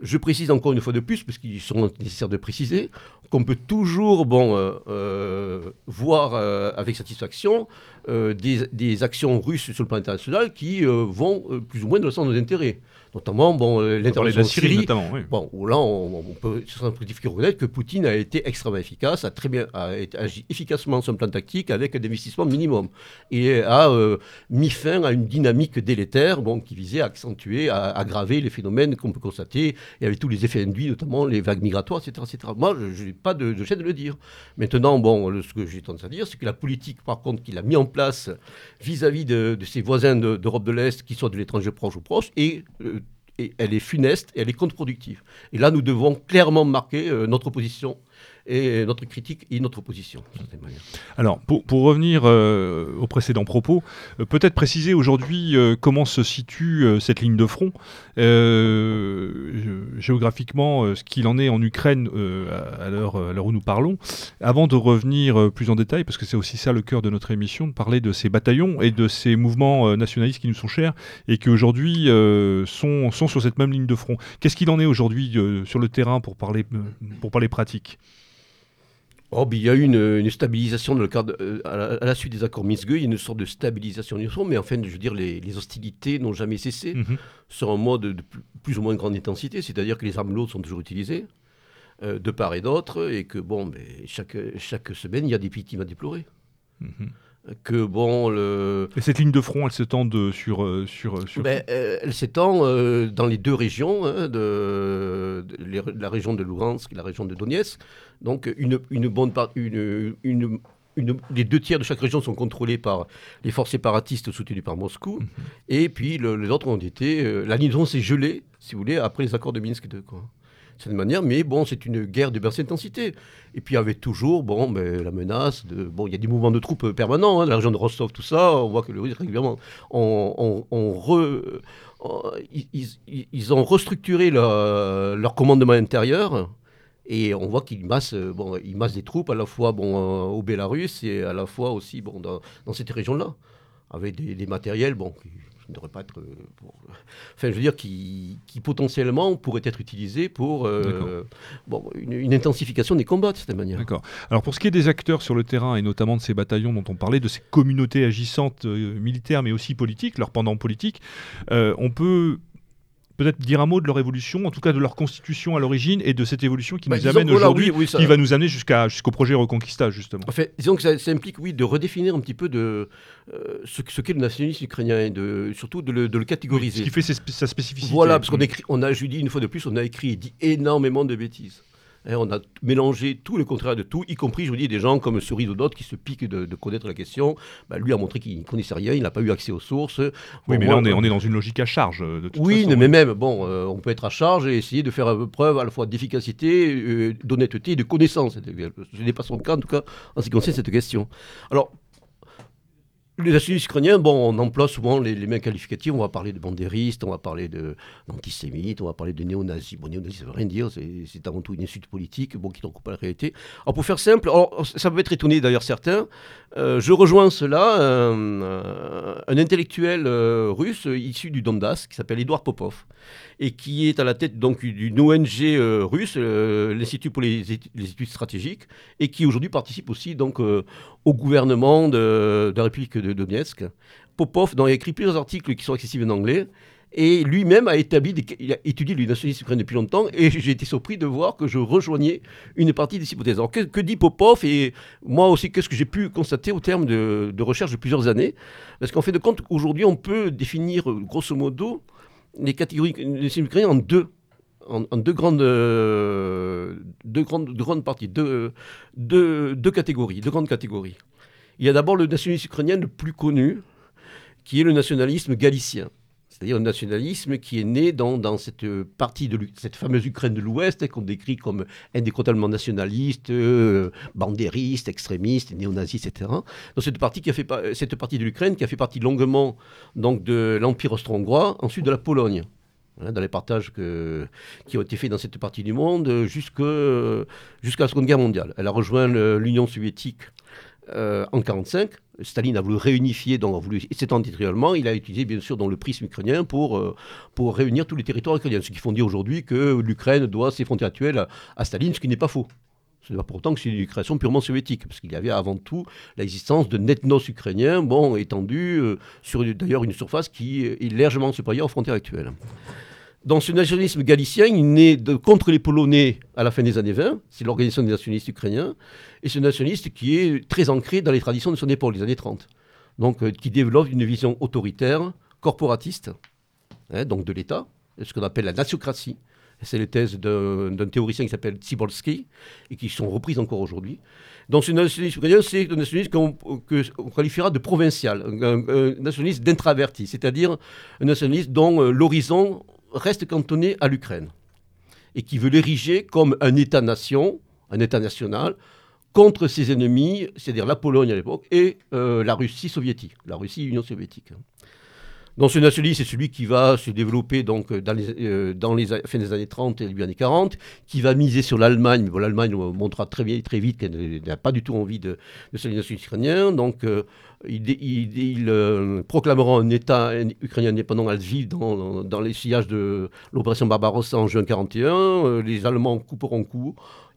Je précise encore une fois de plus, parce qu'il sont nécessaire de préciser, qu'on peut toujours euh, euh, voir euh, avec satisfaction des, des actions russes sur le plan international qui vont plus ou moins dans le sens de nos intérêts. Notamment bon, euh, de l'intervention la en Syrie, notamment. oui. Bon, où là, on, on peut sans critique reconnaître que Poutine a été extrêmement efficace, a très bien a agi efficacement sur le plan tactique avec un investissement minimum et a euh, mis fin à une dynamique délétère bon, qui visait à accentuer, à aggraver les phénomènes qu'on peut constater. Y avait tous les effets induits, notamment les vagues migratoires, etc. etc. Moi, je n'ai pas de, de gêne de le dire. Maintenant, bon, le- ce que j'ai tendance à dire, c'est que la politique, par contre, qu'il a mis en place vis-à-vis de, de ses voisins de- d'Europe de, l'Est, qui soient de l'étranger proche ou proche, et euh, et elle est funeste et elle est contre-productive. Et là, nous devons clairement marquer euh, notre position et notre critique et notre position. d'une certaine manière. Alors, pour, pour revenir euh, aux précédents propos, euh, peut-être préciser aujourd'hui euh, comment se situe euh, cette ligne de front, gé- géographiquement, ce qu'il en est en Ukraine à, à l'heure où nous parlons, avant de revenir plus en détail, parce que c'est aussi ça le cœur de notre émission, de parler de ces bataillons et de ces mouvements nationalistes qui nous sont chers et qui aujourd'hui sont, sont sur cette même ligne de front. Qu'est-ce qu'il en est aujourd'hui sur le terrain pour parler, pour parler pratique? Oh, ben, il y a eu une, une stabilisation dans le cadre, euh, à, la, à la suite des accords Minsk, il y a une sorte de stabilisation du front, mais enfin, je veux dire, les, les hostilités n'ont jamais cessé Mhm. sur un mode de plus, plus ou moins grande intensité, c'est-à-dire que les armes lourdes sont toujours utilisées euh, de part et d'autre, et que bon, ben, chaque, chaque semaine, il y a des victimes à déplorer. Mhm. Que bon, le, Et cette ligne de front, elle s'étend sur, euh, sur, sur Ben, euh, elle s'étend euh, dans les deux régions, hein, de, de- les- la région de Lugansk et la région de Donetsk. Donc, une, une bonne part, une, une- une- les deux tiers de chaque région sont contrôlés par les forces séparatistes soutenues par Moscou. Et puis, le- les autres ont été. euh, la liaison s'est gelée, si vous voulez, après les accords de Minsk 2. Quoi. C'est une manière, mais bon, c'est une guerre de basse intensité. Et puis, il y avait toujours bon, ben, la menace de. Bon, il y a des mouvements de troupes euh, permanents, hein, la région de Rostov, tout ça. On voit que le Russe, régulièrement, on, re- on- ils, ils- ont restructuré leur, commandement intérieur. Et on voit qu'ils massent, euh, bon, des troupes à la fois bon, euh, au Bélarus et à la fois aussi bon, dans, dans cette région-là, avec des, des matériels bon, qui ne pas être. euh, pour- enfin, je veux dire, qui, qui potentiellement pourraient être utilisés pour euh, bon, une, une intensification des combats de cette manière. D'accord. Alors pour ce qui est des acteurs sur le terrain et notamment de ces bataillons dont on parlait, de ces communautés agissantes euh, militaires mais aussi politiques, leurs pendant politiques, euh, on peut peut-être dire un mot de leur évolution, en tout cas de leur constitution à l'origine et de cette évolution qui Bah, nous amène aujourd'hui, oui, oui, ça- qui va nous amener jusqu'à jusqu'au projet Reconquista justement. En fait, disons que ça, ça implique, oui, de redéfinir un petit peu de, euh, ce, ce qu'est le nationalisme ukrainien et de, surtout de le, de le Ce catégoriser. qui fait ses sa spécificité. Voilà, parce qu'on écrit, on a, je dis une fois de plus, on a écrit et dit énormément de bêtises. Hein, on a mélangé tout le contraire de tout, y compris, je vous dis, des gens comme Cerise ou d'autres qui se piquent de, de connaître la question. Bah, lui a montré qu'il ne connaissait rien, il n'a pas eu accès aux sources. Oui, mais là on est, on est dans une logique à charge euh, de toute oui, façon. mais même, bon, euh, on peut être à charge et essayer de faire euh, preuve à la fois d'efficacité, euh, d'honnêteté et de connaissance. Ce n'est pas son cas, en tout cas, en ce qui concerne cette question. Alors, les nationalistes ukrainiens, bon, on emploie souvent les, les mêmes qualificatifs. On va parler de bandéristes, on va parler d'antisémites, on va parler de néo-nazis. Bon, néo-nazis, ça veut rien dire, c'est avant tout une insulte politique, bon, qui ne recoupe pas la réalité. Alors, pour faire simple, alors, ça peut être étonné d'ailleurs certains, euh, je rejoins cela, un, euh, un intellectuel euh, russe euh, issu du Donbass, qui s'appelle Edouard Popov, et qui est à la tête donc d'une ONG euh, russe, euh, l'Institut pour les études, stratégiques, et qui aujourd'hui participe aussi donc euh, au gouvernement de, la République de Donetsk. Popov donc, a écrit plusieurs articles qui sont accessibles en anglais. Et lui-même a établi, il a étudié le nationalisme ukrainien depuis longtemps, et j'ai été surpris de voir que je rejoignais une partie des hypothèses. Alors que, dit Popov et moi aussi, qu'est-ce que j'ai pu constater au terme de, de recherche de plusieurs années? Parce qu'en fait de compte, aujourd'hui, on peut définir grosso modo les catégories ukrainien en deux. En, deux, grandes, euh, grandes, parties, deux, deux, deux catégories, deux grandes catégories. Il y a d'abord le nationalisme ukrainien le plus connu, qui est le nationalisme galicien. C'est-à-dire un nationalisme qui est né dans, cette partie de cette fameuse Ukraine de l'Ouest, hein, qu'on décrit comme indécrotablement nationaliste, euh, bandériste, extrémiste, néonaziste, etc. Dans cette partie, qui a fait, pa- cette partie de l'Ukraine qui a fait partie longuement donc, de l'Empire austro-hongrois, ensuite de la Pologne. dans les partages qui ont été faits dans cette partie du monde euh, jusque- jusqu'à la Seconde Guerre mondiale. Elle a rejoint l'Union soviétique euh, en 1945. Staline a voulu réunifier, donc a voulu s'étendre territorialement. Il a utilisé bien sûr dans le prisme ukrainien pour, euh, pour réunir tous les territoires ukrainiens. Ce qui font dire aujourd'hui que l'Ukraine doit ses frontières actuelles à, Staline, ce qui n'est pas faux. Ce n'est pas pour autant que c'est une création purement soviétique, parce qu'il y avait avant tout l'existence de netnos ukrainiens, bon, étendus euh, sur d'ailleurs une surface qui est largement supérieure aux frontières actuelles. Dans ce nationalisme galicien, il naît de, contre les Polonais à la fin des années 20, c'est l'organisation des nationalistes ukrainiens, et ce nationaliste qui est très ancré dans les traditions de son époque, les années 30. Donc, euh, qui développe une vision autoritaire, corporatiste, hein, donc de l'État, ce qu'on appelle la nationocratie. C'est les thèses d'un théoricien qui s'appelle Tsibolsky, et qui sont reprises encore aujourd'hui. Donc, ce nationalisme ukrainien, c'est un nationalisme qu'on qu'on qualifiera de provincial, un, nationalisme d'intraverti, c'est-à-dire un nationalisme dont euh, l'horizon reste cantonné à l'Ukraine, et qui veut l'ériger comme un État-nation, un État national, contre ses ennemis, c'est-à-dire la Pologne à l'époque, et euh, la Russie soviétique, la Russie Union soviétique. Donc ce nationalisme, c'est celui qui va se développer donc, dans les, euh, dans les fin des années 30 et début années 40, qui va miser sur l'Allemagne. L'Allemagne on montrera très, vite qu'elle n'a pas du tout envie de, de ce nationalisme ukrainien. Donc euh, ils dé- ils- ils, euh, proclameront un État ukrainien indépendant à Lviv dans, les sillages de l'opération Barbarossa en juin 41. Euh, les Allemands couperont court.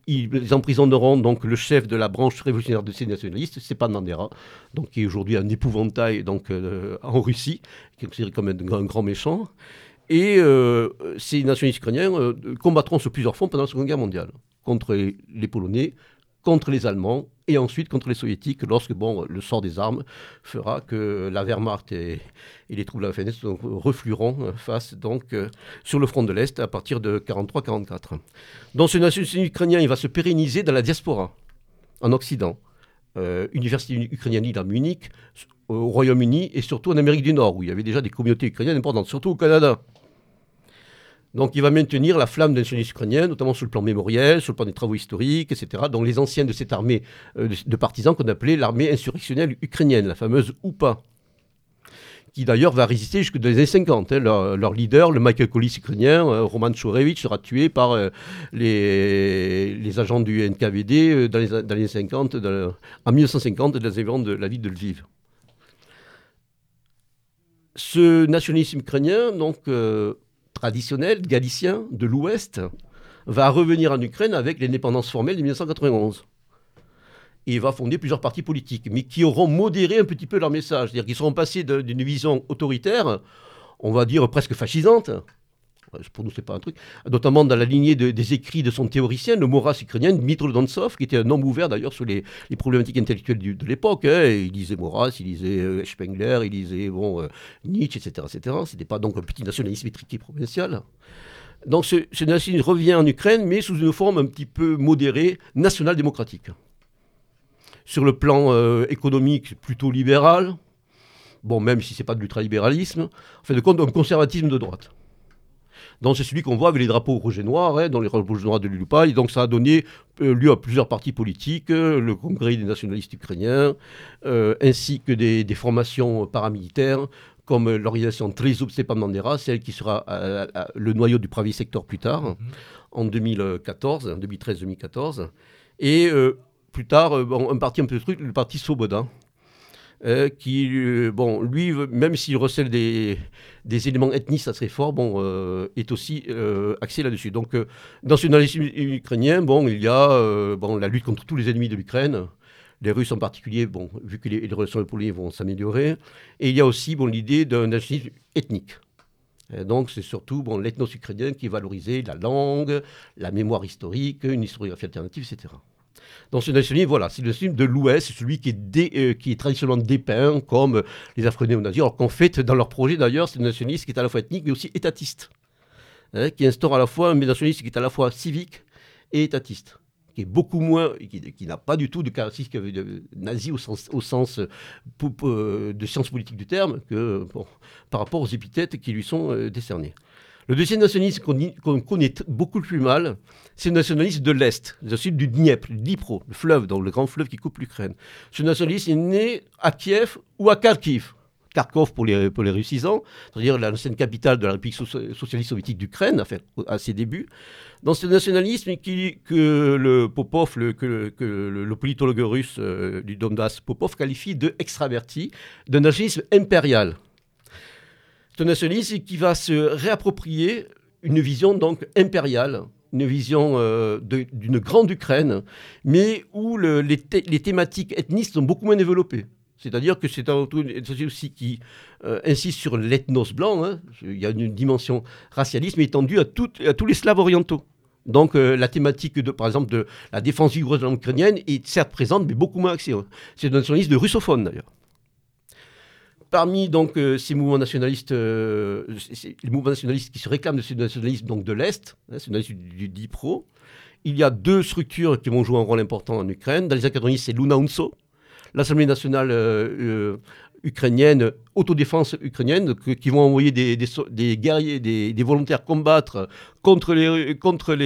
Ils emprisonneront donc le chef de la branche révolutionnaire de ces nationalistes, Stepan Bandera, donc qui est aujourd'hui un épouvantail donc euh, en Russie, qui est considéré comme un, grand méchant. Et euh, ces nationalistes ukrainiens euh, combattront sur plusieurs fronts pendant la Seconde Guerre mondiale, contre les Polonais, contre les Allemands et ensuite contre les Soviétiques, lorsque bon, le sort des armes fera que la Wehrmacht et, les troupes de la FNS reflueront face donc euh, sur le front de l'Est à partir de 43-44. Donc ce nationalisme ukrainien, il va se pérenniser dans la diaspora, en Occident. Euh, université ukrainienne à Munich, au Royaume-Uni et surtout en Amérique du Nord, où il y avait déjà des communautés ukrainiennes importantes, surtout au Canada. Donc il va maintenir la flamme d'un nationalisme ukrainien, notamment sur le plan mémoriel, sur le plan des travaux historiques, etc. Donc les anciens de cette armée euh, de, partisans qu'on appelait l'armée insurrectionnelle ukrainienne, la fameuse UPA, qui d'ailleurs va résister jusque dans les années 50. Hein. Leur, leader, le Michael Kolis ukrainien, euh, Roman Chorevich, sera tué par euh, les, agents du NKVD dans les, années 50, en 1950, dans les environs de la ville de Lviv. Ce nationalisme ukrainien, donc, traditionnel galicien de l'Ouest va revenir en Ukraine avec l'indépendance formelle de 1991. Et va fonder plusieurs partis politiques, mais qui auront modéré un petit peu leur message. C'est-à-dire qu'ils seront passés d'une vision autoritaire, on va dire presque fascisante, pour nous, c'est pas un truc. Notamment dans la lignée des écrits de son théoricien, le Moras ukrainien, Dmitro Dontsov, qui était un homme ouvert d'ailleurs sur les, problématiques intellectuelles de l'époque. Hein. Il lisait Moras, il lisait euh, Spengler, il lisait euh, Nietzsche, etc. etc. C'était pas donc un petit nationalisme étriqué provincial. Donc ce, ce nationalisme revient en Ukraine, mais sous une forme un petit peu modérée, national-démocratique. Sur le plan euh, économique, plutôt libéral, bon, même si c'est pas de l'ultralibéralisme, en fait de compte, un conservatisme de droite. Donc c'est celui qu'on voit avec les drapeaux rouge et noirs, hein, dans les drapeaux noirs de l'ULUPA. Et donc ça a donné euh, lieu à plusieurs partis politiques, euh, le Congrès des nationalistes ukrainiens, euh, ainsi que des, formations paramilitaires comme l'organisation Stepan celle qui sera le noyau du premier secteur plus tard, mhm. en 2014, 2013-2014. Et plus tard, un parti un peu truc, le parti Soboda, euh, qui, euh, bon, lui, même s'il recèle des, des, éléments ethniques assez forts, bon, euh, est aussi axé là-dessus. Donc, dans ce nationalisme ukrainien, bon, il y a bon, la lutte contre tous les ennemis de l'Ukraine, les Russes en particulier, bon, vu que les, les relations avec Polonais vont s'améliorer, et il y a aussi bon, l'idée d'un nationalisme ethnique. donc, c'est surtout bon, l'ethnos ukrainien qui est valorisé, la langue, la mémoire historique, une historiographie alternative, etc. Donc ce nationalisme, voilà, c'est le nationalisme de l'Ouest, celui qui est, euh, qui est traditionnellement dépeint comme les Afro-néo-nazis, alors qu'en fait, dans leur projet d'ailleurs, c'est un nationalisme qui est à la fois ethnique mais aussi étatiste, hein, qui instaure à la fois un nationalisme qui est à la fois civique et étatiste qui est beaucoup moins, qui, n'a pas du tout de caractéristiques nazi au sens, sens euh, de science politique du terme, par rapport aux épithètes qui lui sont euh, décernés. Le deuxième nationalisme qu'on connaît beaucoup plus mal, c'est le nationalisme de l'Est, le sud du Dniepr, Dnipro, le fleuve, donc le grand fleuve qui coupe l'Ukraine. Ce nationalisme est né à Kiev ou à Kharkiv. Kharkov pour les, pour les Russisans, c'est-à-dire l'ancienne capitale de la République socialiste soviétique d'Ukraine, à ses débuts. Dans ce nationalisme qui, que le Popov, le, politologue russe euh, du Donbass, Popov, qualifie de extraverti, d'un nationalisme impérial. Un nationalisme qui va se réapproprier une vision donc impériale, une vision euh, d'une grande Ukraine, mais où les, thématiques ethniques sont beaucoup moins développées. C'est-à-dire que c'est un société aussi qui euh, insiste sur l'ethnos blanc. Hein. Il y a une dimension racialisme étendue à, tous les Slaves orientaux. Donc euh, la thématique, de, par exemple, de la défense vigoureuse de ukrainienne est certes présente, mais beaucoup moins axée. C'est un nationalisme de russophone d'ailleurs parmi donc euh, ces mouvements nationalistes, euh, les mouvements nationalistes qui se réclament de ce nationalisme donc de l'Est, hein, nationalisme du, DIPRO, il y a deux structures qui vont jouer un rôle important en Ukraine. Dans les années 90, c'est l'UNAUNSO, l'Assemblée nationale euh, ukrainienne, autodéfense ukrainienne, qui vont envoyer des, guerriers, des, volontaires combattre contre les, contre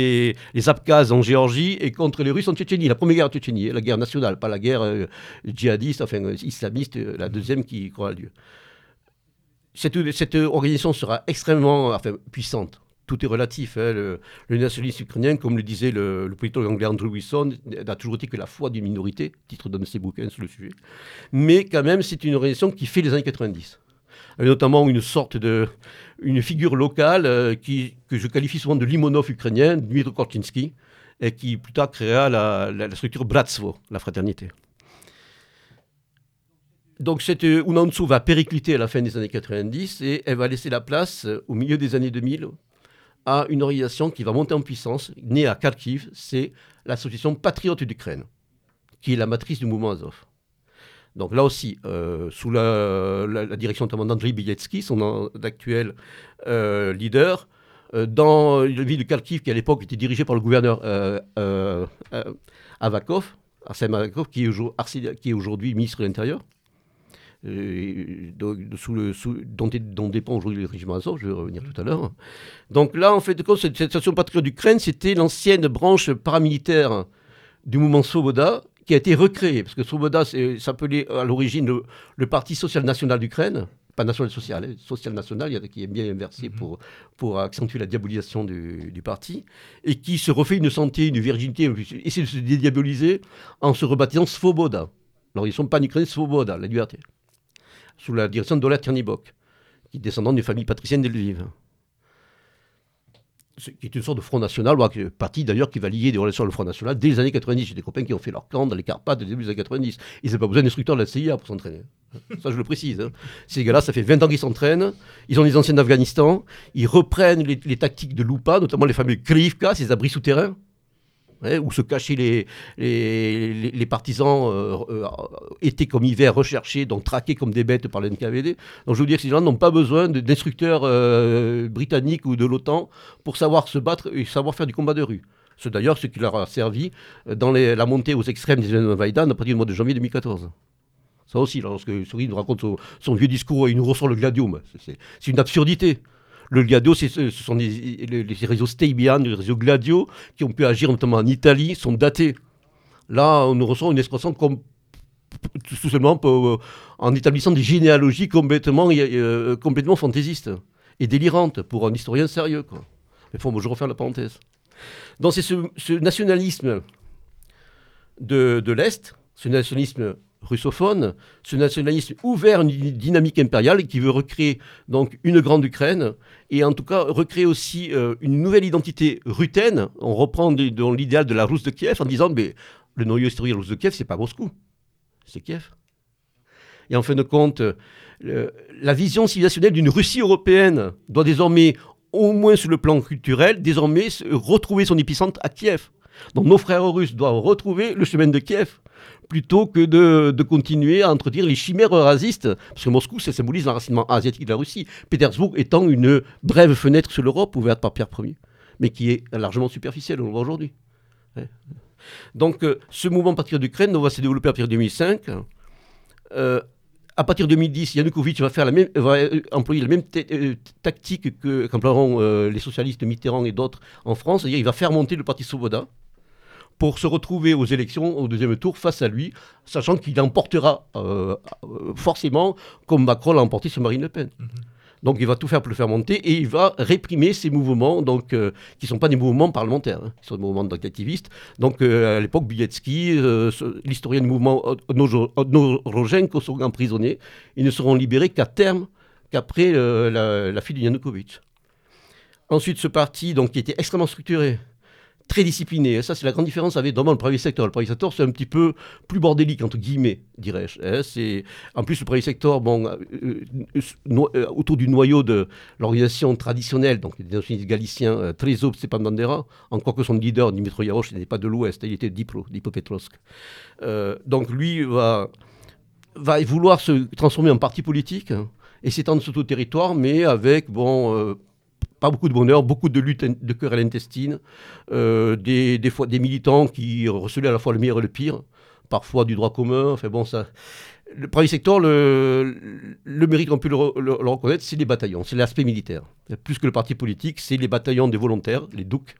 Abkhazes en Géorgie et contre les Russes en Tchétchénie. La première guerre en Tchétchénie, la guerre nationale, pas la guerre euh, djihadiste, enfin euh, islamiste, euh, la deuxième qui aura lieu. Cette, cette organisation sera extrêmement puissante tout est relatif. Hein. Le, nationalisme ukrainien, comme le disait le, le politologue anglais Andrew Wilson, n'a toujours été que la foi d'une minorité, titre d'un de ses bouquins sur le sujet. Mais quand même, c'est une organisation qui fait les années 90. notamment une sorte de une figure locale euh, qui, que je qualifie souvent de limonov ukrainien, Dmitry Korczynski, et qui plus tard créera la, structure Bratstvo, la fraternité. Donc cette euh, Unansu va péricliter à la fin des années 90 et elle va laisser la place euh, au milieu des années 2000 à une organisation qui va monter en puissance, née à Kharkiv, c'est l'association Patriotes d'Ukraine, qui est la matrice du mouvement Azov. Donc là aussi, euh, sous la, direction notamment d'Andrei Bieletsky, son actuel euh, leader, euh, dans la ville de Kharkiv, qui à l'époque était dirigée par le gouverneur Avakov, Arsène Avakov, qui est, aujourd'hui ministre de l'Intérieur, sous le, sous- dont, est- dont dépend aujourd'hui le régime Azov, je vais revenir tout à l'heure. Donc là, en fait, de compte, cette, patriote d'Ukraine, c'était l'ancienne branche paramilitaire du mouvement Svoboda qui a été recréée. Parce que Svoboda c'est- s'appelait à l'origine le, le Parti social national d'Ukraine. Pas national social, hein, social national, il y a qui est bien inversé pour, pour accentuer la diabolisation du, du parti, et qui se refait une santé, une virginité, essaie de se dédiaboliser en se rebaptisant Svoboda. Alors ils ne sont pas en Ukraine, Svoboda, la liberté, sous la direction d'Ola Tchernibok, qui descendant d'une famille patricienne de Lviv. Ce- qui est une sorte de Front National, parti d'ailleurs qui va lier des relations avec le Front National dès les années 90. J'ai des copains qui ont fait leur camp dans les Carpates début des années 90. Ils n'avaient pas besoin d'instructeurs de la CIA pour s'entraîner. Ça, je le précise. hein. Ces gars-là, ça fait 20 ans qu'ils s'entraînent. Ils ont des anciens d'Afghanistan. Ils reprennent les, les tactiques de Lupa, notamment les fameux Krivka, ces abris souterrains, hein, où se cachaient les, les, les- partisans euh, euh, été comme hiver recherchés, donc traqués comme des bêtes par l'NKVD. Donc je veux dire que ces gens n'ont pas besoin d'instructeurs euh, britanniques ou de l'OTAN pour savoir se battre et savoir faire du combat de rue. C'est d'ailleurs ce qui leur a servi euh, dans la montée aux extrêmes des Maïdan à partir du mois de janvier 2014. Ça aussi, lorsque Souris nous raconte son, son vieux discours il nous ressort le gladium, c'est une absurdité. Le Gladio, ce sont les, les réseaux Steibian, les réseaux Gladio, qui ont pu agir notamment en Italie, sont datés. Là, on nous ressort une expression comme tout simplement euh, en établissant des généalogies complètement, euh, complètement fantaisistes et délirantes pour un historien sérieux. Quoi. Mais bon, je refais la parenthèse. Donc c'est ce, ce nationalisme de, de l'Est, ce nationalisme russophone, ce nationalisme ouvert à une dynamique impériale qui veut recréer donc une grande Ukraine et en tout cas recréer aussi euh, une nouvelle identité ruthène. On reprend dans l'idéal de la Rousse de Kiev en disant mais le noyau historique Rousse de Kiev, c'est pas Moscou, c'est Kiev. Et en fin de compte, le- la vision civilisationnelle d'une Russie européenne doit désormais, au moins sur le plan culturel, désormais retrouver son épicentre à Kiev. Donc nos frères russes doivent retrouver le chemin de Kiev plutôt que de, continuer à entretenir les chimères eurasistes, parce que Moscou, ça symbolise l'enracinement asiatique de la Russie, Pétersbourg étant une brève fenêtre sur l'Europe ouverte par Pierre Ier, mais qui est largement superficielle, on le voit aujourd'hui. Ouais. Donc euh, ce mouvement patriote d'Ukraine va se développer à partir de 2005. Euh, à partir de 2010, Yanukovych va, faire euh, employer la même ta- tactique que- qu'emploieront euh, les socialistes Mitterrand et d'autres en France, il va faire monter le parti Svoboda pour se retrouver aux élections au deuxième tour face à lui, sachant qu'il emportera euh, euh, forcément comme Macron l'a emporté sur Marine Le Pen. Donc il va tout faire pour le faire monter et il va réprimer ces mouvements donc, euh, qui ne sont pas des mouvements parlementaires, hein, qui sont des mouvements d'activistes. Donc euh, à l'époque, euh, ce- l'historien du mouvement Odnorogenko sont emprisonnés. Ils ne seront libérés qu'à terme, qu'après la, la fuite de Yanukovych. Ensuite, ce parti, donc, qui était extrêmement structuré, très discipliné. Et ça, c'est la grande différence avec vraiment le premier secteur. Le premier secteur, c'est un petit peu plus bordélique, entre guillemets, dirais-je. hein. C'est... En plus, le premier secteur, bon, euh, euh, euh, autour du noyau de l'organisation traditionnelle, donc des nationalistes galiciens, euh, Trezov Stepan Bandera, encore que son leader, Dimitro Yarosh, n'était pas de l'Ouest, il était d'Ipro, d'Hippopetrovsk. Euh, donc lui va, va vouloir se transformer en parti politique hein, et s'étendre sur tout le territoire, mais avec, bon... pas beaucoup de bonheur, beaucoup de luttes de querelles intestines, euh, des, des fois des militants qui recelaient à la fois le meilleur et le pire, parfois du droit commun. Enfin bon, ça. Le premier secteur, le, le mérite qu'on peut le, re- le- le reconnaître, c'est les bataillons, c'est l'aspect militaire. Plus que le parti politique, c'est les bataillons des volontaires, les DOUC,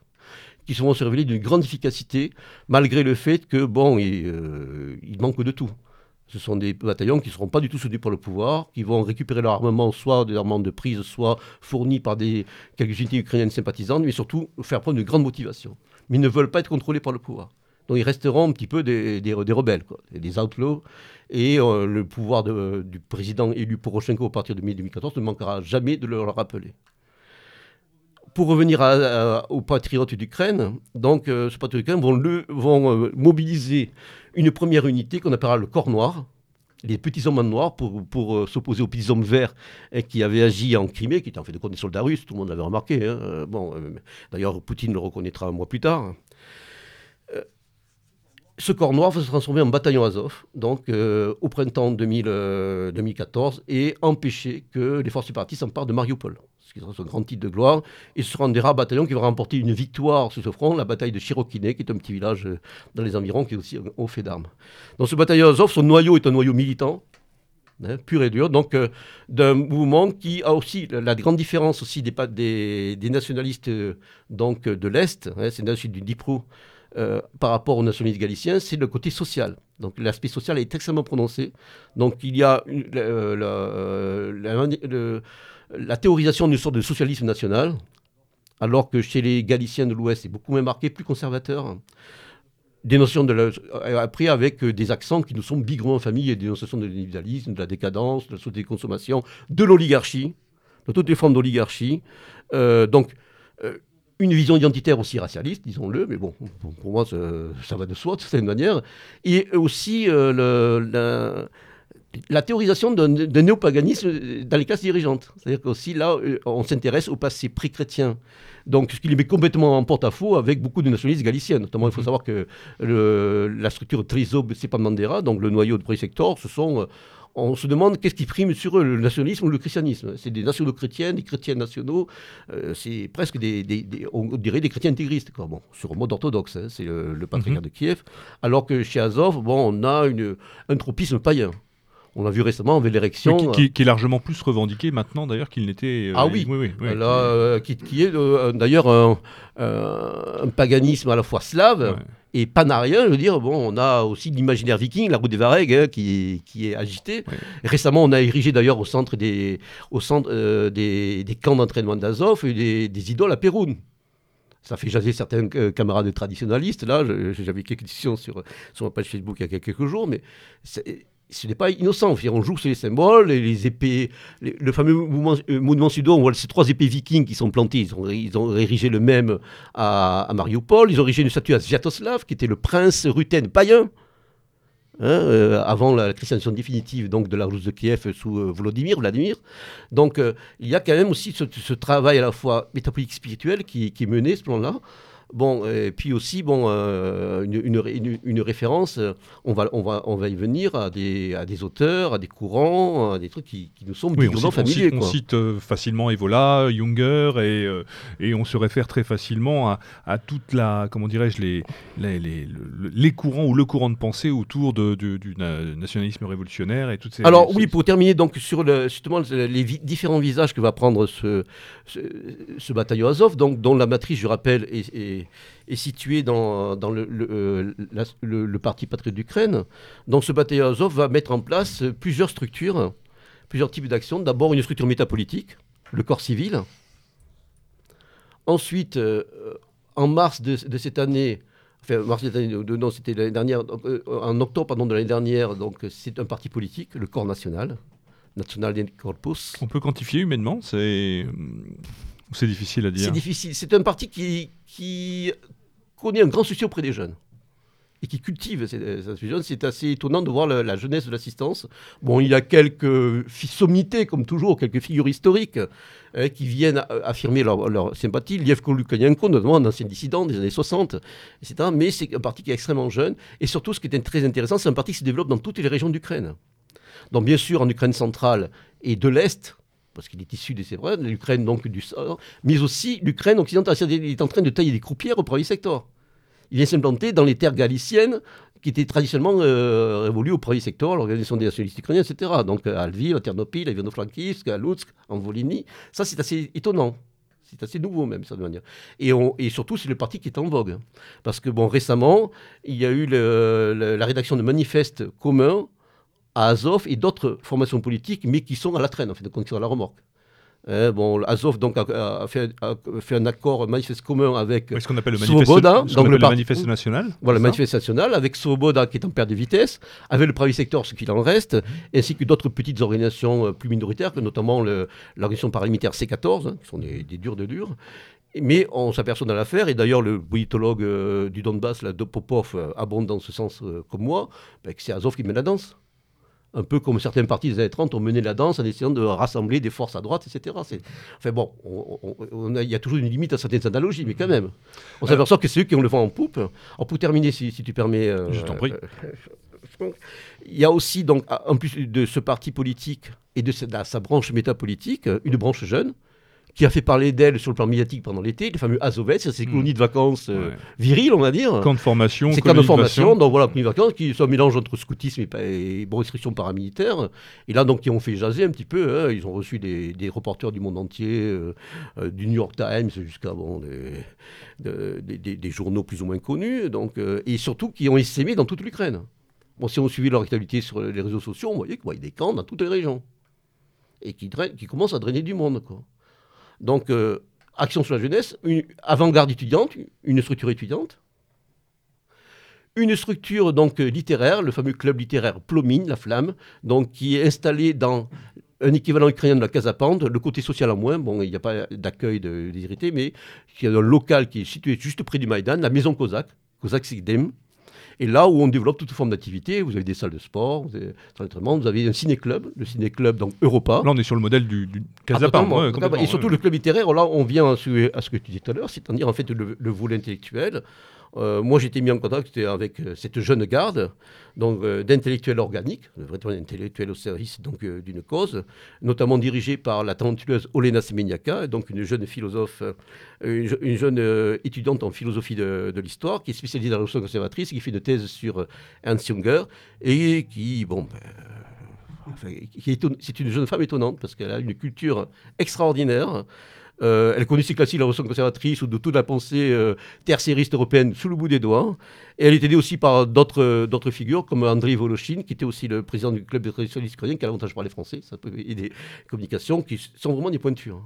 qui se vont se révéler d'une grande efficacité, malgré le fait que, bon, il, euh, manque de tout. Ce sont des bataillons qui ne seront pas du tout soutenus par le pouvoir, qui vont récupérer leur armement, soit des armements de prise, soit fournis par quelques unités ukrainiennes sympathisantes, mais surtout faire preuve de grande motivation. Mais ils ne veulent pas être contrôlés par le pouvoir. Donc ils resteront un petit peu des, rebelles, des outlaws. Et euh, le pouvoir du président élu Poroshenko à partir de mai 2014 ne manquera jamais de le leur rappeler. pour revenir aux patriotes d'Ukraine, donc euh, ces patriotes d'Ukraine vont euh, mobiliser une première unité qu'on appellera le Corps Noir, les petits hommes en noir, pour, euh, s'opposer aux petits hommes verts euh, qui avaient agi en Crimée, qui étaient en fait de compte des soldats russes, tout le monde l'avait remarqué. hein. Euh, euh, D'ailleurs, Poutine le reconnaîtra un mois plus tard. Ce corps noir va se transformer en bataillon Azov, donc au printemps 2000, euh, 2014, et empêcher que les forces séparatistes s'emparent de Mariupol, ce qui sera son grand titre de gloire. Et ce sera un des rares bataillons qui va remporter une victoire sur ce front, la bataille de Chirokine, qui est un petit village euh, dans les environs, qui est aussi un haut fait d'armes. Dans ce bataillon Azov, son noyau est un noyau militant, hein, pur et dur, donc euh, d'un mouvement qui a aussi la, grande différence aussi des, des, nationalistes euh, donc, de l'Est, hein, c'est suite du Dnipro, par rapport aux nationalistes galiciens, c'est le côté social. Donc l'aspect social est extrêmement prononcé. Donc il y a le- la théorisation d'une sorte de socialisme national, alors que chez les Galiciens de l'Ouest, c'est beaucoup moins marqué, plus conservateur. Des notions de euh, après avec euh, des accents qui nous sont bigrement en famille, des notions de l'individualisme, de la décadence, de la société de consommation, de l'oligarchie, de toutes les formes d'oligarchie. Euh, donc une vision identitaire aussi racialiste, disons-le, mais bon, pour, moi, ça, va de soi, de certaine manière. Et aussi le- la, la théorisation d'un néopaganisme dans les classes dirigeantes. C'est-à-dire qu'aussi là, euh, on s'intéresse au passé pré-chrétien. Donc, ce qui les met complètement en porte-à-faux avec beaucoup de nationalistes galiciens. Notamment, il faut savoir que le- la structure Trizob Bandera, donc le noyau de premier secteur, ce sont. euh, on se demande qu'est-ce qui prime sur eux, le nationalisme ou le christianisme. C'est des nationaux chrétiens, des chrétiens nationaux, euh, c'est presque des, des- des- on dirait des chrétiens intégristes, quoi. Bon, sur un mode orthodoxe, hein, c'est le, le patriarcat de Kiev. Alors que chez Azov, bon, on a une, un tropisme païen. On l'a vu récemment avec l'érection. Oui, qui, qui- qui est largement plus revendiqué maintenant d'ailleurs qu'il n'était. euh, Ah oui. oui, oui. Là, euh, qui, qui est euh, d'ailleurs un, euh, un paganisme à la fois slave Ouais. et panarien. Je veux dire, bon, on a aussi l'imaginaire viking, la route des Varegs, hein, qui, qui est agité. Ouais. Récemment, on a érigé d'ailleurs au centre des, au centre, euh, des, des camps d'entraînement d'Azov des, des idoles à Péroun. Ça fait jaser certains euh, camarades traditionnalistes. Là, j'avais quelques discussions sur, sur ma page Facebook il y a quelques jours, mais ce n'est pas innocent. On joue sur les symboles, les, épées, le fameux mouvement, euh, sudo, on voit ces trois épées vikings qui sont plantées. Ils ont, ils érigé le même à, à Mariupol. Ils ont érigé une statue à Sviatoslav, qui était le prince ruthène païen. hein, euh, avant la christianisation définitive donc, de la Russe de Kiev sous euh, Vladimir. Donc euh, il y a quand même aussi ce, travail à la fois métapolitique spirituel qui, qui est mené, ce plan-là. Bon, et puis aussi, bon, euh, une, une ré- une- une référence, euh, on va, on, va, on va y venir à des, à des auteurs, à des courants, à des trucs qui, qui nous sont Oui, on cite, on familiers. cite- on cite, euh, facilement Evola, Junger, et, euh, et on se réfère très facilement à, à toute la, comment dirais-je, les, les, les, le- les courants ou le courant de pensée autour de, du, du na- nationalisme révolutionnaire et toutes ces. Alors ces- oui, pour terminer donc sur le, justement le- les vi- différents visages que va prendre ce, ce, ce bataillon Azov, donc, dont la matrice, je rappelle, est, est- est située dans, dans le, le, euh, la- le- le parti patriote d'Ukraine. Donc ce bataillon Azov va mettre en place plusieurs structures, plusieurs types d'actions. D'abord une structure métapolitique, le corps civil. Ensuite, euh, en mars de, de cette année, enfin mars de cette année, de- non, c'était l'année dernière, euh, en octobre pardon, de l'année dernière, donc c'est un parti politique, le corps national, National Corpus. On peut quantifier humainement, c'est c'est difficile à dire. C'est difficile. C'est un parti qui, qui connaît un grand souci auprès des jeunes et qui cultive ces, ces jeunes. C'est assez étonnant de voir la, jeunesse de l'assistance. Bon, il y a quelques sommités, comme toujours, quelques figures historiques hein, qui viennent affirmer leur, sympathie. Lievko Lukashenko, notamment un ancien dissident des années 60, etc. Mais c'est un parti qui est extrêmement jeune. Et surtout, ce qui est très intéressant, c'est un parti qui se développe dans toutes les régions d'Ukraine. Donc, bien sûr, en Ukraine centrale et de l'Est, parce qu'il est issu de ces brèves, l'Ukraine donc du Sud, mais aussi l'Ukraine occidentale. Qu'il est en train de tailler des croupières au premier secteur. Il vient s'implanter dans les terres galiciennes qui étaient traditionnellement euh, révolues au premier secteur, l'organisation des nationalistes ukrainiens, etc. Donc à Lviv, à Ternopil, à Ivano-Frankivsk, à Lutsk, en Volhynie. Ça, c'est assez étonnant. C'est assez nouveau même, ça de manière. Et, surtout, c'est le parti qui est en vogue. Parce que, bon, récemment, il y a eu la rédaction de manifestes communs à Azov et d'autres formations politiques, mais qui sont à la traîne, en fait, donc qui sont à la remorque. Hein, bon, Azov donc, a, a fait, a fait un accord, un manifeste commun avec Oui, ce qu'on appelle le manifeste, Svoboda, donc le le manifeste national. voilà, le manifeste national, avec Svoboda qui est en perte de vitesse, avec le premier secteur, ce qu'il en reste, ainsi que d'autres petites organisations euh, plus minoritaires, que notamment l'organisation paramilitaire C14, hein, qui sont des, des durs de durs. Mais on s'aperçoit dans l'affaire, et d'ailleurs le politologue euh, du Donbass, là, de Popov, euh, abonde dans ce sens euh, comme moi, ben, que c'est Azov qui mène la danse. Un peu comme certains partis des années 30 ont mené la danse en essayant de rassembler des forces à droite, etc. Enfin bon, il y a toujours une limite à certaines analogies, mais quand même. On s'aperçoit que c'est eux qui ont le vent en poupe. Alors pour terminer, si, si tu permets... euh, Je t'en prie. euh, il y a aussi, donc, en plus de ce parti politique et de sa, de sa branche métapolitique, une branche jeune qui a fait parler d'elle sur le plan médiatique pendant l'été, les fameux Azovets, ces Mm. colonies de vacances euh, Ouais. viriles, on va dire. Camp de formation, C'est camps de formation, donc voilà, colonies de vacances, qui sont un mélange entre scoutisme et, et bon, restrictions paramilitaires. Et là, donc, ils ont fait jaser un petit peu. hein. Ils ont reçu des, des reporters du monde entier, euh, euh, du New York Times jusqu'à bon, des, de- des- journaux plus ou moins connus. Donc, euh, et surtout, qui ont essaimé dans toute l'Ukraine. Bon, si on suivit leur actualité sur les réseaux sociaux, on voyait qu'il y a des camps dans toutes les régions. Et qui, qui commencent à drainer du monde. Quoi. Donc, euh, Action sur la jeunesse, une avant-garde étudiante, une structure étudiante, une structure donc euh, littéraire, le fameux club littéraire Plomine, la Flamme, qui est installé dans un équivalent ukrainien de la Casa Pande, le côté social en moins, bon, il n'y a pas d'accueil de, des irrités, mais il y a un local qui est situé juste près du Maïdan, la maison Cosaque, Cosaque Sigdem, et là où on développe toute forme d'activité, vous avez des salles de sport, vous avez, des salles d'entraînement, vous avez un ciné-club, le ciné-club donc Europa. Là, on est sur le modèle du, du Ah, Casapin. totalement, ouais, et surtout ouais. le club littéraire, là on vient à ce, à ce que tu disais tout à l'heure, c'est-à-dire en fait le, le volet intellectuel. Euh, moi j'étais mis en contact avec euh, cette jeune garde, donc euh, d'intellectuels organiques, vrais intellectuels au service donc euh, d'une cause, notamment dirigée par la talentueuse Olena Semeniaka, donc une jeune philosophe, euh, une, je- une jeune étudiante en philosophie de, l'histoire, qui est spécialisée dans la notion conservatrice, qui fait une thèse sur Ernst Junger et qui bon. ben, c'est une jeune femme étonnante parce qu'elle a une culture extraordinaire. Euh, elle classiques de la Révolution conservatrice ou de toute la pensée euh, européenne sous le bout des doigts. Et elle est aidée aussi par d'autres euh, d'autres figures comme Andrei Voloshin, qui était aussi le président du club des traditionnalistes ukrainiens, qui a l'avantage de parler français, ça peut aider les communications, qui sont vraiment des pointures.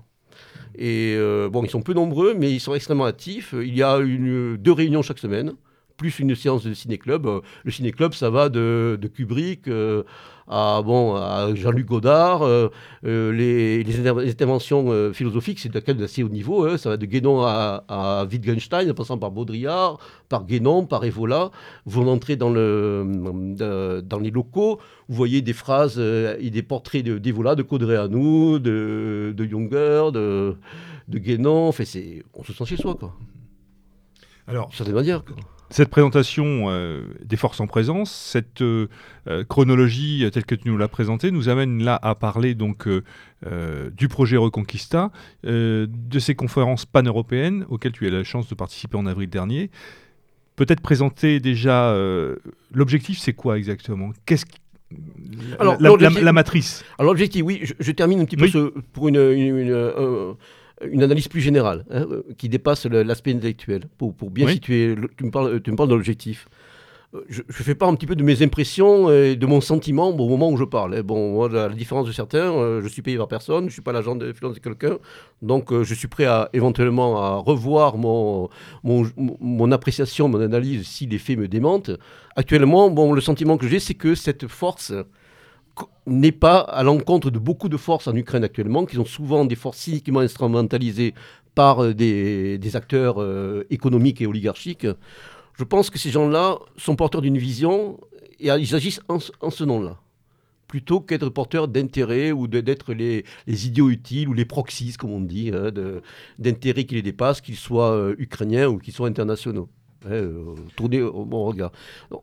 Et euh, bon, ils sont peu nombreux, mais ils sont extrêmement actifs. Il y a une, deux réunions chaque semaine, plus une séance de ciné-club. Le ciné-club, ça va de, Kubrick à, bon, à Jean-Luc Godard. euh, euh, les, les inter- les interventions euh, philosophiques, c'est quand même d'assez haut niveau. hein. Ça va de Guénon à, à Wittgenstein, en passant par Baudrillard, par Guénon, par Evola. Vous entrez dans, le, de- dans les locaux, vous voyez des phrases et des portraits de- d'Evola, de Codreanu, de, de Junger, de, de Guénon. Enfin, on se sent chez soi, quoi. Alors, certaine manière. quoi. Cette présentation euh, des forces en présence, cette euh, euh, chronologie telle que tu nous l'as présentée, nous amène là à parler donc euh, du projet Reconquista, de ces conférences pan-européennes auxquelles tu as eu la chance de participer en avril dernier. Peut-être présenter déjà l'objectif, c'est quoi exactement? Qu'est-ce Alors, la, la- l'objectif- la matrice? Alors l'objectif, oui, je, je termine un petit peu ce- pour une, une, une, une analyse plus générale, hein, euh, qui dépasse l'aspect intellectuel, pour, pour bien Oui. situer, le- tu me parles, tu me parles de l'objectif. Euh, Je, je fais part un petit peu de mes impressions et de mon sentiment bon, au moment où je parle. hein. Bon, moi, la, la différence de certains, euh, je suis payé par personne, je ne suis pas l'agent de finance de quelqu'un, donc euh, je suis prêt à éventuellement à revoir mon, mon, mon appréciation, mon analyse si les faits me démentent. Actuellement, bon, le sentiment que j'ai, c'est que cette force n'est pas à l'encontre de beaucoup de forces en Ukraine actuellement, qui sont souvent des forces cyniquement instrumentalisées par euh, des, acteurs euh, économiques et oligarchiques. Je pense que ces gens-là sont porteurs d'une vision et ils agissent en, ce- nom-là, plutôt qu'être porteurs d'intérêts ou d'être les, idiots utiles ou les proxies, comme on dit, hein, d'intérêts qui les dépassent, qu'ils soient euh, ukrainiens ou qu'ils soient internationaux. Euh, tournez au bon regard.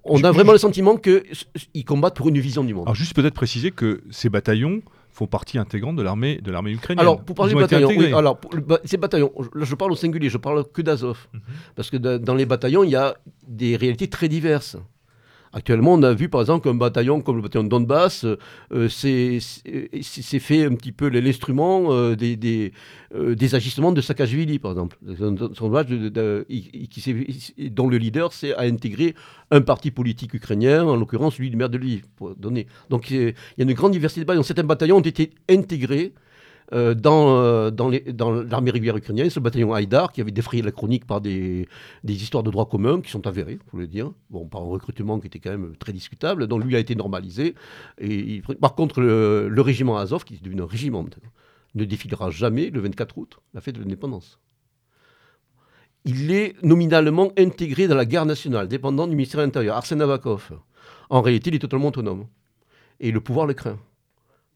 On Je- a vraiment le sentiment qu'ils combattent pour une vision du monde. Alors juste peut-être préciser que ces bataillons font partie intégrante de l'armée de l'armée ukrainienne. Alors, pour parler Ils du ont été bataillon, oui, intégrés. alors, pour le ba- ces bataillons, je- parle au singulier, je parle que d'Azov. Mhm. Parce que da- dans les bataillons, il y a des réalités très diverses. Actuellement, on a vu par exemple qu'un bataillon comme le bataillon de Donbass euh, c'est fait un petit peu l'instrument euh, des, des, euh, agissements de Saakashvili, par exemple. Qui s'est- dont le leader c'est à intégrer un parti politique ukrainien, en l'occurrence celui du maire de Lviv, pour donner. Donc il y a une grande diversité de bataillons. Certains bataillons ont été intégrés euh, dans, euh, dans les- dans l'armée régulière ukrainienne, ce bataillon Haïdar, qui avait défrayé la chronique par des, histoires de droit commun qui sont avérées, faut le dire, bon, par un recrutement qui était quand même très discutable, donc lui a été normalisé. Et par contre, le, le régiment Azov, qui est devenu un régiment ne défilera jamais le 24 août, la fête de l'indépendance. il est nominalement intégré dans la garde nationale, dépendant du ministère de l'Intérieur. Arsène Avakov, en réalité, il est totalement autonome. Et le pouvoir le craint.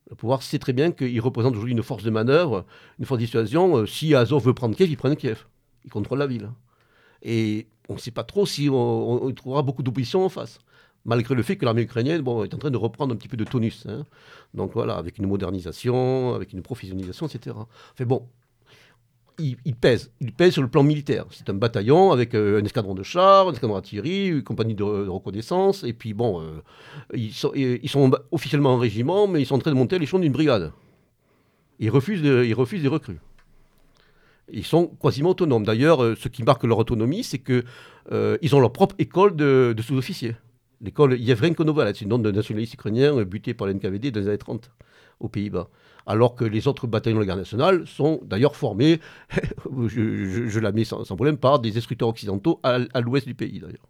Le pouvoir sait très bien qu'il représente aujourd'hui une force de manœuvre, une force de dissuasion. Euh, si Azov veut prendre Kiev, il prend Kiev. Il contrôle la ville. Et on ne sait pas trop si on, trouvera beaucoup d'opposition en face malgré le fait que l'armée ukrainienne est en train de reprendre un petit peu de tonus. Hein. Donc voilà, avec une modernisation, avec une professionnalisation, etc. Bon, il. Il pèse sur le plan militaire. C'est un bataillon avec euh, un escadron de chars, un escadron d'artillerie, une compagnie de, reconnaissance. Et puis bon, euh, ils, sont, officiellement en régiment, mais ils sont en train de monter l'échelon d'une brigade. Ils refusent, refusent des recrues. Ils sont quasiment autonomes. D'ailleurs, euh, ce qui marque leur autonomie, c'est qu'ils ont leur propre école de, de sous-officiers l'école Yevrenko Noval, c'est une nom de nationaliste ukrainien buté par l'NKVD dans les années 30 aux Pays-Bas. Alors que les autres bataillons de la garde nationale sont d'ailleurs formés, je, la mets sans, problème, par des instructeurs occidentaux à l'ouest du pays d'ailleurs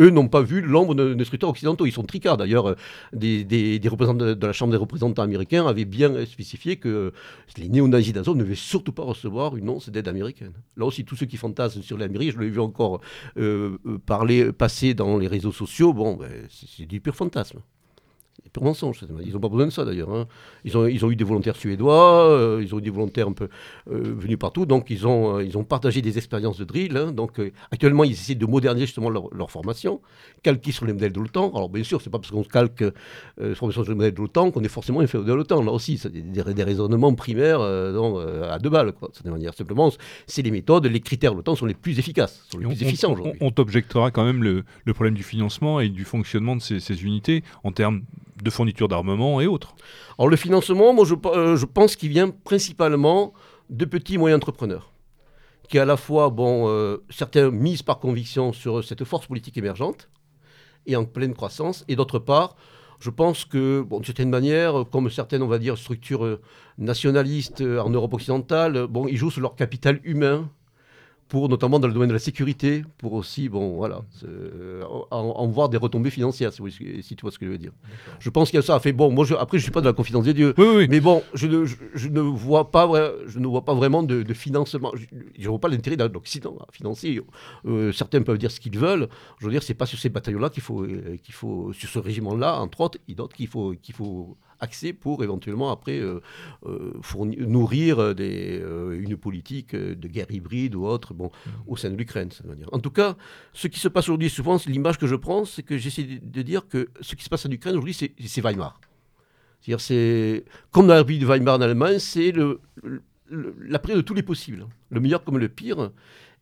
eux n'ont pas vu l'ombre nos occidentaux. Ils sont tricards d'ailleurs. Des, représentants de, la Chambre des représentants américains avaient bien spécifié que les néo-nazis d'Azov ne devaient surtout pas recevoir une once d'aide américaine. Là aussi, tous ceux qui fantasment sur l'Amérique, je l'ai vu encore euh, euh, parler, passer dans les réseaux sociaux, bon, ben, c'est du pur fantasme pur mensonge. Ils n'ont pas besoin de ça d'ailleurs. Hein. Ils, ont, ils ont eu des volontaires suédois, euh, ils ont eu des volontaires un peu euh, venus partout, donc ils ont, euh, ils ont partagé des expériences de drill. Hein. donc actuellement, ils essaient de moderniser justement leur, formation, calquer sur les modèles de l'OTAN. Alors bien sûr, c'est pas parce qu'on calque sur les modèles de l'OTAN qu'on est forcément inférieur de l'OTAN. Là aussi, c'est des, des, raisonnements primaires à deux balles. Quoi, de manière. Simplement, c'est les méthodes, les critères de l'OTAN sont les plus efficaces, sont les plus efficients aujourd'hui. On, t'objectera quand même le, le, problème du financement et du fonctionnement de ces, ces unités en termes de fourniture d'armement et autres. Alors le financement, moi je, euh, pense qu'il vient principalement de petits moyens entrepreneurs, qui à la fois, bon, euh, certains misent par conviction sur cette force politique émergente et en pleine croissance, et d'autre part, je pense que, bon, d'une certaine manière, comme certaines, on va dire, structures nationalistes en Europe occidentale, bon, ils jouent sur leur capital humain pour notamment dans le domaine de la sécurité, pour aussi, bon, voilà, euh, en, voir des retombées financières, si, si, tu vois ce que je veux dire. Je pense qu'il y a ça. Fait, bon, moi, je, après, je suis pas de la confidence des dieux, mais bon, je ne, je, ne, vois pas, je ne vois pas vraiment de, financement. Je ne vois pas l'intérêt d'un Occident à financer. Euh, certains peuvent dire ce qu'ils veulent. Je veux dire, c'est pas sur ces bataillons-là qu'il faut, euh, qu'il faut, sur ce régiment-là, entre autres, et d'autres qu'il faut, qu'il faut accès pour éventuellement après euh, euh, nourrir euh, des, une politique de guerre hybride ou autre bon, mmh. au sein de l'Ukraine. En tout cas, ce qui se passe aujourd'hui, souvent, l'image que je prends, c'est que j'essaie de dire que ce qui se passe en Ukraine aujourd'hui, c'est Weimar. C'est-à-dire, c'est comme dans la République de Weimar en Allemagne, c'est le, l'après de tous les possibles, le meilleur comme le pire.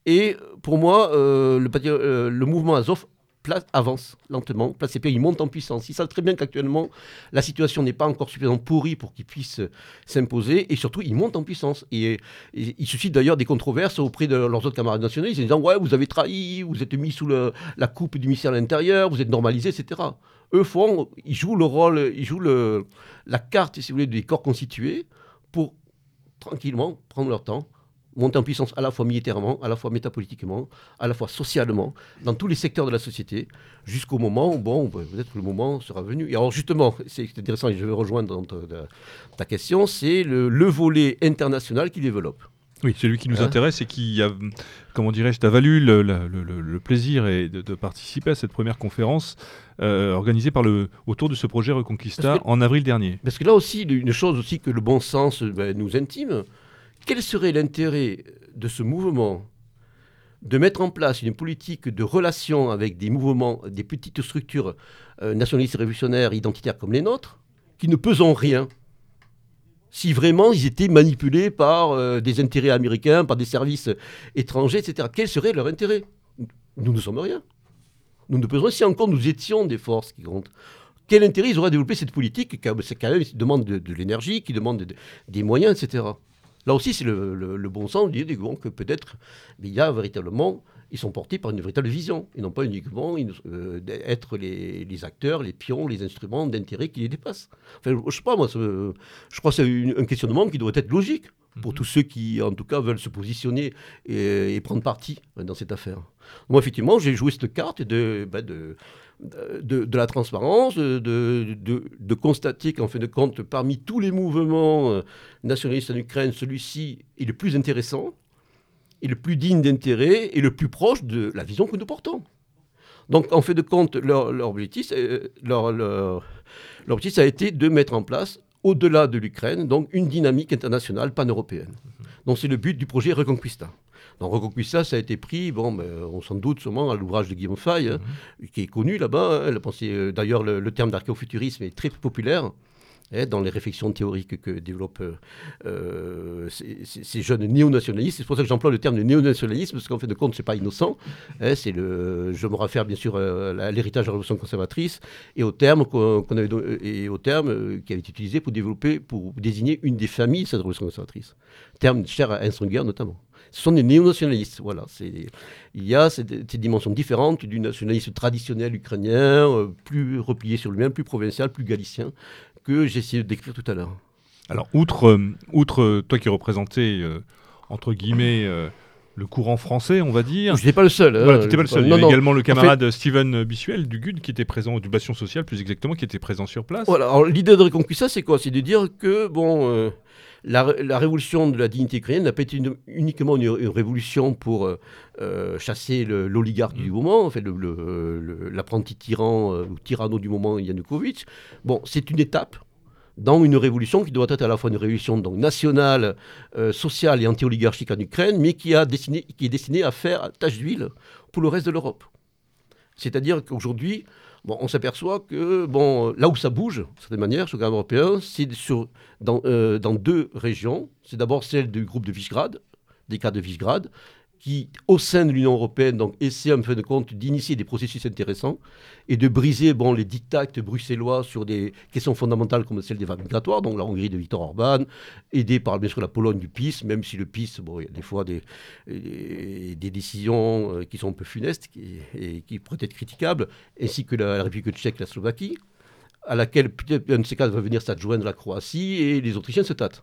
Et pour moi, le, le mouvement Azov place, avance lentement, place pieds, il monte en puissance. Ils savent très bien qu'actuellement, la situation n'est pas encore suffisamment pourrie pour qu'ils puissent s'imposer, et surtout, ils montent en puissance. Et, ils suscitent d'ailleurs des controverses auprès de leurs autres camarades nationalistes, en disant Ouais, vous avez trahi, vous êtes mis sous la coupe du ministère de l'Intérieur, vous êtes normalisé, etc. Eux font, ils jouent le rôle, ils jouent la carte, si vous voulez, des corps constitués pour tranquillement prendre leur temps monter en puissance à la fois militairement, à la fois métapolitiquement, à la fois socialement, dans tous les secteurs de la société, jusqu'au moment où, bon, peut-être le moment sera venu. Et alors justement, c'est intéressant, et je vais rejoindre ta, question, c'est le, volet international qui développe. Oui, celui qui nous hein intéresse et qui a, comment dirais-je, t'a valu le, plaisir et de, participer à cette première conférence euh, organisée par le, autour de ce projet Reconquista en avril dernier. Parce que là aussi, une chose aussi que le bon sens ben, nous intime, quel serait l'intérêt de ce mouvement de mettre en place une politique de relation avec des mouvements, des petites structures euh, nationalistes révolutionnaires, identitaires comme les nôtres, qui ne pesent rien si vraiment ils étaient manipulés par euh, des intérêts américains, par des services étrangers, etc. Quel serait leur intérêt? Nous ne sommes rien. Nous ne pesons si encore nous étions des forces qui comptent. Quel intérêt ils auraient à développer cette politique qui demande de, l'énergie, qui demande des moyens, etc. Là aussi, c'est le, bon sens de dire que peut-être il y a véritablement, ils sont portés par une véritable vision, et non pas uniquement euh, être les, acteurs, les pions, les instruments d'intérêt qui les dépassent. Enfin, je sais pas, moi, je crois que c'est un questionnement qui devrait être logique pour mhm. tous ceux qui, en tout cas, veulent se positionner et, prendre parti dans cette affaire. Moi, effectivement, j'ai joué cette carte de, bah, de de, la transparence, de, de, constater qu'en fin de compte, parmi tous les mouvements euh, nationalistes en Ukraine, celui-ci est le plus intéressant. et le plus digne d'intérêt et le plus proche de la vision que nous portons. Donc, en fait de compte, leur, leur objectif, euh, leur, leur, leur objectif, ça a été de mettre en place, au-delà de l'Ukraine, donc une dynamique internationale pan-européenne. Donc, c'est le but du projet Reconquista. Donc, Reconquista, ça a été pris, bon, ben, on s'en doute sûrement, à l'ouvrage de Guillaume Fay, hein, qui est connu là-bas. hein. La pensée, euh, D'ailleurs, le, le terme d'archéofuturisme est très populaire hein, dans les réflexions théoriques que développent euh, euh, ces, jeunes néo-nationalistes. C'est pour ça que j'emploie le terme de néo-nationalisme, parce qu'en fait de compte, c'est pas innocent. hein, c'est le, je me réfère bien sûr euh, à l'héritage de la révolution conservatrice et au terme, qu'on, qu'on avait, don- et au terme euh, qui avait été utilisé pour développer, pour désigner une des familles de cette révolution conservatrice. Terme cher à Instrunger notamment. Ce sont des néo-nationalistes. Voilà, il y a cette, cette dimension différente du nationalisme traditionnel ukrainien, euh, plus replié sur lui-même, plus provincial, plus galicien, que j'ai essayé de décrire tout à l'heure. Alors, outre, euh, outre euh, toi qui représentais, euh, entre guillemets, euh, le courant français, on va dire. Je n'étais pas le seul. hein. Voilà, tu n'étais pas le seul. Il y non. également le camarade Steven Bissuel du GUD qui était présent, du Bastion Social plus exactement, qui était présent sur place. Voilà, alors l'idée de Reconquista, c'est quoi? C'est de dire que, bon, euh, la, la révolution de la dignité ukrainienne n'a pas été une- uniquement une, une révolution pour euh, euh, chasser l'oligarque du moment, en fait, l'apprenti tyran euh, ou tyranno du moment, Yanukovych. Bon, c'est une étape dans une révolution qui doit être à la fois une révolution donc, nationale, euh, sociale et anti-oligarchique en Ukraine, mais qui, a destiné, qui est destinée à faire tache d'huile pour le reste de l'Europe. C'est-à-dire qu'aujourd'hui, on s'aperçoit que là où ça bouge, de certaine manière, sur le cadre européen, c'est euh, dans deux régions. C'est d'abord celle du groupe de Visegrad, des cas de Visegrad, qui, au sein de l'Union européenne, donc, essaie en fin de compte d'initier des processus intéressants et de briser bon, les dictats bruxellois sur des questions fondamentales comme celle des vagues migratoires, donc la Hongrie de Viktor Orban, aidé par bien sûr la Pologne du PIS, même si le PIS, bon, il y a des fois des, des, décisions euh, qui sont un peu funestes et qui pourraient être critiquables, ainsi que la, République tchèque, la Slovaquie, à laquelle peut-être un de ces cas va venir s'adjoindre la Croatie et les Autrichiens se tâtent.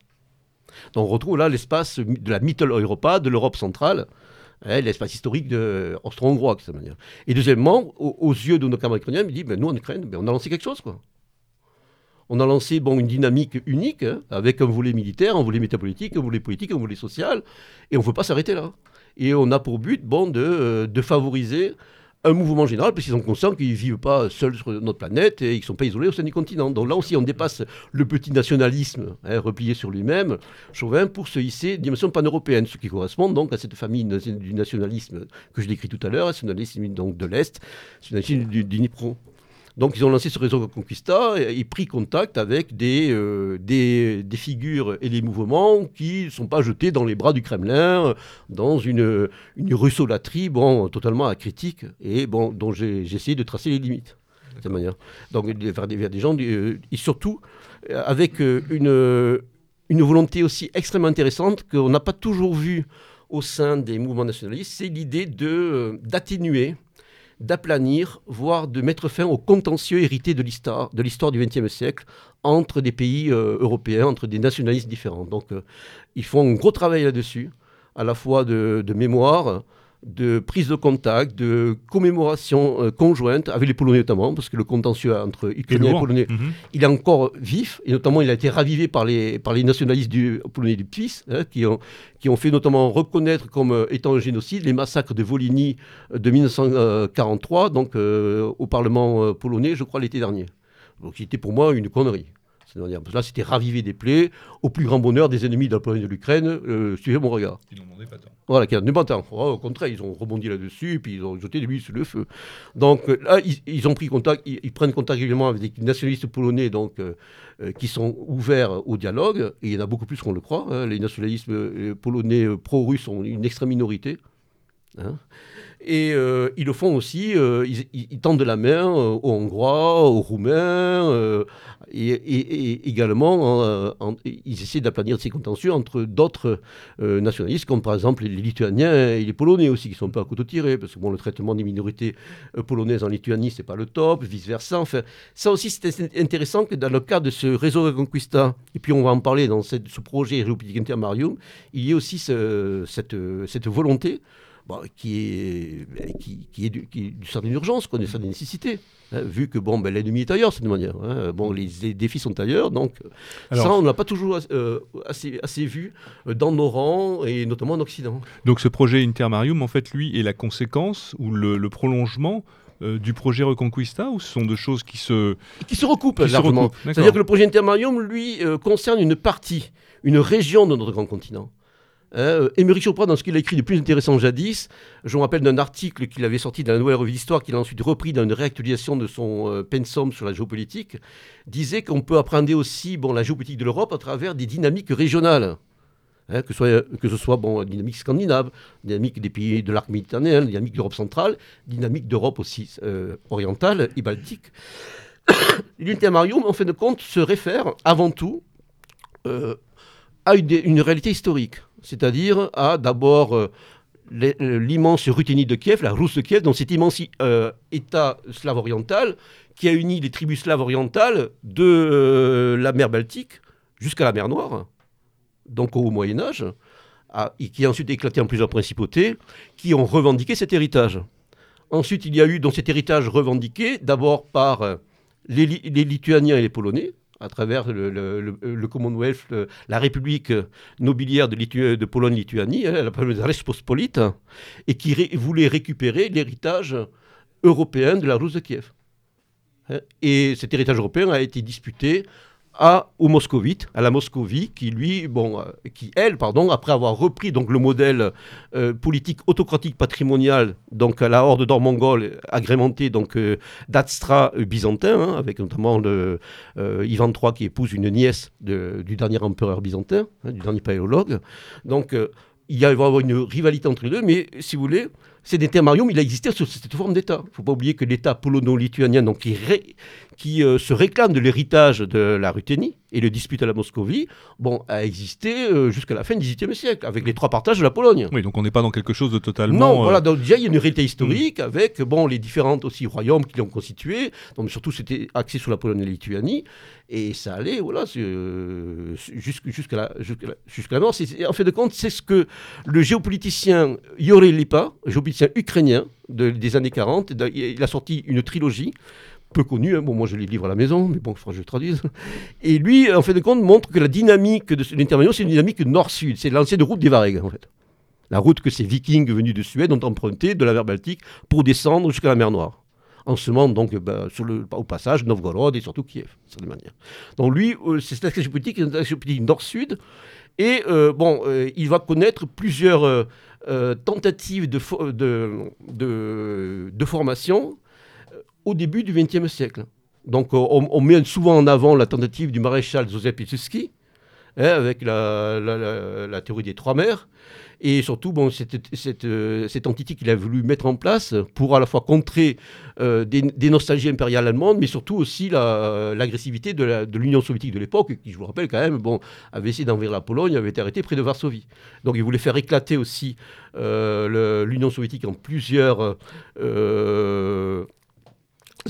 Donc on retrouve là l'espace de la Mittel Europa, de l'Europe centrale, hein, l'espace historique de austro-hongrois, de cette manière. Et deuxièmement, aux, yeux de nos camarades ukrainiens, ils disent, ben, nous en Ukraine, ben, on a lancé quelque chose. On a lancé une dynamique unique, hein, avec un volet militaire, un volet métapolitique, un volet politique, un volet social, et on ne veut pas s'arrêter là. Et on a pour but bon, de, euh, de favoriser un mouvement général, parce qu'ils sont conscients qu'ils ne vivent pas seuls sur notre planète et qu'ils ne sont pas isolés au sein du continent. Donc là aussi, on dépasse le petit nationalisme hein, replié sur lui-même, chauvin, pour se hisser une dimension pan-européenne, ce qui correspond donc à cette famille du nationalisme que je décris tout à l'heure, un nationalisme donc, de l'Est, nationalisme du, du Dnipro. Donc ils ont lancé ce réseau Conquista et, pris contact avec des, euh, des, des figures et des mouvements qui ne sont pas jetés dans les bras du Kremlin, dans une, une russolatrie bon, totalement acritique et bon, dont j'ai essayé de tracer les limites. De cette manière. Donc vers des, des gens, euh, et surtout euh, avec une, une volonté aussi extrêmement intéressante qu'on n'a pas toujours vue au sein des mouvements nationalistes, c'est l'idée d'atténuer d'aplanir, voire de mettre fin au contentieux hérité de l'histoire, du XXe siècle entre des pays euh, européens, entre des nationalistes différents. Donc, euh, ils font un gros travail là-dessus, à la fois de mémoire, de prise de contact, de commémoration euh, conjointe, avec les Polonais notamment, parce que le contentieux entre Ukrainiens et. Polonais, Mhm. il est encore vif, et notamment il a été ravivé par les, par les nationalistes du, polonais du PiS, hein, qui, ont, qui ont fait notamment reconnaître comme euh, étant un génocide les massacres de Volhynie euh, de 1943, donc euh, au Parlement polonais, je crois, l'été dernier. Donc c'était pour moi une connerie. Là, c'était raviver des plaies, au plus grand bonheur des ennemis de la Pologne et de l'Ukraine, euh, suivez mon regard. Ils n'en demandaient pas tant. Voilà, qui a pas tant. Oh, au contraire, ils ont rebondi là-dessus, puis ils ont jeté de l'huile sur le feu. Donc euh, là, ils, ils ont pris contact, ils, ils prennent contact régulièrement avec des nationalistes polonais, donc euh, euh, qui sont ouverts au dialogue. Et il y en a beaucoup plus qu'on le croit. hein. Les nationalistes polonais pro-russes sont une extrême minorité. hein. Et euh, ils le font aussi, euh, ils, tendent la main euh, aux Hongrois, aux Roumains, et, également, en- ils essaient d'aplanir ces contentieux entre d'autres nationalistes, comme par exemple les Lituaniens et les Polonais aussi, qui sont pas à couteau tiré, parce que bon, le traitement des minorités polonaises en Lituanie, c'est pas le top, vice-versa. Enfin, ça aussi, c'est intéressant que dans le cadre de ce réseau Reconquista, et puis on va en parler dans ce projet Géopolitique Intermarium, il y ait aussi ce- cette volonté bon, qui est, qui, qui est du, qui est du certain urgence, quoi, d'une certaine nécessité. hein, vu que bon, ben, l'ennemi est ailleurs, cette manière. hein. Bon, les, les défis sont ailleurs, donc Alors- ça, on n'a pas toujours euh, assez, assez vu euh, dans nos rangs et notamment en Occident. Donc ce projet Intermarium, en fait, lui, est la conséquence ou le, le prolongement euh, du projet Reconquista ou ce sont deux choses qui se, Qui se recoupent largement. C'est-à-dire que le projet Intermarium, lui, euh, concerne une partie, une région de notre grand continent. Hein, euh, Émeric Chopra, dans ce qu'il a écrit de plus intéressant jadis, je me rappelle d'un article qu'il avait sorti dans la Nouvelle Revue d'Histoire, qu'il a ensuite repris dans une réactualisation de son euh, pensum sur la géopolitique, disait qu'on peut appréhender aussi bon, la géopolitique de l'Europe à travers des dynamiques régionales. Hein, que, ce soit, bon, dynamique scandinave, dynamique des pays de l'arc méditerranéen, dynamique d'Europe centrale, dynamique d'Europe aussi euh, orientale et baltique. L'ultimarium, en fin de compte, se réfère avant tout à une réalité historique, c'est-à-dire à d'abord euh, euh, l'immense Ruthénie de Kiev, la Rousse de Kiev, donc cet immense euh, État slave oriental qui a uni les tribus slaves orientales de la mer Baltique jusqu'à la mer Noire, donc au Moyen Âge, et qui a ensuite éclaté en plusieurs principautés, qui ont revendiqué cet héritage. Ensuite, il y a eu donc cet héritage revendiqué d'abord par les Lituaniens et les Polonais, à travers le, Commonwealth, la République nobiliaire de, de Pologne-Lituanie, hein, la et qui voulait récupérer l'héritage européen de la Russe de Kiev. Hein, Et cet héritage européen a été disputé à, aux Moscovites, à la Moscovie, qui lui, bon, euh, qui elle, pardon, après avoir repris donc le modèle euh, politique autocratique patrimonial, donc à la horde d'or mongole, agrémenté donc euh, euh, byzantin, hein, avec notamment le, euh, Ivan III qui épouse une nièce du dernier empereur byzantin, hein, du dernier paléologue. Donc euh, il y y avoir une rivalité entre les deux, mais si vous voulez, c'est Intermarium, il a existé sous cette forme d'État. Il ne faut pas oublier que l'État polono-lituanien, donc qui, ré- qui euh, se réclame de l'héritage de la Ruthénie et le dispute à la Moscovie, bon, a existé euh, jusqu'à la fin du XVIIIe siècle, avec les trois partages de la Pologne. Oui, donc on n'est pas dans quelque chose de totalement. Non, euh, voilà, donc déjà il y a une réalité historique avec bon, les différentes aussi royaumes qui l'ont constitué, donc surtout c'était axé sur la Pologne et la Lituanie, et ça allait voilà, jusqu'- jusqu'à la, jusqu'à la, jusqu'à la mort. En fait de compte, c'est ce que le géopoliticien Yori Lipa, géopoliticien ukrainien de- des années 40, il a- il a sorti une trilogie peu connue, hein. bon moi je les livre à la maison, mais bon, il faudra que je traduise. Et lui, en fait de compte, montre que la dynamique de l'intervention, c'est une dynamique nord-sud, c'est l'ancienne route des Varegs en fait la route que ces vikings venus de Suède ont empruntée de la mer Baltique pour descendre jusqu'à la mer Noire. En semant donc le, au passage Novgorod et surtout Kiev, de manière. Donc lui, euh, c'est cette action politique, une action politique nord-sud, et euh, bon, euh, il va connaître plusieurs tentatives de, fo- de, de, de formation au début du XXe siècle. Donc euh, on, met souvent en avant la tentative du maréchal Joseph Piłsudski, hein, avec la, théorie des trois mers, et surtout bon, cette, cette, euh, cette entité qu'il a voulu mettre en place pour à la fois contrer euh, des, des nostalgies impériales allemandes, mais surtout aussi la- l'agressivité de l'Union soviétique de l'époque, qui, je vous le rappelle quand même, bon, avait essayé d'envahir la Pologne, avait été arrêté près de Varsovie. Donc il voulait faire éclater aussi l'Union soviétique en plusieurs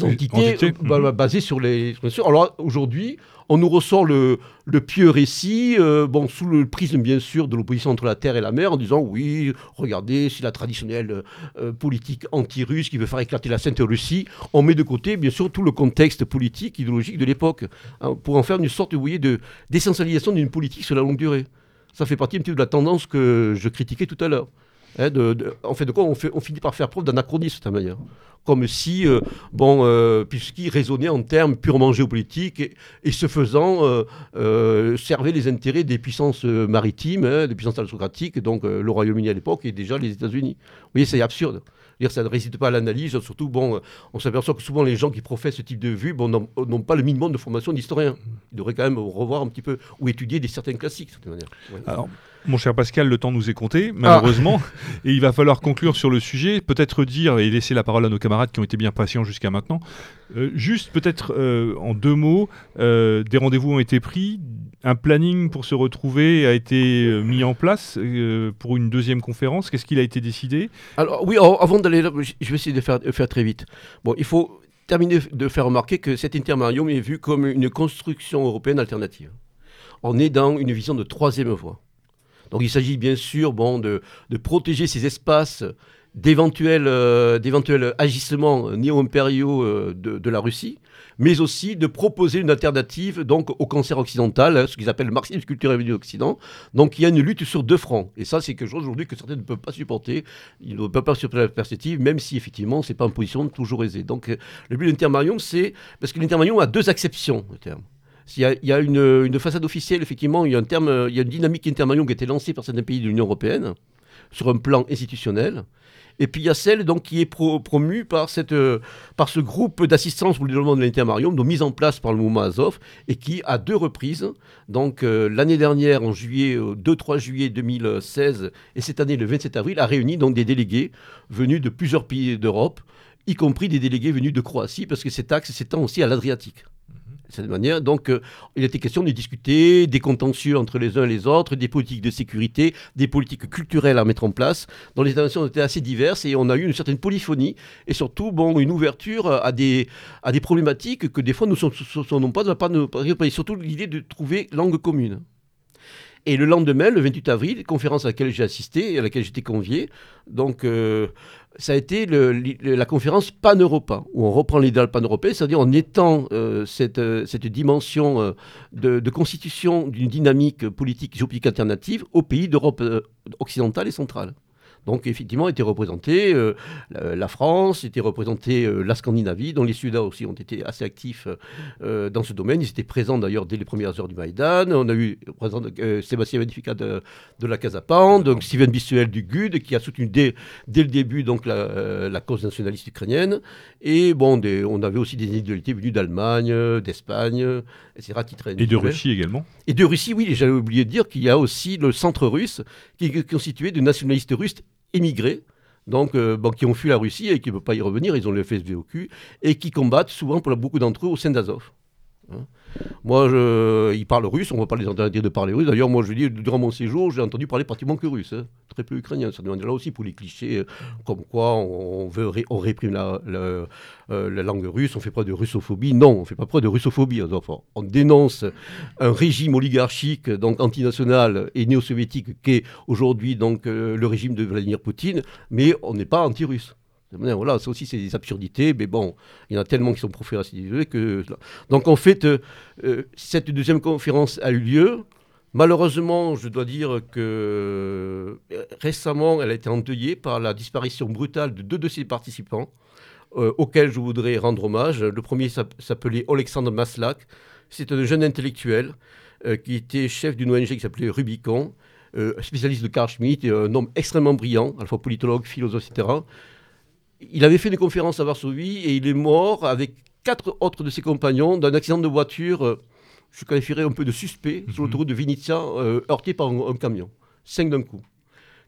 Entités, euh, bah, mhm. basées sur les... Alors aujourd'hui, on nous ressort le, le pieux récit, euh, bon, sous le prisme bien sûr de l'opposition entre la terre et la mer, en disant oui, regardez, c'est la traditionnelle euh, politique anti-russe qui veut faire éclater la Sainte Russie. On met de côté bien sûr tout le contexte politique, idéologique de l'époque, hein, pour en faire une sorte, vous voyez, de d'essentialisation d'une politique sur la longue durée. Ça fait partie un petit peu de la tendance que je critiquais tout à l'heure. Hein, en fait, de quoi on, finit par faire preuve d'anachronisme, de cette manière. Comme si, euh, bon, euh, raisonnait en termes purement géopolitiques et, ce faisant, euh, euh, servait les intérêts des puissances euh, maritimes, hein, des puissances aristocratiques, donc le Royaume-Uni à l'époque et déjà les États-Unis. Vous voyez, c'est absurde. Dire, ça ne résiste pas à l'analyse, surtout, bon, on s'aperçoit que souvent les gens qui professent ce type de vue n'ont pas le minimum de formation d'historien. Ils devraient quand même revoir un petit peu ou étudier des certains classiques, de cette manière. Alors, mon cher Pascal, le temps nous est compté, malheureusement, et il va falloir conclure sur le sujet, peut-être dire et laisser la parole à nos camarades qui ont été bien patients jusqu'à maintenant. Euh, juste peut-être euh, en deux mots, euh, des rendez-vous ont été pris, un planning pour se retrouver a été mis en place pour une deuxième conférence. Qu'est-ce qu'il a été décidé? Alors oui, avant d'aller là, je vais essayer de faire, de faire très vite. Bon, il faut terminer de faire remarquer que cet intermarium est vu comme une construction européenne alternative. On est dans une vision de troisième voie. Donc il s'agit bien sûr de, protéger ces espaces d'éventuels euh, agissements néo-impériaux euh, de, la Russie, mais aussi de proposer une alternative donc au cancer occidental, ce qu'ils appellent le marxisme culturel de l'Occident. Donc il y a une lutte sur deux fronts. Et ça, c'est quelque chose aujourd'hui que certains ne peuvent pas supporter. Ils ne peuvent pas supporter la perspective, même si effectivement, c'est pas une position toujours aisée. Donc euh, le but de l'intermarium, c'est. Parce que l'intermarium a deux acceptions, le terme. Il y a, une, façade officielle, effectivement, il y a, une dynamique intermarium qui a été lancée par certains pays de l'Union européenne sur un plan institutionnel. Et puis il y a celle qui est pro promue euh, par ce groupe d'assistance pour le développement de l'intermarium, donc mise en place par le mouvement Azov, et qui, à deux reprises, donc euh, l'année dernière, en juillet, 2-3 euh, juillet 2016, et cette année, le 27 avril, a réuni donc des délégués venus de plusieurs pays d'Europe, y compris des délégués venus de Croatie, parce que cet axe s'étend aussi à l'Adriatique cette manière. Donc, euh, il était question de discuter des contentieux entre les uns et les autres, des politiques de sécurité, des politiques culturelles à mettre en place. Dans les interventions étaient assez diverses et on a eu une certaine polyphonie et surtout, bon, une ouverture à des, à des problématiques que des fois nous ne sommes pas, pas, pas, surtout l'idée de trouver langue commune. Et le lendemain, le 28 avril, conférence à laquelle j'ai assisté et à laquelle j'étais convié, donc euh, ça a été la conférence pan-européen, où on reprend l'idéal pan-européen, c'est-à-dire en étant euh, cette, euh, cette, dimension de, de, constitution d'une dynamique politique géopolitique alternative aux pays d'Europe occidentale et centrale. Donc effectivement, était représentée euh, la, France, était représentée euh, la Scandinavie, dont les Sudans aussi ont été assez actifs euh, dans ce domaine. Ils étaient présents d'ailleurs dès les premières heures du Maïdan. On a eu présent Sébastien Benfica de, de, la Casapan, donc Steven Bissuel du GUD, qui a soutenu dès, dès le début donc la, la cause nationaliste ukrainienne. Et bon, des, on avait aussi des individualités venues d'Allemagne, d'Espagne, etc. Et de Russie également Et de Russie, oui, j'avais oublié de dire qu'il y a aussi le centre russe, qui est constitué de nationalistes russes émigrés, donc euh, qui ont fui la Russie et qui ne peuvent pas y revenir, ils ont le FSV et qui combattent souvent pour beaucoup d'entre eux au sein d'Azov. Hein. Moi, je, ils parlent russe, on ne va pas les entendre dire de parler russe. D'ailleurs, moi, je dis, durant mon séjour, j'ai entendu parler pratiquement que russe, hein. très peu ukrainien. Ça demande là aussi pour les clichés, euh, comme quoi on, réprime euh, la, langue russe, on fait preuve de russophobie. Non, on ne fait pas preuve de russophobie. Enfin, on dénonce un régime oligarchique, donc antinational et néo-soviétique, qui est aujourd'hui donc euh, le régime de Vladimir Poutine, mais on n'est pas anti-russe. Voilà, ça aussi, c'est des absurdités, mais bon, il y en a tellement qui sont prophératisés que. Donc, en fait, euh, euh, cette deuxième conférence a eu lieu. Malheureusement, je dois dire que euh, récemment, elle a été endeuillée par la disparition brutale de deux de ses participants, auxquels je voudrais rendre hommage. Le premier s'appelait Alexandre Maslak. C'est un jeune intellectuel qui était chef d'une ONG qui s'appelait Rubicon, spécialiste de Carl Schmitt, un homme extrêmement brillant, à la fois politologue, philosophe, etc il avait fait une conférence à Varsovie et il est mort avec quatre autres de ses compagnons d'un accident de voiture, euh, je qualifierais un peu de suspect, sur Mhm. l'autoroute de Vinitsa, euh, heurté par un, un camion. Cinq d'un coup.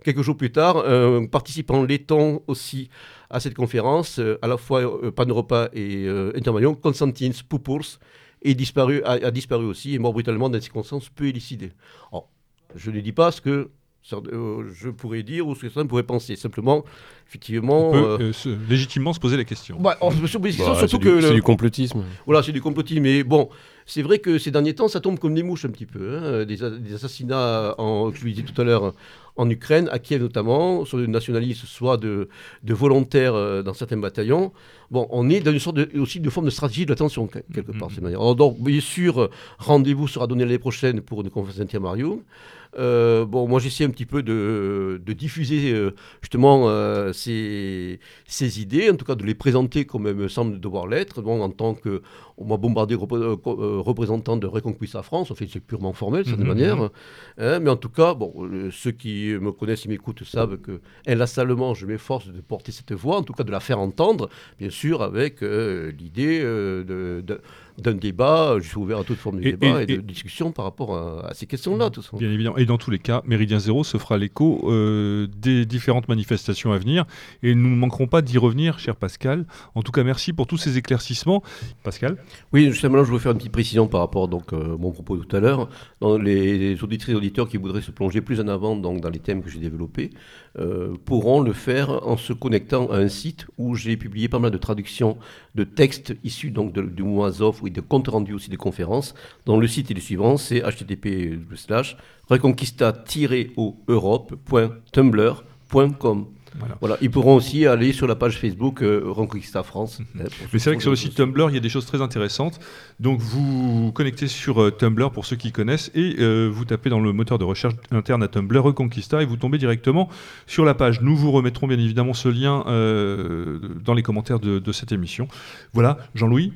Quelques jours plus tard, un participant laiton aussi à cette conférence, euh, à la fois Pan-Europa et Intermarium, Konstantin Poupours, est disparu, a, a disparu aussi, est mort brutalement dans des circonstances peu élucidées. Alors, je ne dis pas ce que je pourrais dire ou ce que certains pourraient penser. Simplement, effectivement... On peut euh, euh, se- légitimement se poser la question. bah, on se pose Bah, surtout c'est que... le- c'est du complotisme. Voilà, c'est du complotisme. Mais bon, c'est vrai que ces derniers temps, ça tombe comme des mouches un petit peu. hein. Des, assassinats, en, je le disais tout à l'heure, en Ukraine, à Kiev notamment, soit de nationalistes, soit de, de volontaires euh, dans certains bataillons. Bon, on est dans une sorte de, aussi de forme de stratégie de l'attention, que- quelque part. Mhm. cette manière. Alors, donc, bien sûr, euh, rendez-vous sera donné l'année prochaine pour une conférence intermarium. Euh, bon, moi j'essaie un petit peu de, diffuser euh, justement euh, ces, idées, en tout cas de les présenter comme elles me semble devoir l'être. En tant que m'a bombardé repré- euh, euh, représentant de Reconquista France, en fait c'est purement formel, de Mhm, manière. mhm. Hein, mais en tout cas, bon, euh, ceux qui me connaissent et m'écoutent savent que inlassamment je m'efforce de porter cette voix, en tout cas de la faire entendre, bien sûr avec euh, l'idée de- de- d'un débat. Je suis ouvert à toute forme de Et- débat et- et, de discussion par rapport à, à ces questions-là. Bien évidemment. Et dans tous les cas, Méridien Zéro se fera l'écho euh, des différentes manifestations à venir. Et nous ne manquerons pas d'y revenir, cher Pascal. En tout cas, merci pour tous ces éclaircissements. Pascal? Oui, justement, je veux faire une petite précision par rapport donc euh, mon propos tout à l'heure. Les, auditrices et auditeurs qui voudraient se plonger plus en avant dans les thèmes que j'ai développés euh, pourront le faire en se connectant à un site où j'ai publié pas mal de traductions de textes issus donc de- du mouvement Azov oui, de comptes rendus aussi des conférences, le site est le suivant, c'est http reconquista-europe.tumblr.com. Voilà. Voilà, ils pourront aussi aller sur la page Facebook euh, Reconquista France. hein, pour Mais c'est vrai que sur le site Tumblr, il y a des choses très intéressantes. Donc vous vous connectez sur euh, Tumblr pour ceux qui connaissent et euh, vous tapez dans le moteur de recherche interne à Tumblr Reconquista et vous tombez directement sur la page. Nous vous remettrons bien évidemment ce lien euh, dans les commentaires de, de cette émission. Voilà, Jean-Louis,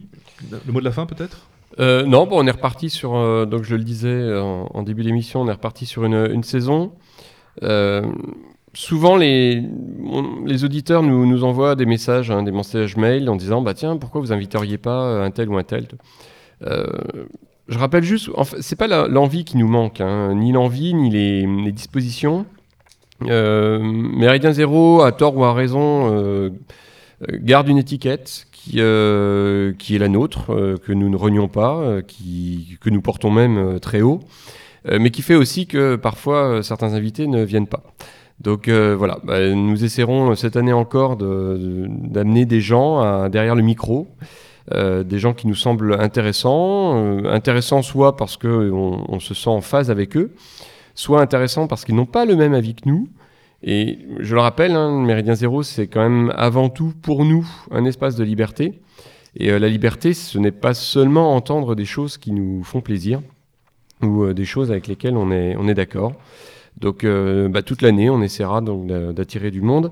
le mot de la fin peut-être? Euh, non, bon, on est reparti sur, euh, donc je le disais en, en début d'émission, on est reparti sur une, une saison. Euh, souvent, les, auditeurs nous, envoient des messages, hein, des messages mail en disant, bah tiens, pourquoi vous inviteriez pas un tel ou un tel? Euh, Je rappelle juste, en c'est pas l'envie qui nous manque, hein, ni l'envie, ni les, dispositions. Euh, Méridien Zéro, à tort ou à raison, euh, euh, garde une étiquette qui, euh, est la nôtre, euh, que nous ne renions pas, euh, que nous portons même euh, très haut, euh, mais qui fait aussi que parfois euh, certains invités ne viennent pas. Donc euh, voilà, bah, nous essaierons euh, cette année encore d'amener des gens derrière le micro, euh, des gens qui nous semblent intéressants, intéressants soit parce qu'on on se sent en phase avec eux, soit intéressants parce qu'ils n'ont pas le même avis que nous. Et je le rappelle, hein, le Méridien Zéro, c'est quand même avant tout pour nous un espace de liberté. Et la liberté, ce n'est pas seulement entendre des choses qui nous font plaisir ou des choses avec lesquelles on est d'accord. Donc euh, bah, toute l'année, on essaiera d'attirer du monde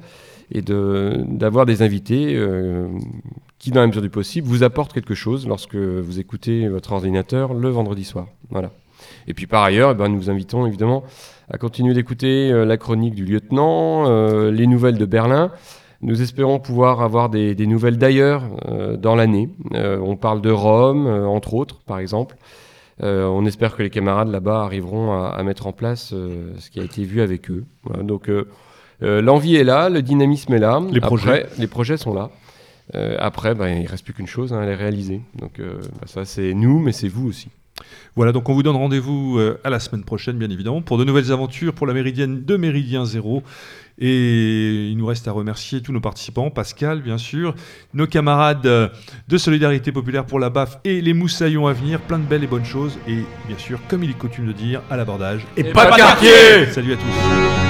et d'avoir des invités euh, qui, dans la mesure du possible, vous apportent quelque chose lorsque vous écoutez votre ordinateur le vendredi soir. Voilà. Et puis par ailleurs, eh ben, nous vous invitons évidemment à continuer d'écouter euh, la chronique du lieutenant, les nouvelles de Berlin. Nous espérons pouvoir avoir des, nouvelles d'ailleurs dans l'année. On parle de Rome, entre autres, par exemple. Euh, on espère que les camarades là-bas arriveront à, à mettre en place euh, ce qui a été vu avec eux. Voilà, donc euh, l'envie est là, le dynamisme est là. Les projets. Les projets sont là. Après, ben, il reste plus qu'une chose, hein, les réaliser. Donc ben, ça, c'est nous, mais c'est vous aussi. Voilà, donc on vous donne rendez-vous à la semaine prochaine, bien évidemment, pour de nouvelles aventures pour la Méridienne de Méridien Zéro. Et il nous reste à remercier tous nos participants, Pascal, bien sûr, nos camarades euh, de Solidarité Populaire pour la BAF et les moussaillons à venir, plein de belles et bonnes choses. Et bien sûr, comme il est coutume de dire, à l'abordage. Et pas de quartier Salut à tous